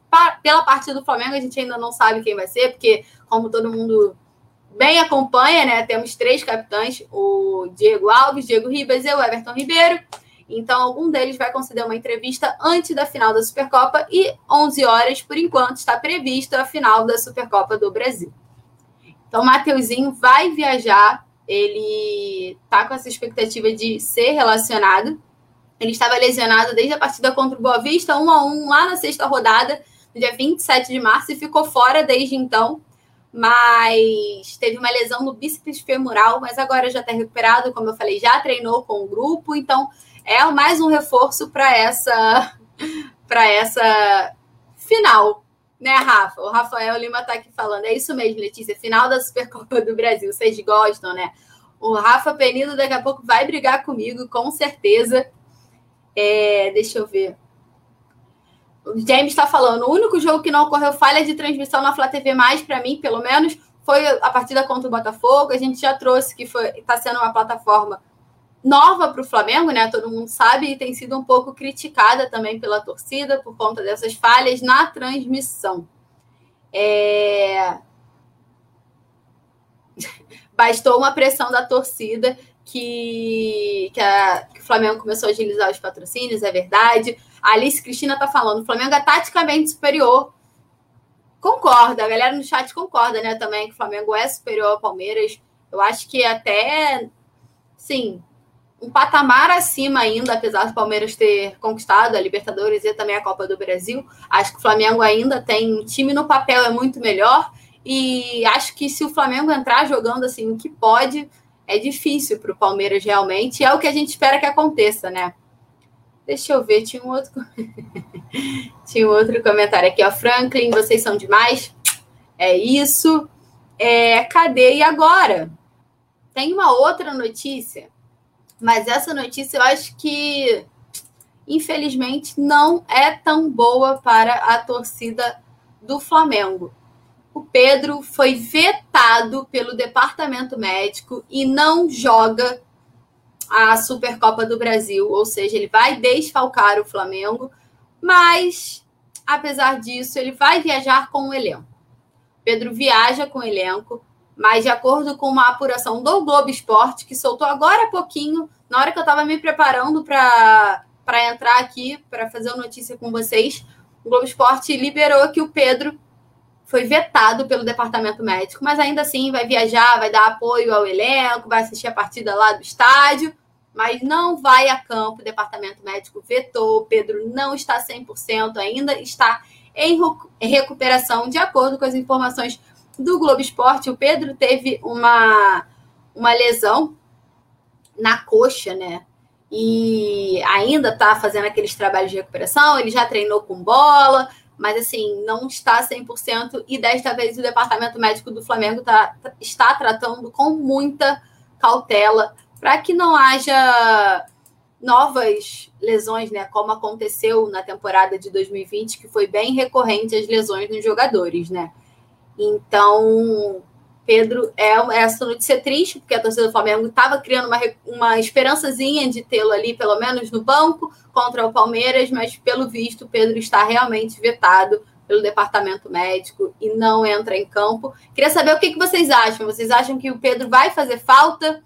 pela parte do Flamengo, a gente ainda não sabe quem vai ser, porque, como todo mundo bem acompanha, né? Temos três capitães: o Diego Alves, Diego Ribas e o Everton Ribeiro. Então, algum deles vai conceder uma entrevista antes da final da Supercopa e 11 horas, por enquanto, está prevista a final da Supercopa do Brasil. Então, Mateuzinho vai viajar, ele está com essa expectativa de ser relacionado. Ele estava lesionado desde a partida contra o Boa Vista, 1 a 1 lá na sexta rodada, no dia 27 de março, e ficou fora desde então. Mas teve uma lesão no bíceps femoral, mas agora já está recuperado, como eu falei, já treinou com o grupo, então é mais um reforço para essa [laughs] para essa final, né, Rafa? O Rafael Lima está aqui falando. É isso mesmo, Letícia, final da Supercopa do Brasil. Vocês gostam, né? O Rafa Penido daqui a pouco vai brigar comigo, com certeza. É, deixa eu ver. O James está falando, o único jogo que não ocorreu falha de transmissão na Flá TV mais para mim, pelo menos, foi a partida contra o Botafogo. A gente já trouxe que foi está sendo uma plataforma nova para o Flamengo, né? Todo mundo sabe, e tem sido um pouco criticada também pela torcida por conta dessas falhas na transmissão. É... [laughs] Bastou uma pressão da torcida que, que, a, que, o Flamengo começou a agilizar os patrocínios, é verdade. A Alice Cristina está falando, o Flamengo é taticamente superior. Concorda, a galera no chat concorda, né, também, que o Flamengo é superior ao Palmeiras. Eu acho que até, sim, um patamar acima ainda, apesar do Palmeiras ter conquistado a Libertadores e também a Copa do Brasil. Acho que o Flamengo ainda tem um time no papel é muito melhor e acho que se o Flamengo entrar jogando assim o que pode, é difícil para o Palmeiras realmente. E é o que a gente espera que aconteça, né? Deixa eu ver, tinha um outro [laughs] tinha um outro comentário aqui, ó. Franklin, vocês são demais. É isso. É, cadê? E agora? Tem uma outra notícia mas essa notícia eu acho que, infelizmente, não é tão boa para a torcida do Flamengo. O Pedro foi vetado pelo departamento médico e não joga a Supercopa do Brasil, ou seja, ele vai desfalcar o Flamengo, mas apesar disso, ele vai viajar com o elenco. Pedro viaja com o elenco, mas de acordo com uma apuração do Globo Esporte, que soltou agora há pouquinho, na hora que eu estava me preparando para entrar aqui, para fazer a notícia com vocês, o Globo Esporte liberou que o Pedro foi vetado pelo departamento médico, mas ainda assim vai viajar, vai dar apoio ao elenco, vai assistir a partida lá do estádio, mas não vai a campo. O departamento médico vetou. Pedro não está 100%, ainda está em recuperação, de acordo com as informações do Globo Esporte. O Pedro teve uma, uma lesão na coxa, né? E ainda está fazendo aqueles trabalhos de recuperação. Ele já treinou com bola, mas assim, não está 100%. E desta vez o departamento médico do Flamengo tá, está tratando com muita cautela para que não haja novas lesões, né? Como aconteceu na temporada de 2020, que foi bem recorrente as lesões nos jogadores, né? Então, Pedro, é essa notícia triste, porque a torcida do Flamengo estava criando uma, uma esperançazinha de tê-lo ali, pelo menos no banco, contra o Palmeiras, mas pelo visto, Pedro está realmente vetado pelo departamento médico e não entra em campo. Queria saber o que, que vocês acham. Vocês acham que o Pedro vai fazer falta?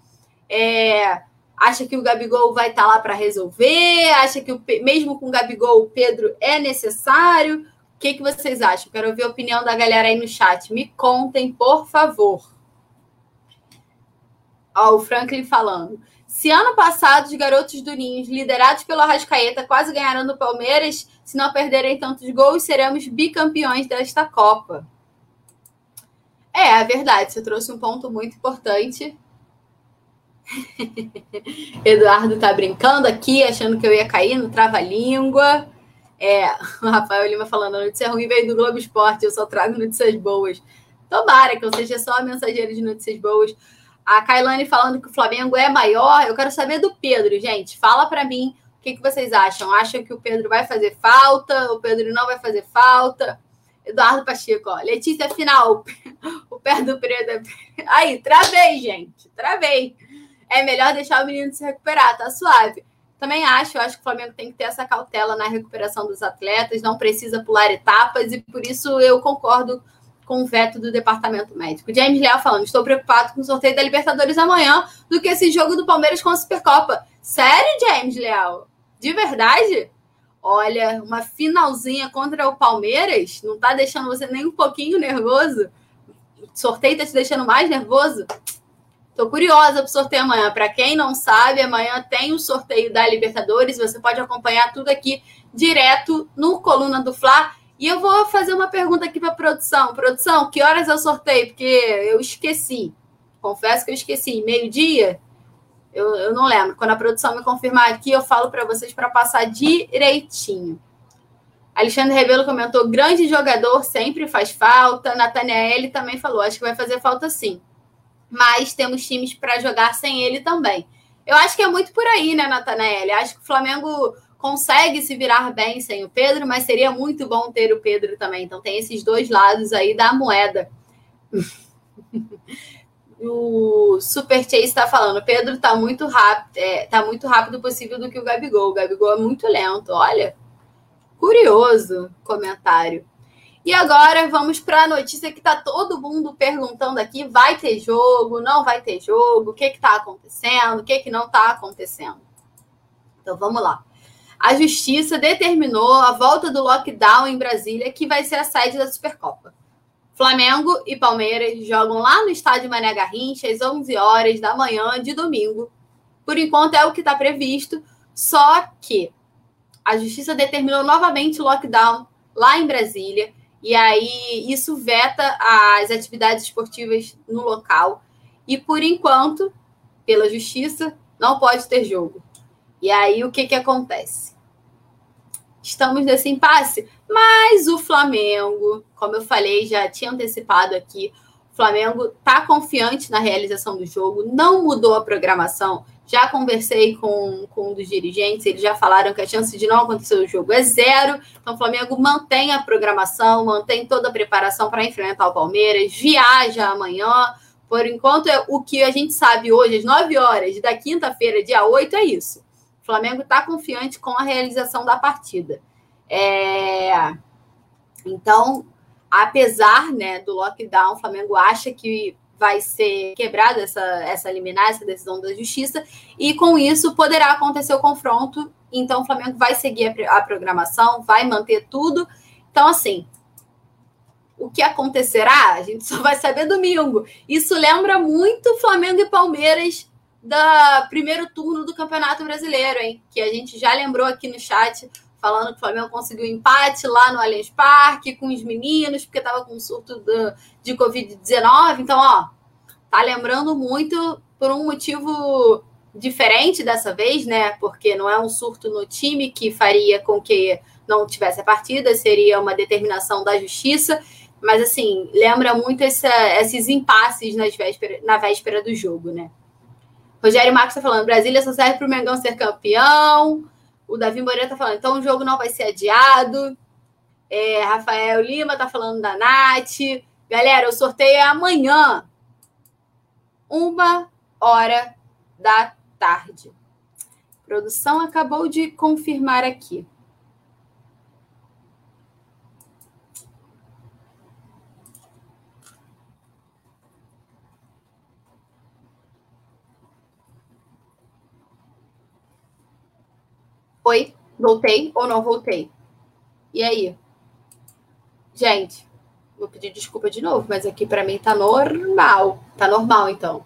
É, acha que o Gabigol vai estar tá lá para resolver? Acha que o, mesmo com o Gabigol o Pedro é necessário? O que, que vocês acham? Quero ouvir a opinião da galera aí no chat. Me contem, por favor. Ó, o Franklin falando. Se ano passado os garotos do Ninhos, liderados pelo Arrascaeta, quase ganharam do Palmeiras, se não perderem tantos gols, seremos bicampeões desta Copa. É, é verdade. Você trouxe um ponto muito importante. [laughs] Eduardo tá brincando aqui, achando que eu ia cair no trava-língua. É, [laughs] o Rafael Lima falando, a notícia ruim veio do Globo Esporte, eu só trago notícias boas. Tomara que eu seja só a mensageira de notícias boas. A Kailane falando que o Flamengo é maior. Eu quero saber do Pedro, gente. Fala para mim o que, que vocês acham. Acham que o Pedro vai fazer falta? O Pedro não vai fazer falta? Eduardo Pacheco, ó. Letícia, final. [laughs] O pé do Pedro. Aí, travei, gente. Travei é melhor deixar o menino se recuperar, tá suave. Também acho, eu acho que o Flamengo tem que ter essa cautela na recuperação dos atletas, não precisa pular etapas, e por isso eu concordo com o veto do departamento médico. James Leal falando: estou preocupado com o sorteio da Libertadores amanhã do que esse jogo do Palmeiras com a Supercopa. Sério, James Leal? De verdade? Olha, uma finalzinha contra o Palmeiras não tá deixando você nem um pouquinho nervoso? O sorteio tá te deixando mais nervoso? Estou curiosa para o sorteio amanhã. Para quem não sabe, amanhã tem o sorteio da Libertadores. Você pode acompanhar tudo aqui direto no Coluna do Fla. E eu vou fazer uma pergunta aqui para a produção. Produção, que horas é o sorteio? Porque eu esqueci. Confesso que eu esqueci. Meio-dia? Eu, eu não lembro. Quando a produção me confirmar aqui, eu falo para vocês para passar direitinho. Alexandre Rebelo comentou: grande jogador, sempre faz falta. Nathaniel também falou: acho que vai fazer falta sim mas temos times para jogar sem ele também. Eu acho que é muito por aí, né, Natanael? Acho que o Flamengo consegue se virar bem sem o Pedro, mas seria muito bom ter o Pedro também. Então tem esses dois lados aí da moeda. [laughs] o Super Chase está falando, o Pedro está muito rápido, é, tá muito rápido possível do que o Gabigol. O Gabigol é muito lento. Olha, curioso comentário. E agora vamos para a notícia que está todo mundo perguntando aqui: vai ter jogo, não vai ter jogo, o que está acontecendo, o que, que não está acontecendo. Então vamos lá. A justiça determinou a volta do lockdown em Brasília, que vai ser a sede da Supercopa. Flamengo e Palmeiras jogam lá no estádio Mané Garrincha às 11 horas da manhã de domingo. Por enquanto é o que está previsto, só que a justiça determinou novamente o lockdown lá em Brasília e aí isso veta as atividades esportivas no local. E por enquanto, pela justiça, não pode ter jogo. E aí o que, que acontece? Estamos nesse impasse, mas o Flamengo, como eu falei, já tinha antecipado aqui, o Flamengo está confiante na realização do jogo, não mudou a programação, já conversei com, com um dos dirigentes, eles já falaram que a chance de não acontecer o jogo é zero. Então, o Flamengo mantém a programação, mantém toda a preparação para enfrentar o Palmeiras, viaja amanhã. Por enquanto, é o que a gente sabe hoje, às 9 horas da quinta-feira, dia 8, é isso. O Flamengo está confiante com a realização da partida. É... Então, apesar né, do lockdown, o Flamengo acha que vai ser quebrada essa, essa liminar, essa decisão da justiça, e com isso poderá acontecer o confronto. Então, o Flamengo vai seguir a, a programação, vai manter tudo. Então, assim, o que acontecerá, a gente só vai saber domingo. Isso lembra muito Flamengo e Palmeiras do primeiro turno do Campeonato Brasileiro, hein? Que a gente já lembrou aqui no chat, falando que o Flamengo conseguiu empate lá no Allianz Parque com os meninos, porque estava com um surto de Covid-19. Então, ó, tá lembrando muito por um motivo diferente dessa vez, né? Porque não é um surto no time que faria com que não tivesse a partida, seria uma determinação da justiça. Mas, assim, lembra muito essa, esses impasses nas véspera, na véspera do jogo, né? Rogério Marcos está falando, Brasília só serve para o Mengão ser campeão. O Davi Moreira está falando, então o jogo não vai ser adiado. É, Rafael Lima está falando da Nath. Galera, o sorteio é amanhã. Uma hora da tarde. A produção acabou de confirmar aqui. Oi, voltei ou não voltei? E aí? Gente, vou pedir desculpa de novo, mas aqui para mim tá normal. Tá normal, então.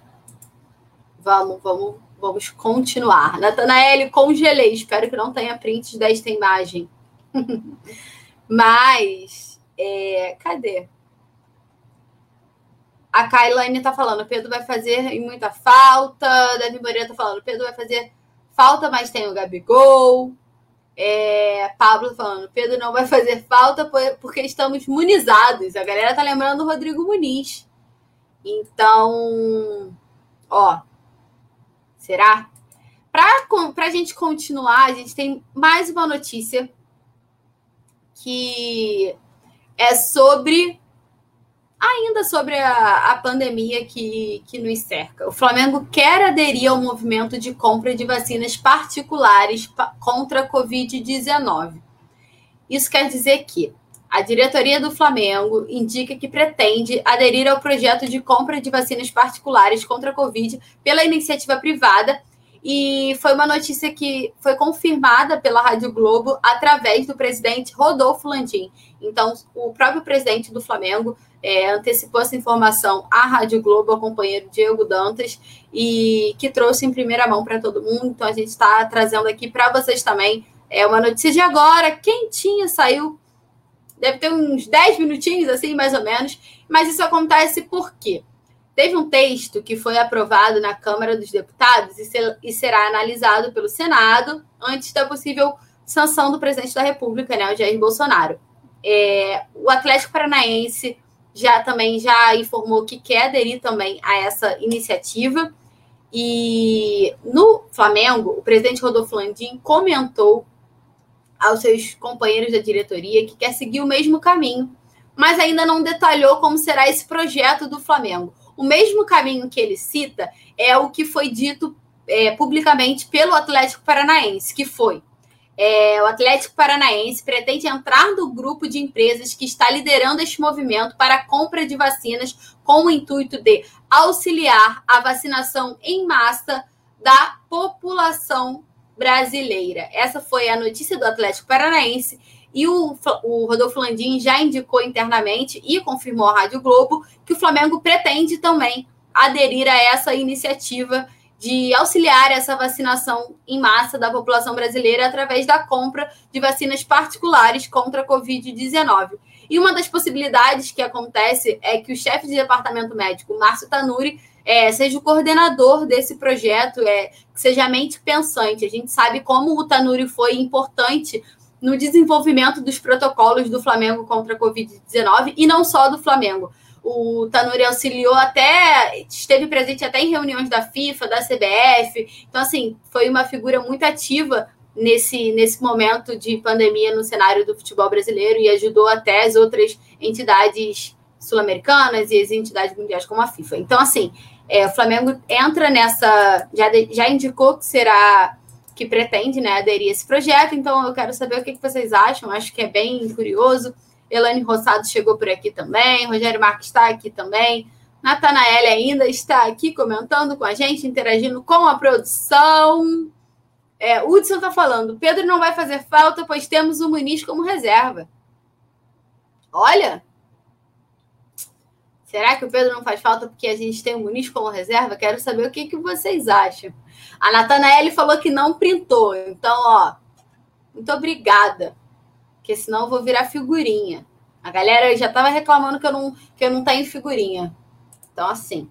Vamos, vamos, vamos continuar. Natanael, congelei. Espero que não tenha print desta imagem. [laughs] mas, é, cadê? A Kailane tá falando, Pedro vai fazer muita falta. Davi Moreira tá falando, Pedro vai fazer falta, mas tem o Gabigol. É, Pablo falando, Pedro não vai fazer falta porque estamos munizados. A galera tá lembrando do Rodrigo Muniz. Então, ó, será? Para a gente continuar, a gente tem mais uma notícia que é sobre Ainda sobre a, a pandemia que, que nos cerca, o Flamengo quer aderir ao movimento de compra de vacinas particulares contra a Covid-19. Isso quer dizer que a diretoria do Flamengo indica que pretende aderir ao projeto de compra de vacinas particulares contra a Covid pela iniciativa privada e foi uma notícia que foi confirmada pela Rádio Globo através do presidente Rodolfo Landim. Então, o próprio presidente do Flamengo é, antecipou essa informação à Rádio Globo, ao companheiro Diego Dantas, e que trouxe em primeira mão para todo mundo. Então, a gente está trazendo aqui para vocês também é uma notícia de agora, quentinha, saiu, deve ter uns 10 minutinhos, assim, mais ou menos, mas isso acontece por quê? Teve um texto que foi aprovado na Câmara dos Deputados e, ser, e será analisado pelo Senado antes da possível sanção do presidente da República, né, o Jair Bolsonaro. É, o Atlético Paranaense já também já informou que quer aderir também a essa iniciativa. E no Flamengo, o presidente Rodolfo Landim comentou aos seus companheiros da diretoria que quer seguir o mesmo caminho, mas ainda não detalhou como será esse projeto do Flamengo. O mesmo caminho que ele cita é o que foi dito é, publicamente pelo Atlético Paranaense, que foi é, o Atlético Paranaense pretende entrar no grupo de empresas que está liderando este movimento para a compra de vacinas com o intuito de auxiliar a vacinação em massa da população brasileira. Essa foi a notícia do Atlético Paranaense e o, o Rodolfo Landim já indicou internamente e confirmou à Rádio Globo que o Flamengo pretende também aderir a essa iniciativa de auxiliar essa vacinação em massa da população brasileira através da compra de vacinas particulares contra a Covid-19. E uma das possibilidades que acontece é que o chefe de departamento médico, Márcio Tanuri, é, seja o coordenador desse projeto, é, que seja a mente pensante. A gente sabe como o Tanuri foi importante no desenvolvimento dos protocolos do Flamengo contra a Covid-19 e não só do Flamengo. O Tanuri auxiliou até, esteve presente até em reuniões da FIFA, da CBF. Então, assim, foi uma figura muito ativa nesse, nesse momento de pandemia no cenário do futebol brasileiro e ajudou até as outras entidades sul-americanas e as entidades mundiais como a FIFA. Então, assim, é, o Flamengo entra nessa. Já, já indicou que será que pretende né, aderir a esse projeto. Então, eu quero saber o que, vocês acham. Acho que é bem curioso. Elane Rossado chegou por aqui também. Rogério Marques está aqui também. Natanael ainda está aqui comentando com a gente, interagindo com a produção. É, Hudson está falando: Pedro não vai fazer falta, pois temos o Muniz como reserva. Olha, Será que o Pedro não faz falta porque a gente tem o Muniz como reserva? Quero saber o que, que vocês acham. A Natanael falou que não printou. Então, ó, muito obrigada. Porque senão eu vou virar figurinha. A galera já estava reclamando que eu não, que eu não tenho figurinha. Então, assim.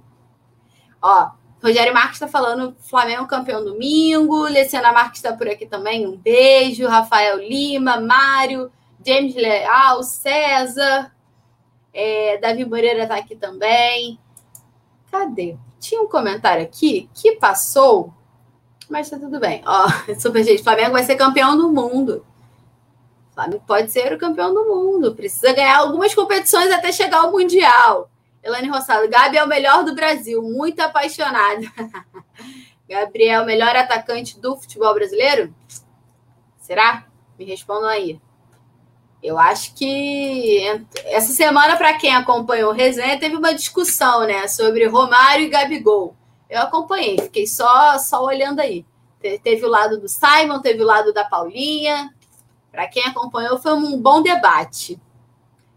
Ó, Rogério Marques está falando Flamengo campeão domingo. Luciana Marques está por aqui também. Um beijo. Rafael Lima, Mário, James Leal, César. É, Davi Moreira está aqui também. Cadê? Tinha um comentário aqui que passou, mas tá tudo bem. Ó, [laughs] super gente, Flamengo vai ser campeão do mundo. Flamengo pode ser o campeão do mundo. Precisa ganhar algumas competições até chegar ao Mundial. Elane Rossado, Gabi é o melhor do Brasil, muito apaixonada. [laughs] Gabriel, melhor atacante do futebol brasileiro? Será? Me respondam aí. Eu acho que essa semana, para quem acompanhou o resenha, teve uma discussão né, sobre Romário e Gabigol. Eu acompanhei, fiquei só, só olhando aí. Teve o lado do Simon, teve o lado da Paulinha. Para quem acompanhou, foi um bom debate.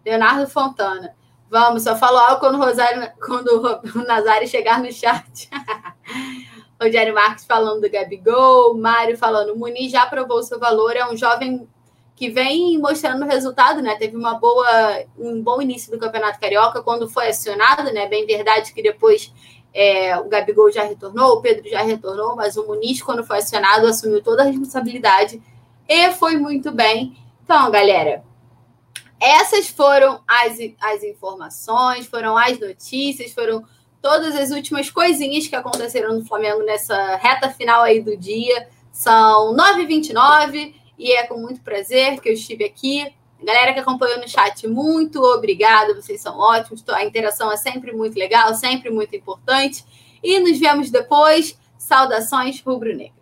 Leonardo Fontana. Vamos, só falo algo quando o, Rosário, quando o Nazário chegar no chat. [laughs] Rogério Marques falando do Gabigol, Mário falando, Muniz já provou seu valor, é um jovem que vem mostrando resultado, né? Teve uma boa, um bom início do Campeonato Carioca quando foi acionado, né? Bem verdade que depois é, o Gabigol já retornou, o Pedro já retornou, mas o Muniz, quando foi acionado, assumiu toda a responsabilidade e foi muito bem. Então, galera, essas foram as, as informações, foram as notícias, foram todas as últimas coisinhas que aconteceram no Flamengo nessa reta final aí do dia. São 9h29 e é com muito prazer que eu estive aqui. Galera que acompanhou no chat, muito obrigada, vocês são ótimos. A interação é sempre muito legal, sempre muito importante. E nos vemos depois. Saudações rubro-negras.